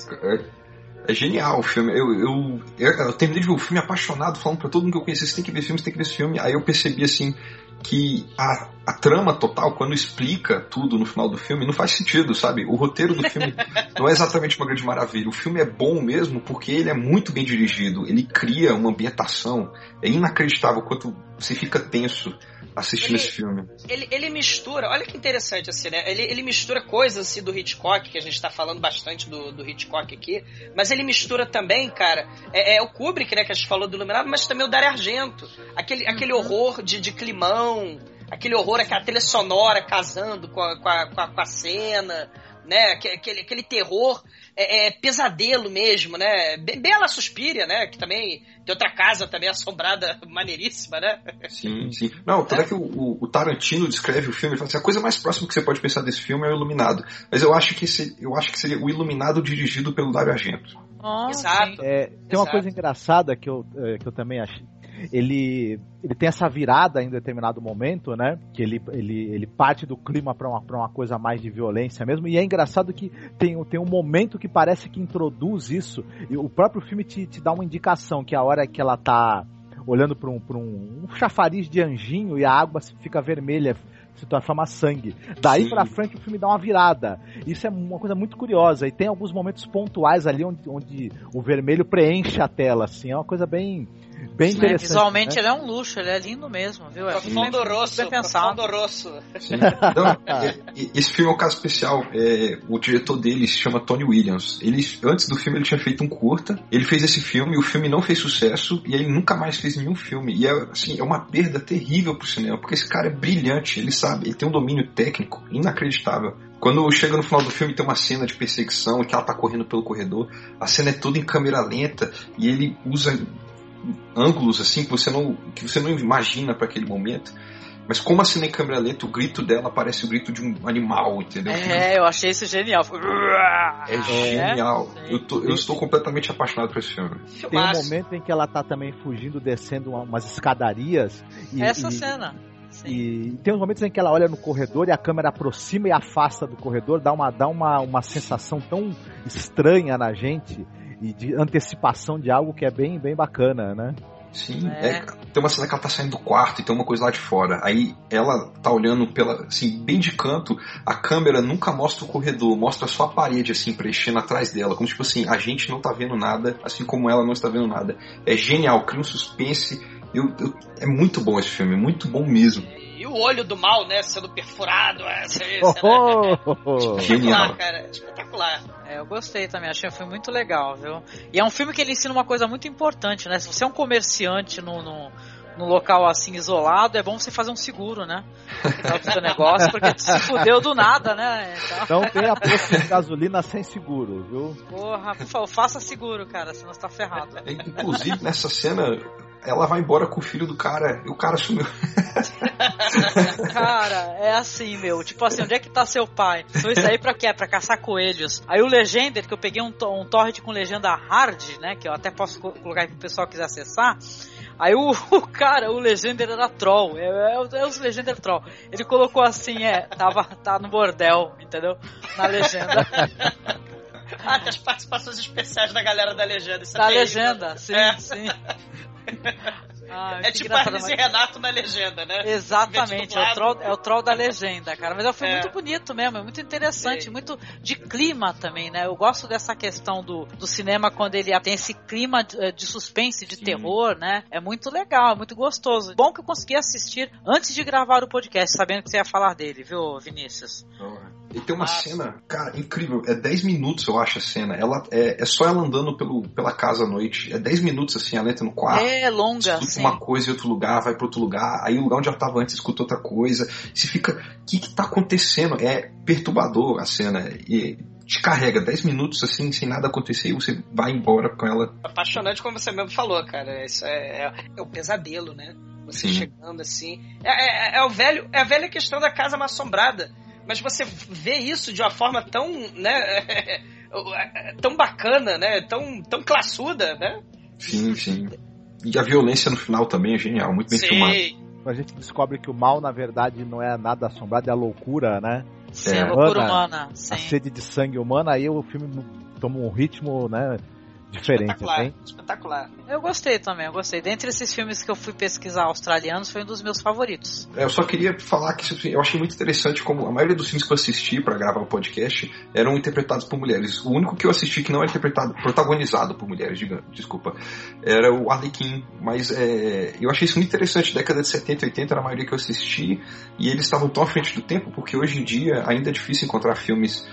é, genial o filme. Eu, eu, eu, eu terminei de ver o filme apaixonado, falando pra todo mundo que eu conhecia, você tem que ver filme, você tem que ver esse filme. Aí eu percebi assim que a, a trama total, quando explica tudo no final do filme, não faz sentido, sabe? O roteiro do filme não é exatamente uma grande maravilha. O filme é bom mesmo porque ele é muito bem dirigido. Ele cria uma ambientação. É inacreditável quanto você fica tenso assistindo Ele- esse filme. Ele, ele mistura, olha que interessante assim, né? Ele, ele mistura coisas assim do Hitchcock, que a gente tá falando bastante do, do Hitchcock aqui, mas ele mistura também, cara, é, é o Kubrick, né, que a gente falou do Iluminado, mas também o Dario Argento. Aquele, aquele horror de, de climão, aquele horror, aquela trilha sonora casando com a, com a, com a, com a cena, né? Aque- Aquele, aquele terror é, é pesadelo mesmo, né? Bem, bem a La Suspiria, né? Que também tem outra casa também assombrada, maneiríssima, né? Sim, sim. Não, tanto é que o, o- Tarantino descreve o filme e fala assim, a coisa mais próxima que você pode pensar desse filme é o Iluminado. Mas eu acho que esse, eu acho que seria o Iluminado dirigido pelo Dario Argento. Exato. É, tem uma Exato. coisa engraçada que eu, é, que eu também achei. Ele, ele tem essa virada em determinado momento, né? Que ele, ele, ele parte do clima para uma, pra uma coisa mais de violência mesmo. E é engraçado que tem, tem um momento que parece que introduz isso. E o próprio filme te, te dá uma indicação que a hora que ela tá olhando para um, pra um, um chafariz de anjinho e a água fica vermelha, se transforma sangue. Daí Sim. pra frente o filme dá uma virada. Isso é uma coisa muito curiosa. E tem alguns momentos pontuais ali onde, onde o vermelho preenche a tela, assim. É uma coisa bem, bem É, interessante. visualmente né? ele é um luxo, ele é lindo mesmo, viu? É Profundo rosso, pensado. profundo rosso. Então, e- e- esse filme é um caso especial. É, o diretor dele se chama Tony Williams. Ele, antes do filme, ele tinha feito um curta. Ele fez esse filme, o filme não fez sucesso e ele nunca mais fez nenhum filme. E é, assim, é uma perda terrível pro cinema, porque esse cara é brilhante, ele sabe, ele tem um domínio técnico inacreditável. Quando chega no final do filme tem uma cena de perseguição e que ela tá correndo pelo corredor, a cena é toda em câmera lenta e ele usa ângulos assim que você não que você não imagina para aquele momento. Mas como a cena é em câmera lenta, o grito dela parece o grito de um animal, entendeu? É, eu achei isso genial. É genial. Eu, tô- eu estou completamente apaixonado por esse filme. Tem um momento em que ela tá também fugindo, descendo uma- umas escadarias. E, Essa e- cena. E tem uns momentos em que ela olha no corredor e a câmera aproxima e afasta do corredor, dá uma, dá uma, uma sensação tão estranha na gente e de antecipação de algo que é bem, bem bacana, né? Sim, é, tem uma cena que ela tá saindo do quarto e tem uma coisa lá de fora. Aí ela tá olhando pela, assim, bem de canto, a câmera nunca mostra o corredor, mostra só a parede, assim, preenchendo atrás dela. Como tipo assim, a gente não tá vendo nada, assim como ela não está vendo nada. É genial, cria um suspense. Eu, eu- é muito bom esse filme, muito bom mesmo. O olho do mal, né, sendo perfurado. É, essa, Oh, Genial. Espetacular, cara. Espetacular. É, eu gostei também, achei um filme muito legal, viu? E é um filme que ele ensina uma coisa muito importante, né? Se você é um comerciante no, no, num local assim isolado, é bom você fazer um seguro, né? Do seu negócio, porque tu se fudeu do nada, né? Então, Não tem a posto de gasolina sem seguro, viu? porra, por favor, faça seguro, cara, senão você tá ferrado. Inclusive, nessa cena, ela vai embora com o filho do cara e o cara sumiu. Cara, é assim, meu. Tipo assim, onde é que tá seu pai? Foi isso aí pra quê? Pra caçar coelhos. Aí o Legender, que eu peguei um, um torrent com legenda hard, né? Que eu até posso co- colocar aí pro pessoal que quiser acessar. Aí o, o cara, o Legender era troll. É, é, o- é os Legender troll. Ele colocou assim, é, tava tá no bordel, entendeu? Na legenda. Ah, tem as participações especiais da galera da legenda. Isso é Da terrível. legenda, sim, É. sim. Ah, É que tipo Hermes e mas- Renato na legenda, né? Exatamente, é o, troll, é o troll da legenda, cara. Mas é um filme É. muito bonito mesmo, é muito interessante, muito de clima também, né? Eu gosto dessa questão do, do cinema quando ele tem esse clima de, eh, de suspense, de terror, né? É muito legal, é muito gostoso. Bom que eu consegui assistir antes de gravar o podcast, sabendo que você ia falar dele, viu, Vinícius? E tem uma cena, cara, incrível. É 10 minutos, eu acho, a cena. Ela, é, é só ela andando pelo, pela casa à noite. É 10 minutos, assim, ela entra no quarto. É longa, escuta sim. uma coisa em outro lugar, vai para outro lugar. Aí o lugar onde ela tava antes escuta outra coisa. Você fica, o que que tá acontecendo? É perturbador a cena. E te carrega 10 minutos, assim, sem nada acontecer. E você vai embora com ela. Apaixonante, como você mesmo falou, cara. Isso é, é, é o pesadelo, né? Você Sim. chegando assim. É, é- é o velho, é a velha questão da casa mal assombrada. Mas você vê isso de uma forma tão, né? tão bacana, né? Tão, tão classuda, né? Sim, sim. E a violência no final também é genial, muito bem filmado. A gente descobre que o mal, na verdade, não é nada assombrado, é a loucura, né? Sim, a loucura humana, sim. A sede de sangue humana, aí o filme toma um ritmo, né? Diferente, Espetacular, hein? espetacular. Eu gostei também, eu gostei. Dentre esses filmes que eu fui pesquisar australianos, foi um dos meus favoritos. É, eu só queria falar que eu achei muito interessante como a maioria dos filmes que eu assisti pra gravar o podcast eram interpretados por mulheres. O único que eu assisti que não era interpretado, protagonizado por mulheres, diga, desculpa, era o Arlequim. Mas é, eu achei isso muito interessante. Década de 70 e 80 era a maioria que eu assisti e eles estavam tão à frente do tempo porque hoje em dia ainda é difícil encontrar filmes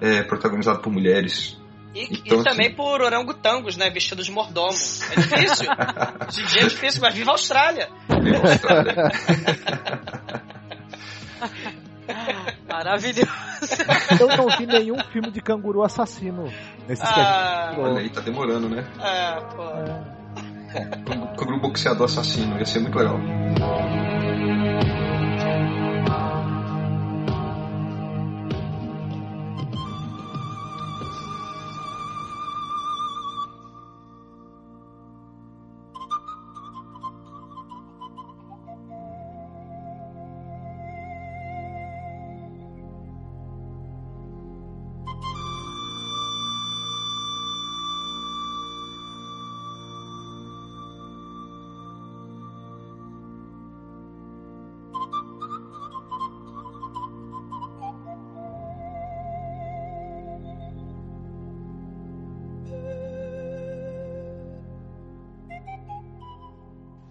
é, protagonizados por mulheres. E, Então, e também por orangotangos, né? Vestidos de mordomo. É difícil. Hoje em dia é difícil, mas viva a Austrália. Maravilhoso. Eu não vi nenhum filme de canguru assassino a Ah. Olha aí, tá demorando, né? É, pô. Canguru- Canguru boxeador assassino, ia ser muito legal.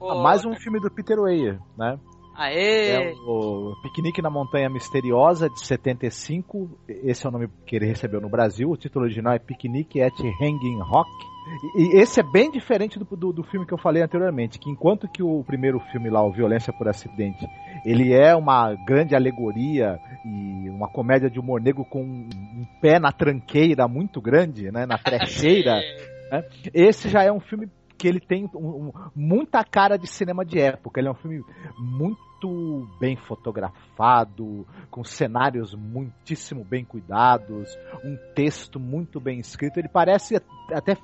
Ah, mais um filme do Peter Weir, né? Aê! É o Piquenique na Montanha Misteriosa, de 75. Esse é o nome que ele recebeu no Brasil. O título original é Piquenique at Hanging Rock. E, e esse é bem diferente do, do, do filme que eu falei anteriormente, que enquanto que o primeiro filme lá, o Violência por Acidente, ele é uma grande alegoria e uma comédia de humor negro com um pé na tranqueira muito grande, né, na trecheira, né? esse já é um filme que ele tem um- um- muita cara de cinema de época. Ele é um filme muito bem fotografado, com cenários muitíssimo bem cuidados, um texto muito bem escrito. Ele parece até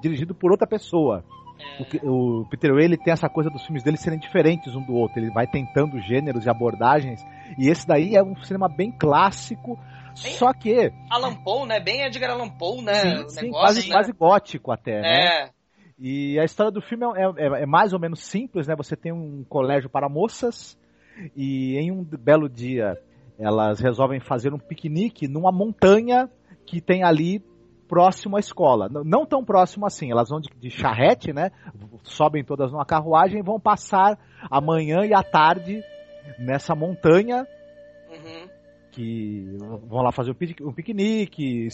dirigido por outra pessoa. O, que- o Peter Weir ele tem essa coisa dos filmes dele serem diferentes um do outro. Ele vai tentando gêneros e abordagens. E esse daí é um cinema bem clássico. Só que Alan né? Bem Edgar Allan Poe, né? Sim, o sim, negócio, quase, né? quase gótico até, né? E a história do filme é, é- é mais ou menos simples, né? Você tem um colégio para moças e em um belo dia elas resolvem fazer um piquenique numa montanha que tem ali próximo à escola. Não tão próximo assim, elas vão de, de charrete, né? Sobem todas numa carruagem e vão passar a manhã e a tarde nessa montanha Uhum. Que vão lá fazer um pique- piquenique,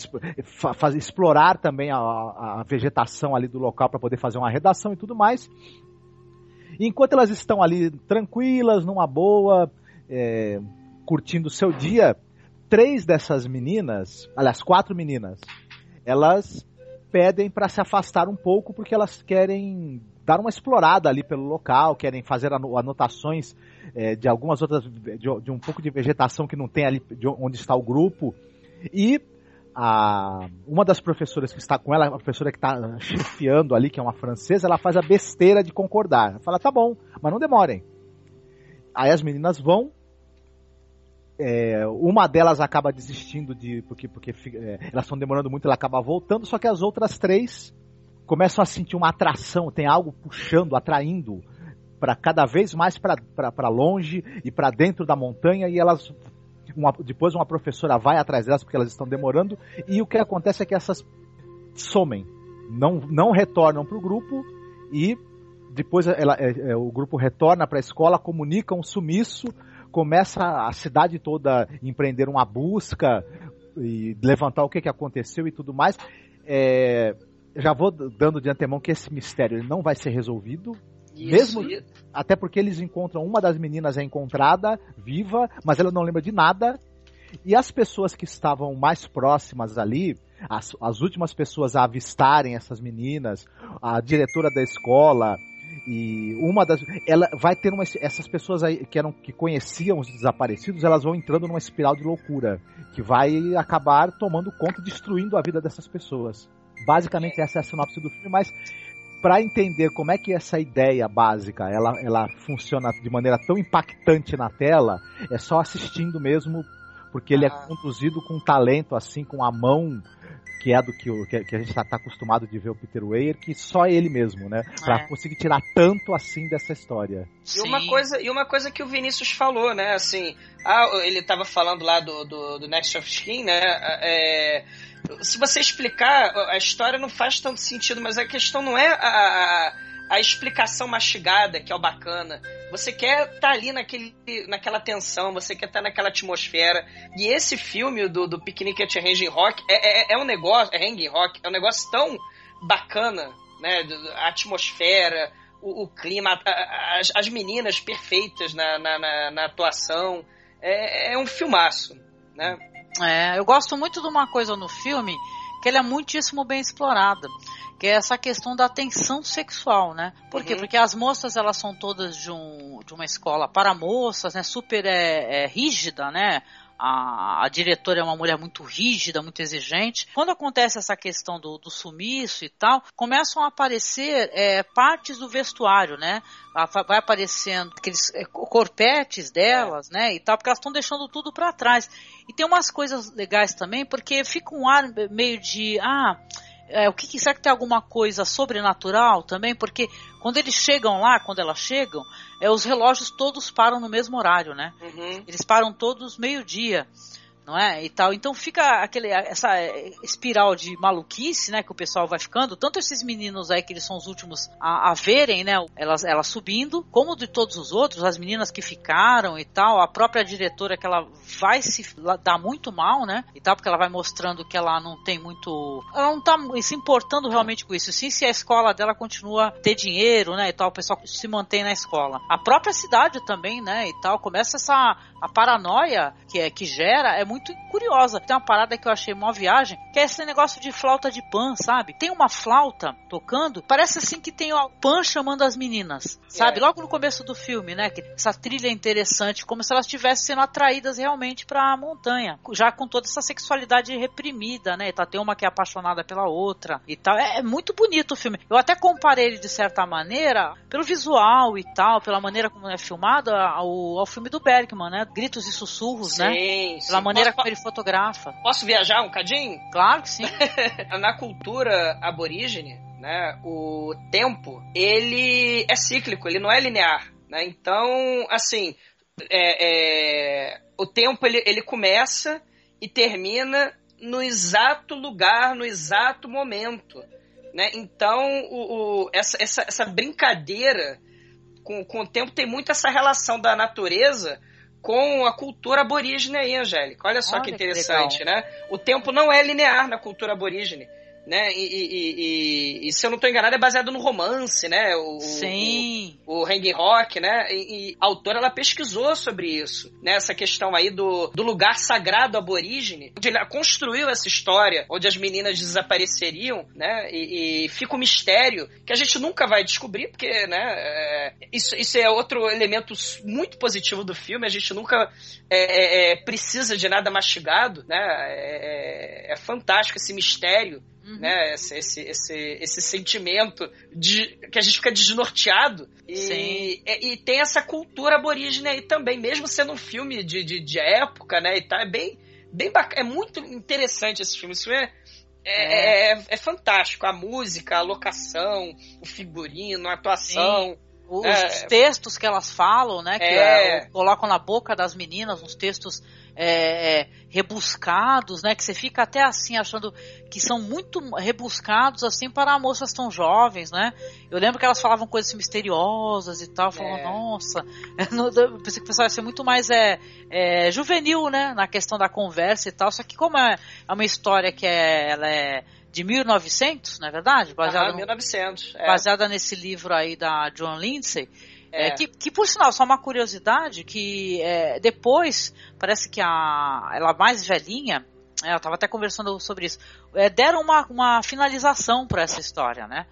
explorar também a, a vegetação ali do local para poder fazer uma redação e tudo mais. E enquanto elas estão ali tranquilas, numa boa, é, curtindo o seu dia, três dessas meninas, aliás, quatro meninas, elas pedem para se afastar um pouco porque elas querem dar uma explorada ali pelo local, querem fazer ano- anotações é, de algumas outras, de, de um pouco de vegetação que não tem ali de onde está o grupo. E a, uma das professoras que está com ela, a professora que está chefiando ali, que é uma francesa, ela faz a besteira de concordar. Fala, tá bom, mas não demorem. Aí as meninas vão, é, uma delas acaba desistindo de. porque, porque é, elas estão demorando muito, ela acaba voltando, só que as outras três começam a sentir uma atração, tem algo puxando, atraindo para cada vez mais para longe e para dentro da montanha e elas uma- depois uma professora vai atrás delas porque elas estão demorando e o que acontece é que essas somem, não, não retornam para o grupo e depois ela- é, é, o grupo retorna para a escola, comunica um sumiço, começa a cidade toda empreender uma busca e levantar o que, que aconteceu e tudo mais. É, já vou dando de antemão que esse mistério ele não vai ser resolvido. Isso, mesmo isso. até porque eles encontram uma das meninas é encontrada viva, mas ela não lembra de nada. E as pessoas que estavam mais próximas ali, as, as últimas pessoas a avistarem essas meninas, a diretora da escola e uma das, ela vai ter uma, essas pessoas aí que eram que conheciam os desaparecidos, elas vão entrando numa espiral de loucura que vai acabar tomando conta, destruindo a vida dessas pessoas. Basicamente essa é a sinopse do filme, mas para entender como é que essa ideia básica ela, ela funciona de maneira tão impactante na tela, é só assistindo mesmo, porque ele é conduzido com talento, assim, com a mão que é do que, o, que, que a gente tá, tá acostumado de ver o Peter Weir, que só ele mesmo, né? Pra É. conseguir tirar tanto assim dessa história. E uma, coisa, e uma coisa que o Vinícius falou, né? Assim, ah, ele tava falando lá do, do, do Next of Skin, né? É, se você explicar, a história não faz tanto sentido, mas a questão não é a, a, explicação mastigada, que é o bacana. Você quer estar ali naquele, naquela tensão, você quer estar naquela atmosfera. E esse filme do, do Piquenique at Hanging Rock é, é, é um negócio, é Hanging Rock, é um negócio tão bacana, né? A atmosfera, o, o clima, as, as meninas perfeitas na, na, na- na atuação. É, é um filmaço, né? É, eu gosto muito de uma coisa no filme que ela é muitíssimo bem explorada, que é essa questão da tensão sexual, né? Por quê? Uhum. Porque as moças elas são todas de, um, de uma escola para moças, né? Super é, é, rígida, né? A, a diretora é uma mulher muito rígida, muito exigente. Quando acontece essa questão do, do sumiço e tal, começam a aparecer é, partes do vestuário, né? Vai aparecendo aqueles é, co- corpetes delas, né? E tal, porque elas estão deixando tudo para trás. E tem umas coisas legais também, porque fica um ar meio de. Ah, é, o que, que será que tem alguma coisa sobrenatural também? Porque quando eles chegam lá, quando elas chegam, é, os relógios todos param no mesmo horário, né? Uhum. Eles param todos meio-dia, não é? E tal. Então fica aquele, essa espiral de maluquice, né? Que o pessoal vai ficando. Tanto esses meninos aí que eles são os últimos a, a verem, né? Elas, elas subindo, como de todos os outros, as meninas que ficaram e tal. A própria diretora que ela vai se dar muito mal, né? E tal, porque ela vai mostrando que ela não tem muito. Ela não tá se importando realmente com isso. Sim, se a escola dela continua ter dinheiro, né? E tal, o pessoal se mantém na escola. A própria cidade também, né? E tal, começa essa. A paranoia que, é, que gera é muito curiosa. Tem uma parada que eu achei mó viagem, que é esse negócio de flauta de pan, sabe? Tem uma flauta tocando, parece assim que tem o pan chamando as meninas, sabe? É. Logo no começo do filme, né? Que essa trilha é interessante, como se elas estivessem sendo atraídas realmente pra montanha, já com toda essa sexualidade reprimida, né? Tá, tem uma que é apaixonada pela outra e tal. É, é muito bonito o filme. Eu até comparei ele de certa maneira pelo visual e tal, pela maneira como é filmado ao, ao filme do Bergman, né? Gritos e sussurros, né? Sim, Pela sim. maneira Posso- como ele fotografa. Posso viajar um cadinho? Claro que sim. Na cultura aborígene, né, o tempo, ele é cíclico, ele não é linear, né? Então, assim, é, é, o tempo ele, ele começa e termina no exato lugar, no exato momento, né? Então, o, o- essa, essa, essa brincadeira com, com o tempo tem muito essa relação da natureza com a cultura aborígene aí, Angélica. Olha só Olha que que interessante, né? O tempo não é linear na cultura aborígene. Né? E, e- e- e- se eu não estou enganado, é baseado no romance, né? O, Sim. O, o Hang Rock, né? E, a autora ela pesquisou sobre isso, né? Essa questão aí do, do lugar sagrado aborígene, onde ela construiu essa história, onde as meninas desapareceriam, né? E, e fica um mistério que a gente nunca vai descobrir, porque, né? é, isso, isso é outro elemento muito positivo do filme. A gente nunca é, é, é, precisa de nada mastigado, né? É, é- é fantástico esse mistério, né? Esse, esse, esse, esse sentimento de que a gente fica desnorteado. E, Sim. e, e tem essa cultura aborígene aí também, mesmo sendo um filme de, de, de época, né? E tá, é bem, bem bacana. É muito interessante esse filme. Esse filme é, é, é- é fantástico. A música, a locação, o figurino, a atuação. Os, É. os textos que elas falam, né? Que É. é, colocam na boca das meninas uns textos é, é, rebuscados, né? Que você fica até assim achando que são muito rebuscados assim para moças tão jovens, né? Eu lembro que elas falavam coisas misteriosas e tal. Eu falava, É. nossa, eu pensei que o pessoal ia ser muito mais é, é, juvenil, né? Na questão da conversa e tal. Só que como é, é uma história que é, ela é de 1900, não é verdade? Baseada no- 1900. é. baseada nesse livro aí da John Lindsay. É. é, que, que, por sinal, só uma curiosidade, que é, depois, parece que a, ela mais velhinha, é, eu estava até conversando sobre isso, é, deram uma, uma finalização para essa história, né?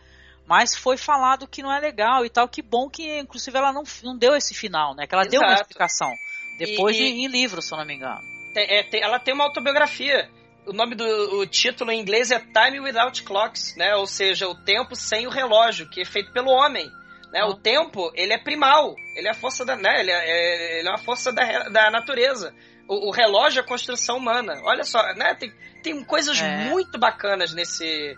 Mas foi falado que não é legal e tal, que bom que, inclusive, ela não, não deu esse final, né? Que ela deu uma Exato. explicação. Depois E- de, em livro, se eu não me engano. Tem- é, tem- ela tem uma autobiografia. O nome do o título em inglês é Time Without Clocks, né? Ou seja, o tempo sem o relógio, que é feito pelo homem. Né? O tempo, ele é primal, ele é a força da, né? ele, é, é- ele é uma força da, da natureza. O, o relógio é construção humana. Olha só, né? Tem, tem coisas É. muito bacanas nesse,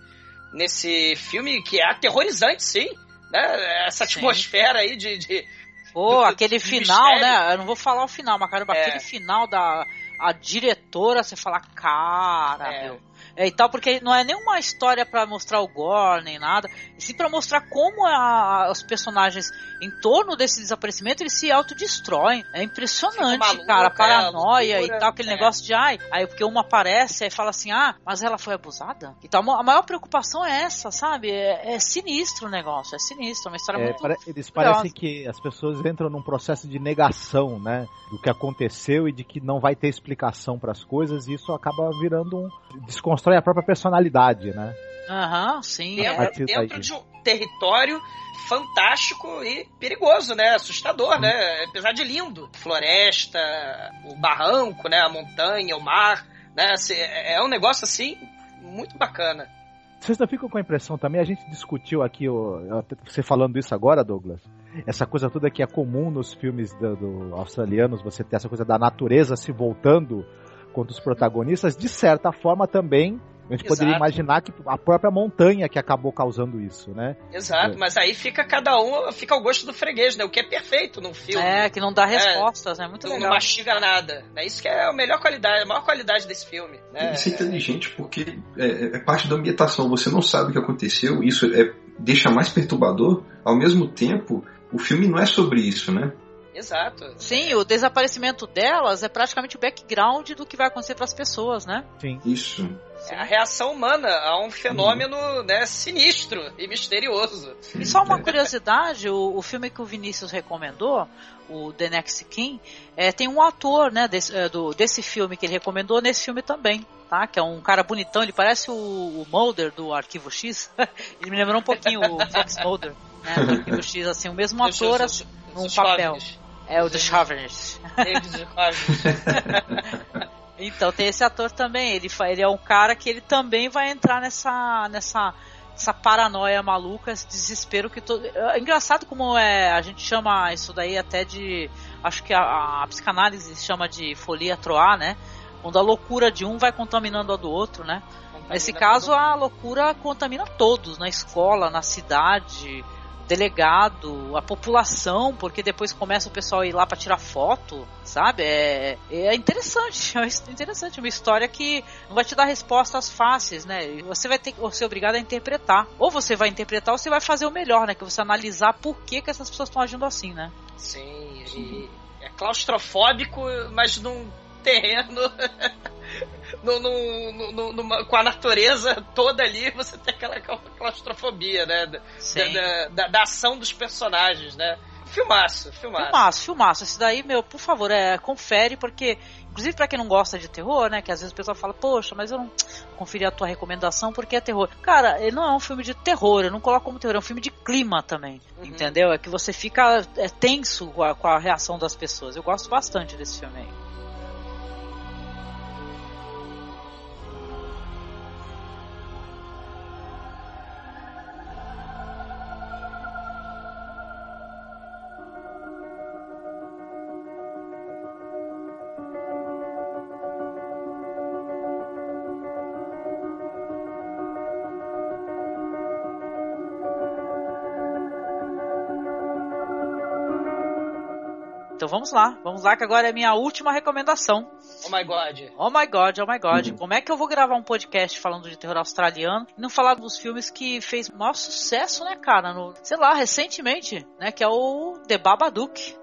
nesse filme que é aterrorizante, sim. Né? Essa Sim. atmosfera aí de. de Pô, aquele final, mistério. né? Eu não vou falar o final, mas caramba, É. aquele final da a diretora, você fala, cara, É. meu. É, e tal, porque não é nenhuma história pra mostrar o gore nem nada, e sim pra mostrar como a- os personagens em torno desse desaparecimento eles se autodestroem. É impressionante, cara, é, paranoia loucura, e tal, aquele é. negócio de ai, aí porque uma aparece e fala assim, ah, mas ela foi abusada? Então a maior preocupação é essa, sabe? É, é sinistro o negócio, é sinistro, é uma história É, muito. pare- eles parecem que as pessoas entram num processo de negação, né? Do que aconteceu e de que não vai ter explicação para as coisas, e isso acaba virando um. desconstrói a própria personalidade, né? Aham, sim. A dentro, dentro de um território fantástico e perigoso, né? Assustador, né? Apesar de lindo. Floresta, o barranco, né? A montanha, o mar, né? É é um negócio assim muito bacana. Vocês não ficam com a impressão também, a gente discutiu aqui, você falando isso agora, Douglas, essa coisa toda que é comum nos filmes do, do australianos, você ter essa coisa da natureza se voltando contra os protagonistas, de certa forma também, a gente poderia Exato. imaginar que a própria montanha que acabou causando isso, né? Exato, É. mas aí fica cada um, fica ao gosto do freguês, né? O que é perfeito num filme. É, que não dá respostas, né? Muito não, não legal. mastiga nada. É isso que é a melhor qualidade, a maior qualidade desse filme. Né? Isso é inteligente porque é, é parte da ambientação. Você não sabe o que aconteceu, isso é, deixa mais perturbador. Ao mesmo tempo, o filme não é sobre isso, né? Exato. Sim, o desaparecimento delas é praticamente o background do que vai acontecer para as pessoas, né? Sim. Isso. É a reação humana a um fenômeno né, sinistro e misterioso. E só uma curiosidade, o, o filme que o Vinícius recomendou, o The Next King, é, tem um ator, né, desse, é, do, desse filme que ele recomendou nesse filme também, tá? Que é um cara bonitão, ele parece o, o Mulder do Arquivo X. ele me lembrou um pouquinho o Fox Mulder, né, do Arquivo X, assim, o mesmo ator assim, num papel. jovens. É o. David Jovens. Então tem esse ator também, ele, ele é um cara que ele também vai entrar nessa nessa essa paranoia maluca, esse desespero que todo. É engraçado como é, a gente chama isso daí até de. Acho que a, a psicanálise chama de folia troar, né? Quando a loucura de um vai contaminando a do outro, né? Nesse caso, a loucura contamina todos, na escola, na cidade, delegado, a população, porque depois começa o pessoal a ir lá para tirar foto, sabe? É, é interessante, é interessante, uma história que não vai te dar respostas fáceis, né? Você vai ter que ser obrigado a interpretar. Ou você vai interpretar ou você vai fazer o melhor, né? Que é você analisar por que, que essas pessoas estão agindo assim, né? Sim, e é claustrofóbico, mas num terreno. no, no- no- com a natureza toda ali, você tem aquela claustrofobia, né? Da, da, da- ação dos personagens, né? Filmaço, filmaço. Filmaço, filmaço. Esse daí, meu, por favor, é, confere, porque, inclusive pra quem não gosta de terror, né, que às vezes o pessoal fala, poxa, mas eu não conferi a tua recomendação porque é terror. Cara, ele não é um filme de terror, eu não coloco como terror, é um filme de clima também, entendeu? É que você fica é, tenso com a, com a reação das pessoas. Eu gosto bastante desse filme aí. Vamos lá, vamos lá que agora é a minha última recomendação. Oh my god. Oh my god, oh my god. Como é que eu vou gravar um podcast falando de terror australiano e não falar dos filmes que fez maior sucesso, né, cara? No, sei lá, recentemente, né? Que é o The Babadook.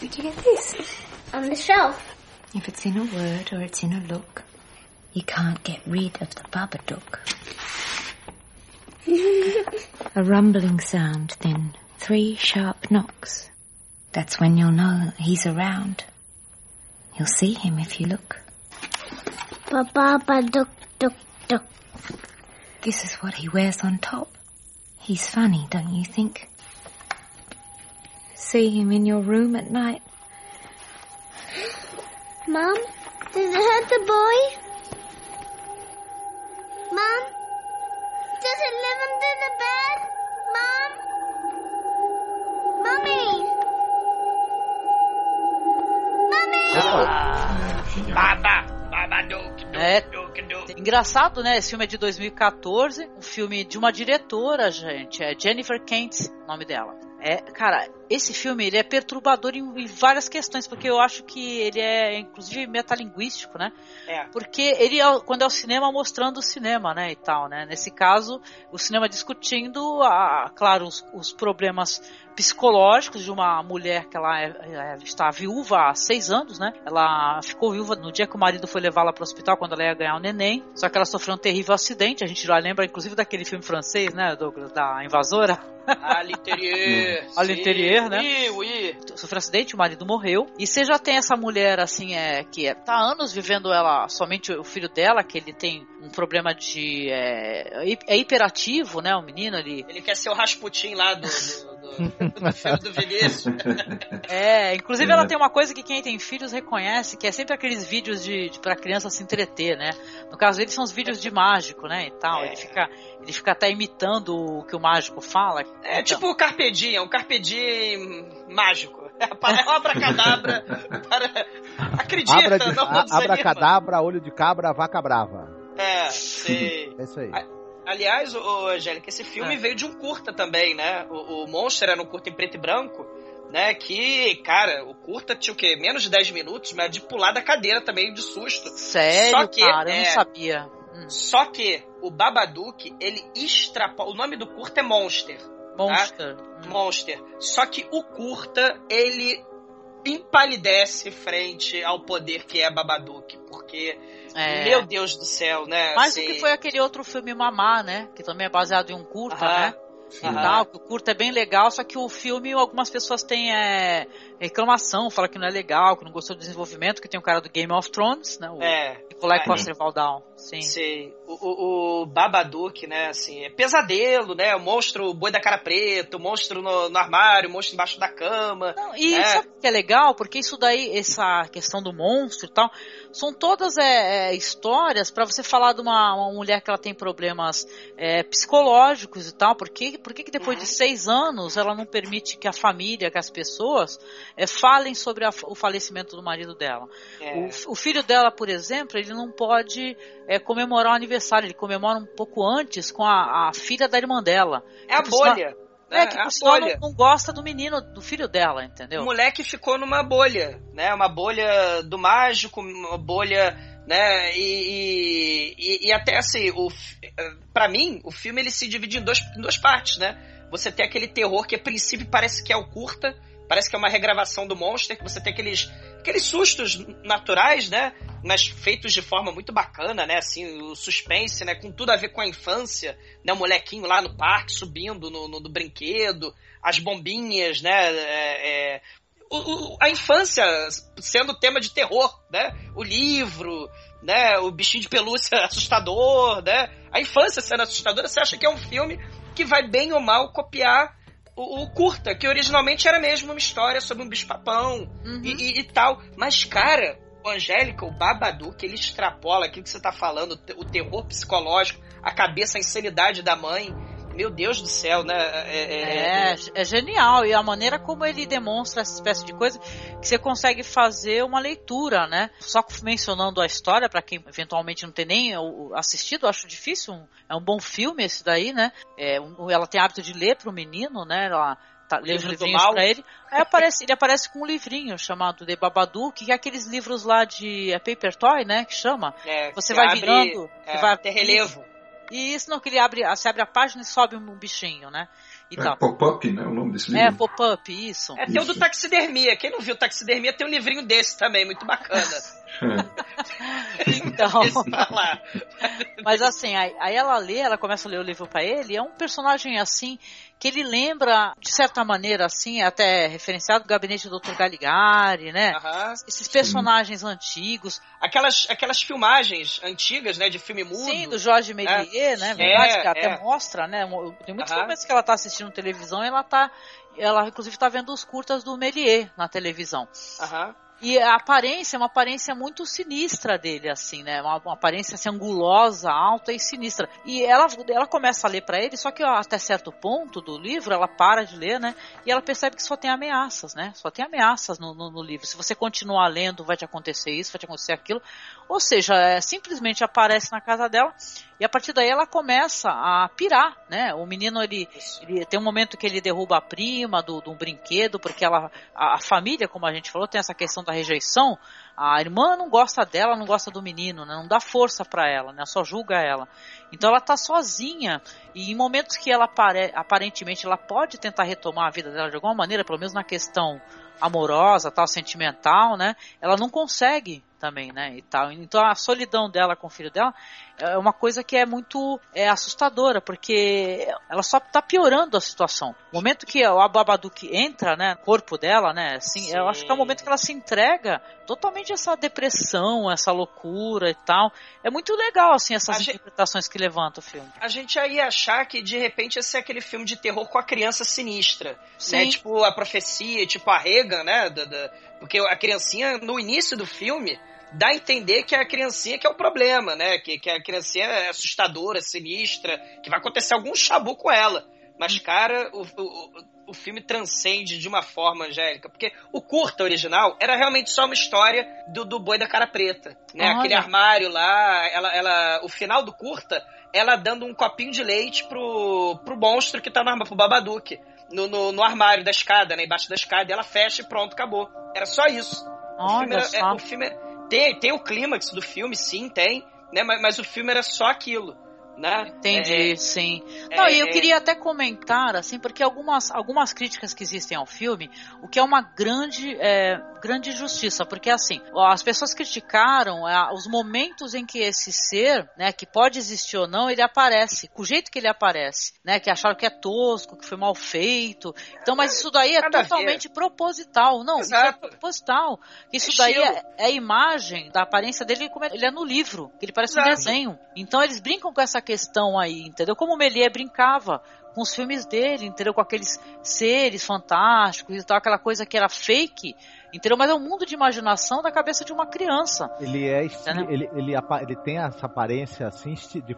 Where'd you get this? On the shelf. If it's in a word or it's in a look, you can't get rid of the Babadook. A rumbling sound, then three sharp knocks. That's when you'll know he's around. You'll see him if you look. Ba-ba-ba, duck, duck, duck. This is what he wears on top. He's funny, don't you think? See him in your room at night. Mom, does it hurt the boy? Mom, does it live under the bed? Mom? Mummy! Mamãe! Baba! É, engraçado, né? Esse filme é de 2014, um filme de uma diretora, gente. É Jennifer Kent, nome dela. É, cara, esse filme ele é perturbador em, em, várias questões, porque eu acho que ele é, inclusive, metalinguístico, né? É. Porque ele, é, quando é o cinema, mostrando o cinema, né, e tal, né? Nesse caso, o cinema discutindo, a, claro, os, os problemas psicológicos de uma mulher que ela é, é, está viúva há seis anos, né? Ela ficou viúva no dia que o marido foi levá-la para o hospital quando ela ia ganhar o um neném. Só que ela sofreu um terrível acidente. A gente já lembra, inclusive, daquele filme francês, né, Douglas, da invasora. A l'interieur. A l'interieur, né? Oui, oui. Sofreu um acidente, o marido morreu. E você já tem essa mulher, assim, é, que é, tá há anos vivendo ela, somente o filho dela, que ele tem um problema de. É, é hiperativo, né? O menino, ele. Ele quer ser o Rasputin lá do, do, do, do filme do Vinícius. É, inclusive ela tem uma coisa que quem tem filhos reconhece, que é sempre aqueles vídeos de, de pra criança se entreter, né? No caso dele são os vídeos de mágico, né? E tal. É. Ele fica. Ele fica até imitando o que o mágico fala. É então. tipo o Carpe Diem, é um Carpe Diem mágico. É um abracadabra para... Acredita, Abra de, não a, Abracadabra, olho de cabra, vaca brava. É, sei. É isso aí. Aliás, ô, Angélica, esse filme É. veio de um curta também, né? O, o Monster era um curta em preto e branco, né? Que, cara, o curta tinha o quê? Menos de 10 minutos, mas de pular da cadeira também, de susto. Sério, Só que, cara, eu é, não sabia. Hum. Só que o Babadook, ele extrapola. O nome do curta é Monster. Monster. Tá? Monster. Só que o curta, ele empalidece frente ao poder que é Babadook. Porque, É. meu Deus do céu, né? Mais assim, do que foi aquele outro filme Mamá, né? Que também é baseado em um curta, Aham. né? E tal, o curta é bem legal, só que o filme algumas pessoas têm é, reclamação, fala que não é legal, que não gostou do desenvolvimento, que tem o cara do Game of Thrones, né? O É. Nicolai É. Coster Waldau. Sim. Sei. O, o, o Babadook, né, assim, é pesadelo, né? O monstro, o boi da cara preta, o monstro no, no armário, o monstro embaixo da cama. E é. sabe o que é legal? Porque isso daí, essa questão do monstro e tal, são todas é, é, histórias para você falar de uma, uma mulher que ela tem problemas é, psicológicos e tal. Por que, por que, que depois de seis anos ela não permite que a família, que as pessoas é, falem sobre a- o falecimento do marido dela? É. O, o filho dela, por exemplo, ele não pode é, comemorar o aniversário, ele comemora um pouco antes com a, a filha da irmã dela. É a Que sinal- bolha. É, né? que É a por sinal não, não gosta do menino, do filho dela, entendeu? O moleque ficou numa bolha, né? Uma bolha do mágico, uma bolha, né? E, e, e até assim, o, para mim, o filme ele se divide em, dois, em duas partes, né? Você tem aquele terror que a princípio parece que é o curta, parece que é uma regravação do Monster, que você tem aqueles, aqueles sustos naturais, né? Mas feitos de forma muito bacana, né? Assim, o suspense, né? Com tudo a ver com a infância, né? O molequinho lá no parque subindo no, no, no brinquedo, as bombinhas, né? É, é, o- o- a infância sendo tema de terror, né? O livro, né? O bichinho de pelúcia assustador, né? A infância sendo assustadora, você acha que é um filme que vai bem ou mal copiar o, o curta, que originalmente era mesmo uma história sobre um bicho-papão e, e- e tal. Mas, cara, o Angélica, o Babadook, ele extrapola aquilo que você tá falando, o terror psicológico, a cabeça, a insanidade da mãe. Meu Deus do céu, né? É, É, é genial. E a maneira como ele demonstra essa espécie de coisa que você consegue fazer uma leitura, né? Só mencionando a história, para quem eventualmente não tem nem o- assistido, acho difícil. é um bom filme esse daí, né? É, ela tem hábito de ler pro menino, né? Ela tá, lê os livrinhos pra ele. Aí aparece, ele aparece com um livrinho chamado The Babadook, que é aqueles livros lá de é Paper Toy, né? Que chama. É, Você que vai abre- virando, é, vai tem relevo. E isso não, que ele abre, você abre a página e sobe um bichinho, né? E É. Pop-up, né? O nome desse É, livro. pop-up, isso. É, tem o do taxidermia. Quem não viu taxidermia tem um livrinho desse também, muito bacana. Então. Esse tá. Mas assim, aí, aí ela lê, ela começa a ler o livro pra ele, é um personagem assim, que ele lembra, de certa maneira, assim, até referenciado do gabinete do Dr. Galigari, né? Aham. Esses personagens antigos. Aquelas, aquelas filmagens antigas, né, de filme mudo. Sim, do Jorge Méliès, né? É, Verdade, que até é. mostra, né? Tem muitos Aham. momentos que ela tá assistindo televisão e ela tá. Ela, inclusive, tá vendo os curtas do Méliès na televisão. Aham. E a aparência é uma aparência muito sinistra dele, assim, né? Uma, uma aparência assim, angulosa, alta e sinistra. E ela, ela começa a ler para ele, só que ó, até certo ponto do livro, ela para de ler, né? E ela percebe que só tem ameaças, né? Só tem ameaças no, no, no livro. Se você continuar lendo, vai te acontecer isso, vai te acontecer aquilo. Ou seja, é, simplesmente aparece na casa dela e a partir daí ela começa a pirar, né? O menino ele, ele tem um momento que ele derruba a prima do, do brinquedo porque ela a, a, família, como a gente falou, tem essa questão da rejeição. A irmã não gosta dela, não gosta do menino, né? não dá força para ela, né? Só julga ela. Então ela tá sozinha e em momentos que ela apare, aparentemente ela pode tentar retomar a vida dela de alguma maneira, pelo menos na questão amorosa, tal, sentimental, né? Ela não consegue também, né? E tal. Então a solidão dela com o filho dela é uma coisa que é muito é, assustadora, porque ela só tá piorando a situação. O momento que o Ababadook entra, né, no corpo dela, né, assim, eu acho que é o momento que ela se entrega totalmente essa depressão, essa loucura e tal. É muito legal, assim, essas a interpretações gente, que levanta o filme. A gente aí ia achar que, de repente, ia ser aquele filme de terror com a criança sinistra, né? Sim. né, tipo a profecia, tipo a Regan, né, da, da, porque a criancinha, no início do filme, dá a entender que é a criancinha que é o problema, né? Que, que a criancinha é assustadora, sinistra, que vai acontecer algum chabu com ela. Mas, cara, o, o, o filme transcende de uma forma, Angélica, porque o curta original era realmente só uma história do, do boi da cara preta, né? Olha. Aquele armário lá, ela, ela, o final do curta, ela dando um copinho de leite pro, pro monstro que tá no armário, pro Babadook, no, no, no, armário da escada, né? Embaixo da escada, e ela fecha e pronto, acabou. Era só isso. Olha o filme, era, é, o filme tem, tem o clímax do filme, sim, tem, né? Mas, mas o filme era só aquilo. Né? Entendi, é, sim. Não, e eu é, queria até comentar, assim, porque algumas, algumas críticas que existem ao filme, o que é uma grande, é, grande injustiça, porque assim, as pessoas criticaram é, os momentos em que esse ser, né, que pode existir ou não, ele aparece, com o jeito que ele aparece, né, que acharam que é tosco, que foi mal feito. Então, mas isso daí é Nada totalmente proposital. Não, Exato. isso é proposital. Isso daí é, é, a imagem da aparência dele como ele é no livro, que ele parece Exato. um desenho. Então eles brincam com essa questão aí, entendeu? Como o Melier brincava com os filmes dele, entendeu? Com aqueles seres fantásticos e tal, aquela coisa que era fake, entendeu? Mas é um mundo de imaginação da cabeça de uma criança. Ele é ele, ele, ele tem essa aparência assim de, de,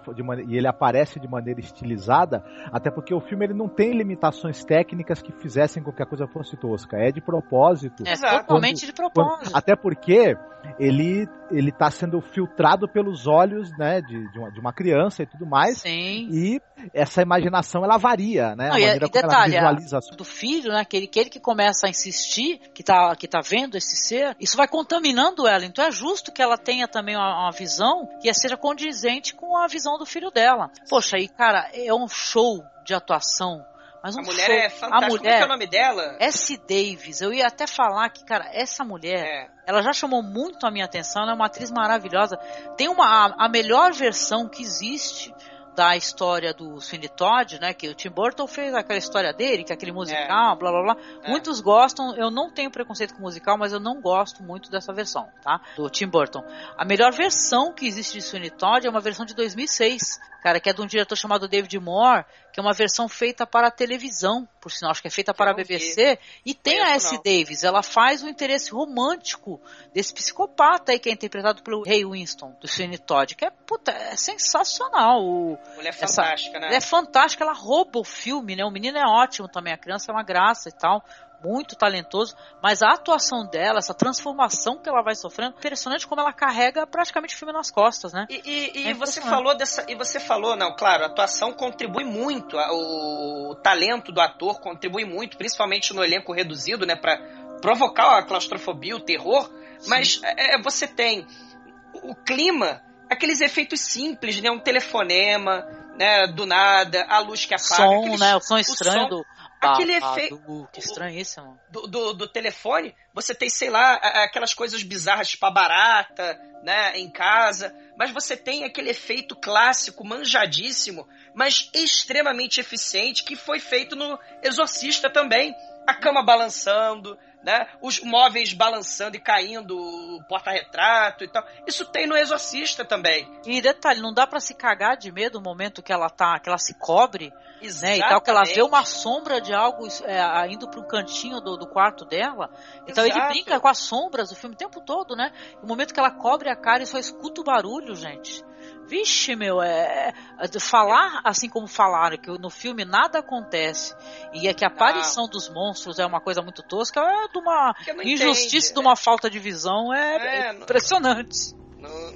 e ele aparece de maneira estilizada, até porque o filme ele não tem limitações técnicas que fizessem com que a coisa fosse tosca. É de propósito. É totalmente quando, de propósito. Quando, até porque ele ele está sendo filtrado pelos olhos, né, de, de, uma, de uma criança e tudo mais. Sim. E essa imaginação ela varia, né? Não, a maneira e, como detalhe, ela visualiza. Do filho, né, aquele, aquele que começa a insistir, que tá, que tá vendo esse ser, isso vai contaminando ela. Então é justo que ela tenha também uma, uma visão que seja condizente com a visão do filho dela. Poxa, aí, cara, é um show de atuação mas um a mulher show. é fantástica. A mulher, Como é, é o nome dela? S. Davis. Eu ia até falar que, cara, essa mulher, é. ela já chamou muito a minha atenção. Ela é uma atriz maravilhosa. Tem uma a melhor versão que existe da história do Sweeney Todd, né? Que o Tim Burton fez aquela história dele, que é aquele musical, é. blá blá blá. É. Muitos gostam, eu não tenho preconceito com musical, mas eu não gosto muito dessa versão, tá? Do Tim Burton. A melhor versão que existe de Sweeney Todd é uma versão de 2006, cara, que é de um diretor chamado David Moore, que é uma versão feita para a televisão, por sinal, acho que é feita para a BBC, e tem a S. Davis, ela faz o interesse romântico desse psicopata aí que é interpretado pelo Ray Winston, do Sweeney Todd, que é, puta, é sensacional. O, Mulher é fantástica, né? Ela é fantástica, ela rouba o filme, né? O menino é ótimo também, a criança é uma graça e tal muito talentoso, mas a atuação dela, essa transformação que ela vai sofrendo, impressionante como ela carrega praticamente o filme nas costas, né? E, e, e é você falou dessa, e você falou, não, claro, a atuação contribui muito, o, talento do ator contribui muito, principalmente no elenco reduzido, né, para provocar a claustrofobia, o terror, Sim. mas é, é, você tem o clima, aqueles efeitos simples, né, um telefonema, né, do nada, a luz que apaga, som, aqueles, né, o som estranho o som, do Aquele efeito. Que estranhíssimo. Do, do, do, telefone, você tem, sei lá, aquelas coisas bizarras, tipo a barata, né, em casa. Mas você tem aquele efeito clássico, manjadíssimo, mas extremamente eficiente, que foi feito no Exorcista também. A cama balançando, né? Os móveis balançando e caindo, o porta-retrato e tal. Isso tem no Exorcista também. E detalhe, não dá para se cagar de medo no momento que ela tá, que ela se cobre, né? E tal, que ela vê uma sombra de algo é, indo para um cantinho do, do, quarto dela. Então Exato. ele brinca com as sombras do filme o tempo todo, né? No momento que ela cobre a cara e só escuta o barulho, gente. Vixe, meu, é, é falar assim como falaram que no filme nada acontece e é que a aparição não. dos monstros é uma coisa muito tosca, é de uma injustiça, entende. de uma falta de visão, é, é impressionante. Não,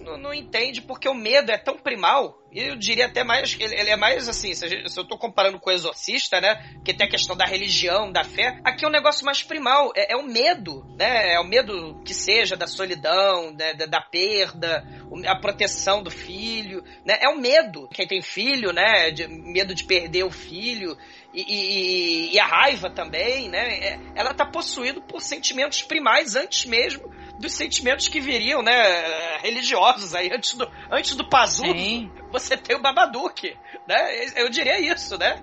não, não, entende porque o medo é tão primal. E eu diria até mais que ele, ele, é mais assim, se, gente, se, eu tô comparando com o exorcista, né? Que tem a questão da religião, da fé, aqui é um negócio mais primal. É, é o medo, né? É o medo que seja da solidão, né, da, da, perda, a proteção do filho, né? É o medo. Quem tem filho, né? De, medo de perder o filho. E, e, e a raiva também, né? É, ela tá possuída por sentimentos primais antes mesmo dos sentimentos que viriam, né, religiosos aí, antes do, antes do Pazuzu, você tem o Babadook, né? Eu diria isso, né?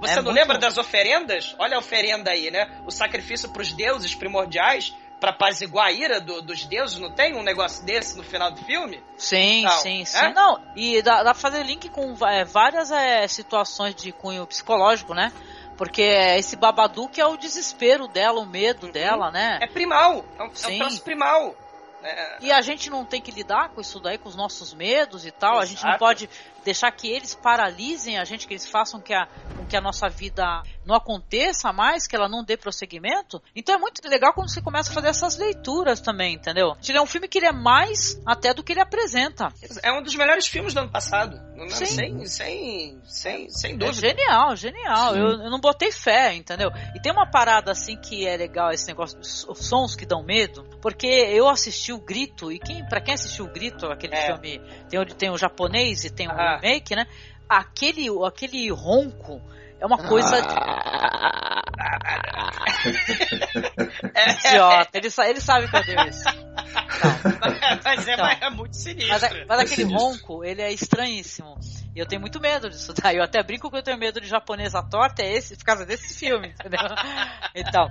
Você é não lembra das oferendas? Olha a oferenda aí, né? O sacrifício para os deuses primordiais, para apaziguar a ira do, dos deuses, não tem um negócio desse no final do filme? Sim, não. sim, sim. É? Não, e dá, dá pra fazer link com é, várias é, situações de cunho psicológico, né? Porque esse Babadook é o desespero dela, o medo uhum. dela, né? É primal. É um, Sim. é um primal. É... E a gente não tem que lidar com isso daí, com os nossos medos e tal. Exato. A gente não pode deixar que eles paralisem a gente, que eles façam que a, com que a nossa vida não aconteça mais, que ela não dê prosseguimento. Então é muito legal quando você começa a fazer essas leituras também, entendeu? Ele é um filme que ele é mais até do que ele apresenta. É um dos melhores filmes do ano passado. Sim. Sem, sem, sem, sem dúvida. É genial, genial. Eu, eu, não botei fé, entendeu? E tem uma parada assim que é legal, esse negócio dos sons que dão medo, porque eu assisti o Grito, e quem, para quem assistiu o Grito, aquele é. filme, tem onde tem o japonês e tem o ah. remake, né? Aquele, aquele ronco é uma coisa. Ah. Idiota, ele, ele sabe que eu dei isso. Mas, é, então, é, muito sinistro. Mas, mas é aquele sinistro. ronco, ele é estranhíssimo. Eu tenho muito medo disso. Eu até brinco que eu tenho medo de japonesa torta, é esse, por causa desse filme, entendeu? então,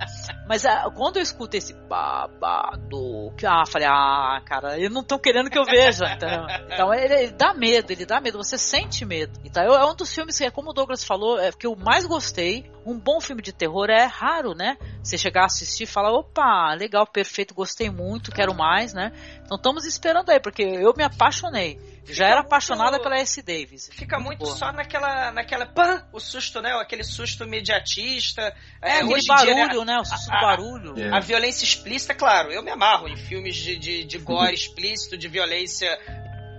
mas uh, quando eu escuto esse babado, que ah, falei, ah, cara, eles não estão querendo que eu veja, entendeu? Então ele, ele, dá medo, ele dá medo, você sente medo. Então é um dos filmes que, é como o Douglas falou, é que eu mais gostei. Um bom filme de terror é raro, né? Você chegar a assistir e falar, opa, legal, perfeito, gostei muito, quero mais, né? Então estamos esperando aí, porque eu me apaixonei. Já era apaixonada pela S. Davis. Fica muito boa. só naquela, naquela pã, o susto, né? Aquele susto imediatista. É, é aquele barulho, dia, né? né? O susto a, do barulho. A, a, violência explícita, claro, eu me amarro em filmes de, de, de gore explícito, de violência,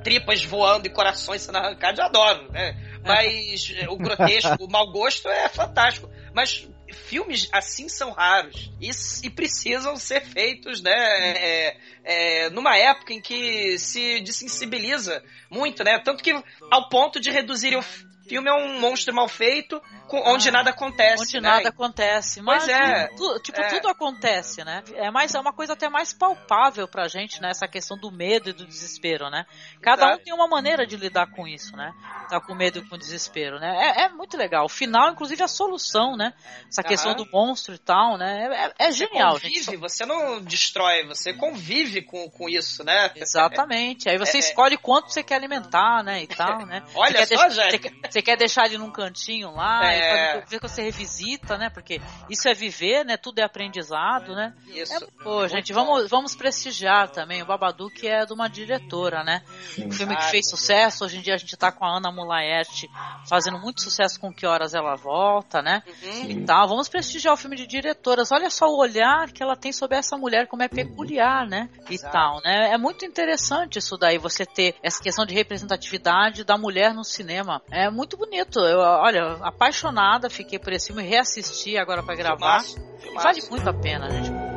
tripas voando e corações sendo arrancados, eu adoro, né? Mas o grotesco, o mau gosto é fantástico. Mas filmes assim são raros e, e precisam ser feitos, né? É, é, numa época em que se desensibiliza muito, né? Tanto que ao ponto de reduzir o filme é um monstro mal feito, onde ah, nada acontece. Onde né? nada acontece. Mas, pois é. Tu, tipo, é. tudo acontece, né? É, mais, é uma coisa até mais palpável pra gente, né? Essa questão do medo e do desespero, né? Cada Exato. um tem uma maneira de lidar com isso, né? Tá com medo e com desespero, né? É, é muito legal. O final, inclusive, a solução, né? Essa questão do monstro e tal, né? É, é genial, você convive, gente. Você não destrói, você convive com, com isso, né? Exatamente. Aí você é, é. escolhe quanto você quer alimentar, né? E tal, né? Olha só, deixar, você, você, quer deixar ele num cantinho lá, é. ver que você revisita, né? Porque isso é viver, né? Tudo é aprendizado, né? Isso. É, pô, gente, vamos, vamos prestigiar também. O Babadook é de uma diretora, né? Sim. Um filme que fez sucesso. Hoje em dia a gente tá com a Ana Mulaerte fazendo muito sucesso com Que Horas Ela Volta, né? Uhum. E tal. Vamos prestigiar o filme de diretoras. Olha só o olhar que ela tem sobre essa mulher, como é peculiar, né? E Exato. tal, né? É muito interessante isso daí, você ter essa questão de representatividade da mulher no cinema. É muito bonito. Eu, olha, apaixonada, fiquei por esse filme, reassisti agora para gravar. Filmaço, filmaço. Vale muito a pena, gente.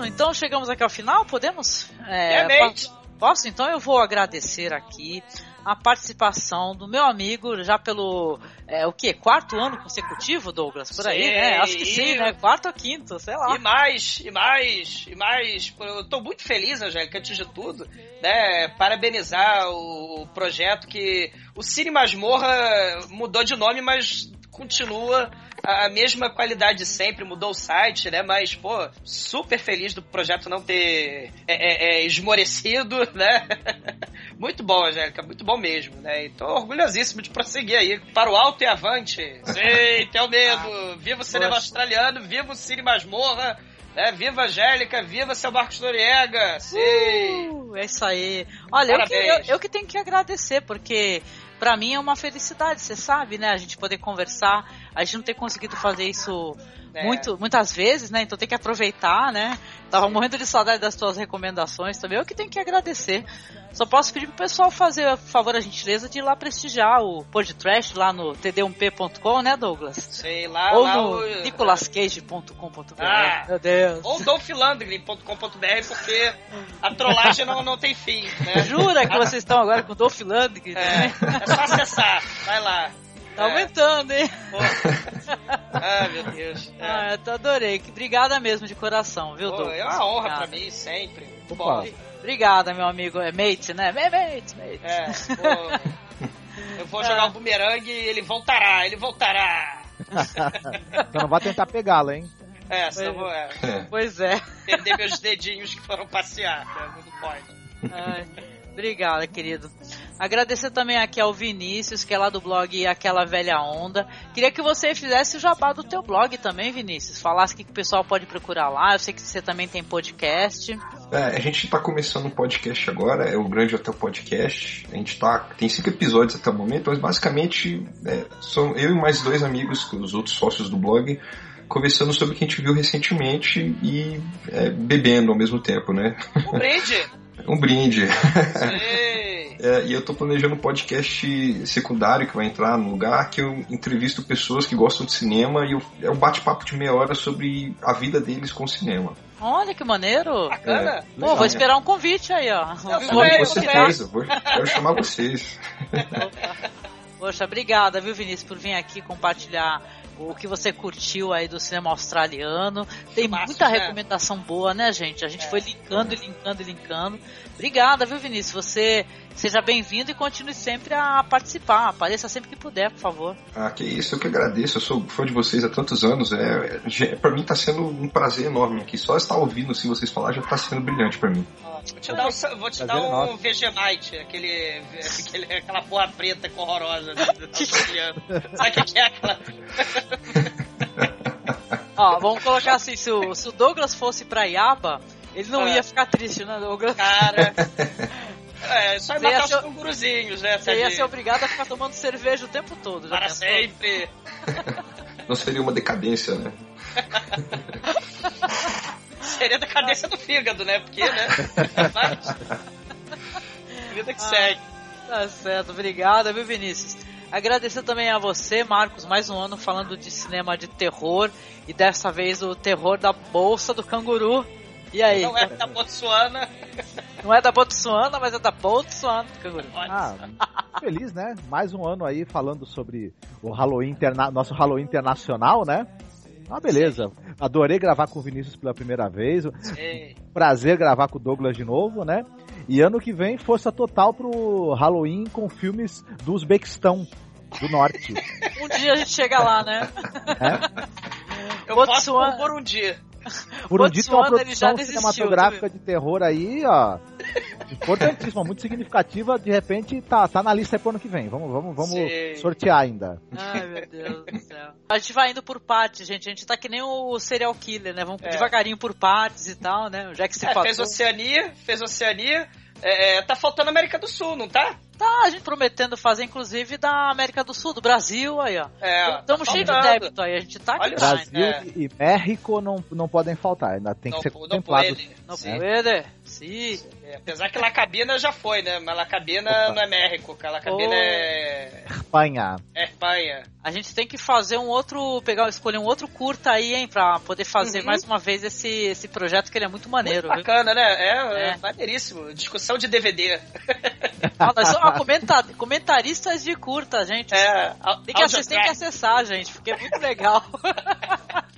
É isso, então chegamos aqui ao final, podemos? É, Posso? Então eu vou agradecer aqui a participação do meu amigo já pelo é, o que quarto ano consecutivo Douglas por aí né acho que sim né quarto ou quinto sei lá E mais, e mais, e mais. Eu tô muito feliz, Angélica, antes de tudo, né? Parabenizar o projeto que o Cine Masmorra mudou de nome, mas continua a mesma qualidade de sempre, mudou o site, né? Mas, pô, super feliz do projeto não ter é, é, é, esmorecido, né? Muito bom, Angélica, muito bom mesmo, né? E tô orgulhosíssimo de prosseguir aí para o alto e avante. Sim, tenho medo. Viva o cinema australiano, viva o Cine Masmorra, né? Viva Angélica, viva seu Marcos Noriega. Sim. Uh, é isso aí. Olha, eu que, eu, eu que tenho que agradecer, porque pra mim é uma felicidade, você sabe, né? A gente poder conversar. A gente não ter conseguido fazer isso É. muito, muitas vezes, né? Então tem que aproveitar, né? Tava morrendo de saudade das tuas recomendações também. Eu que tenho que agradecer. Só posso pedir pro pessoal fazer, por favor, a gentileza de ir lá prestigiar o Podtrash lá no td1p.com, né, Douglas? Sei lá, Ou lá no o- nicolascage.com.br. Ah, Meu Deus. Ou dolphilandgren.com.br porque a trollagem não, não tem fim, né? Jura que vocês estão agora com o Dolph Lundgren? É, é só acessar, vai lá. Tá aumentando, hein? Ah, meu Deus. É. Ah, eu adorei. Que Obrigada mesmo de coração, viu, Pô, Douglas? é uma honra Obrigado. pra mim, sempre. Opa. bom. Obrigada, meu amigo. É mate, né? É mate, mate. É, pô, eu vou jogar o bumerangue e ele voltará, ele voltará. Então não vai tentar pegá-la, hein? É, senão eu vou é, Pois é. perder meus dedinhos que foram passear. Né? Não pode. Ai, obrigada, querido. Agradecer também aqui ao Vinícius, que é lá do blog Aquela Velha Onda. Queria que você fizesse o jabá do teu blog também, Vinícius. Falasse o que o pessoal pode procurar lá. Eu sei que você também tem podcast. É, a gente tá começando um podcast agora, é o Grande Hotel Podcast. A gente tá. Tem cinco episódios até o momento, mas basicamente é, são eu e mais dois amigos, os outros sócios do blog, conversando sobre o que a gente viu recentemente e é, bebendo ao mesmo tempo, né? Um brinde! Um brinde. Sim. É, e eu tô planejando um podcast secundário que vai entrar no lugar que eu entrevisto pessoas que gostam de cinema e eu, é um bate-papo de meia hora sobre a vida deles com o cinema. Olha que maneiro. Bacana. É, Pô, vou esperar um convite aí, ó. Eu Vou, com certeza, vou, quero chamar vocês. Poxa, obrigada, viu, Vinícius, por vir aqui compartilhar o que você curtiu aí do cinema australiano. Tem muita né? recomendação boa, né, gente? A gente É. foi linkando e linkando e linkando. Obrigada, viu, Vinícius? Você seja bem-vindo e continue sempre a participar. Apareça sempre que puder, por favor. Ah, que isso, eu que agradeço. Eu sou fã de vocês há tantos anos. É, é, para mim tá sendo um prazer enorme aqui. Só estar ouvindo assim vocês falar já tá sendo brilhante pra mim. Vou te dar um, vou te dar é um. Vegemite, aquele, aquele, aquela porra preta com horrorosa. Sabe o que que é aquela? Ó, vamos colocar assim: se o, se o Douglas fosse pra Iaba, ele não É. ia ficar triste, né, Douglas? Cara. É, só ia matar os ser- canguruzinhos, né? Você ia ser obrigado a ficar tomando cerveja o tempo todo. Já Para pensou? sempre. Não seria uma decadência, né? Seria da cadência do fígado, né? Porque, né? Vida que segue. Tá certo, obrigado, viu, Vinícius? Agradecer também a você, Marcos, mais um ano falando de cinema de terror e dessa vez o terror da bolsa do canguru. E aí? Não é da Botsuana. Não é da Botsuana, mas é da Botsuana. Ah, feliz, né? Mais um ano aí falando sobre o Halloween interna nosso Halloween internacional, né? Ah, beleza. Adorei gravar com o Vinícius pela primeira vez. Ei, Prazer gravar com o Douglas de novo, né? E ano que vem, força total pro Halloween com filmes do Uzbequistão, do norte. Um dia a gente chega lá, né? eu Botsuana- posso por um dia. Por um dia tem uma produção desistiu, cinematográfica de terror aí, ó. Importantíssima, muito significativa. De repente tá, tá na lista aí pro ano que vem. Vamos, vamos, vamos Sim. sortear ainda. Ai, meu Deus do céu. A gente vai indo por partes, gente. A gente tá que nem o serial killer, né? Vamos É. devagarinho por partes e tal, né? Já que se É, fez Oceania, fez Oceania. É, tá faltando América do Sul, não tá? Tá, a gente prometendo fazer, inclusive, da América do Sul, do Brasil, aí, ó. É, Estamos tá cheios de débito aí, a gente tá aqui Olha lá, Brasil né? e México não, não podem faltar, ainda tem Não, que ser não contemplados. pode. Não puede. Sim. É, apesar que La Cabina já foi, né? Mas La Cabina não é México. La Cabina Oh. é... Espanha. é Espanha. A gente tem que fazer um outro, pegar, escolher um outro curta aí, hein, pra poder fazer Uhum. mais uma vez esse, esse projeto que ele é muito maneiro. viu? Bacana, né? É, é. É. maneiríssimo. Discussão de DVD. Ah, nós somos comenta- comentaristas de curta, gente. É, Tem que, acessar, tem que acessar, gente, porque é muito legal.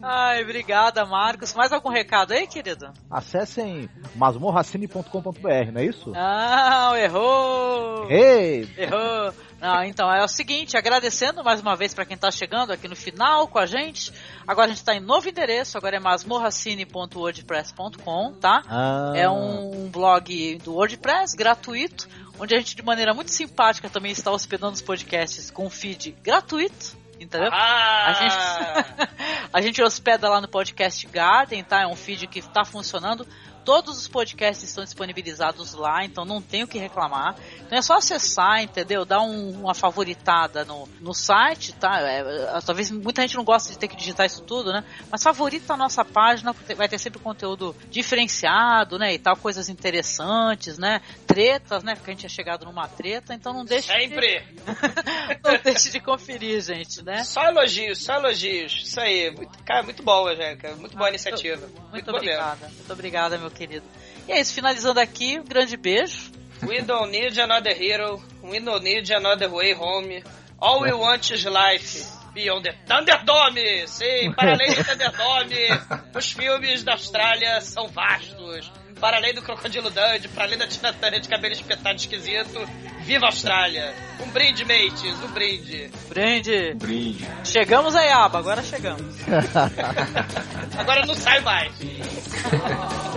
Ai, obrigada, Marcos. Mais algum recado aí, querido? Acessem masmorracine.com.br, não é isso? Não, errou! Ei! Errou! Não, então é o seguinte, agradecendo mais uma vez para quem tá chegando aqui no final com a gente. Agora a gente tá em novo endereço, agora é masmorracine.wordpress.com, tá? Ah. É um blog do WordPress gratuito, onde a gente de maneira muito simpática também está hospedando os podcasts com feed gratuito. Entendeu? Ah! A, gente, a gente hospeda lá no Podcast Garden, tá? É um feed que está funcionando. Todos os podcasts estão disponibilizados lá, então não tem o que reclamar. Então é só acessar, entendeu? Dar um- uma favoritada no, no site, tá? É, é, talvez muita gente não gosta de ter que digitar isso tudo, né? Mas favorita a nossa página, porque vai ter sempre conteúdo diferenciado, né? E tal, coisas interessantes, né? Tretas, né? Porque a gente é chegado numa treta, então não deixe Sempre. de, não deixe de conferir, gente, né? Só elogios, só elogios. Isso aí. Muito, cara, muito bom, Angélica. Muito boa iniciativa. Muito bom mesmo. obrigada, muito obrigada, meu querido. E é isso, finalizando aqui, um grande beijo. We don't need another hero. We don't need another way home. All we want is life. Beyond the Thunderdome! Sim, para além do Thunderdome, os filmes da Austrália são vastos. Para além do Crocodilo Dundee, para além da Tina Turner de cabelo espetado esquisito, viva a Austrália! Um brinde, mates, um brinde. Brinde. Brinde. Chegamos aí, Aba, agora chegamos. Agora não sai mais.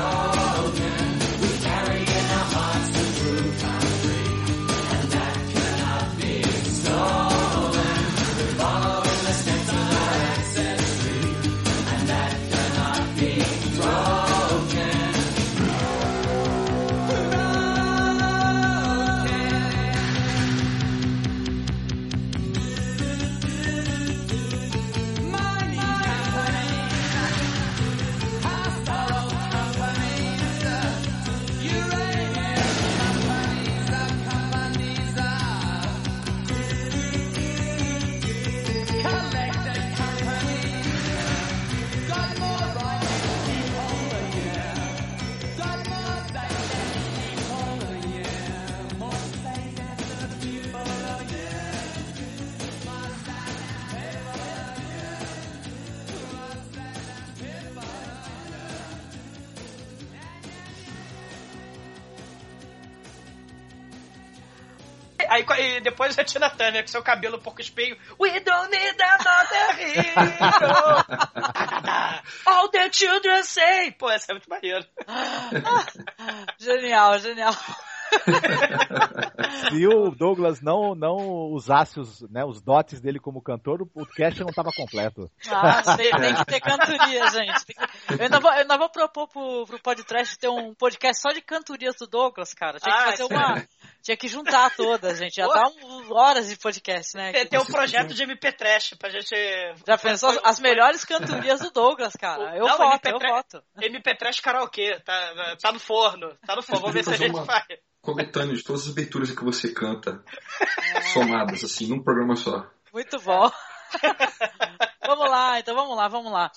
Oh. Aí e depois a Tina Turner com seu cabelo um pouco espelho. We don't need another hero. All the children say. Pô, essa é muito maneiro. Genial, genial. Se o Douglas não, não usasse os, né, os dotes dele como cantor, o podcast não estava completo. Ah, tem, tem que ter cantoria, gente. Tem que- Eu, ainda vou, eu ainda vou propor pro, pro podcast ter um podcast só de cantorias do Douglas, cara. Tinha que Ah, fazer sim. uma. Tinha que juntar todas, gente. Já dá um- horas de podcast, né? Tem, tem um projeto de MP Trash pra gente. Já pensou as- as melhores cantorias do Douglas, cara? Eu Não, voto, MP eu voto. MP Trash karaokê. Tá, tá no forno. Tá no forno. Vamos ver se a gente uma- faz. De todas as aberturas que você canta, somadas, assim, num programa só. Muito bom. vamos lá, então vamos lá, vamos lá.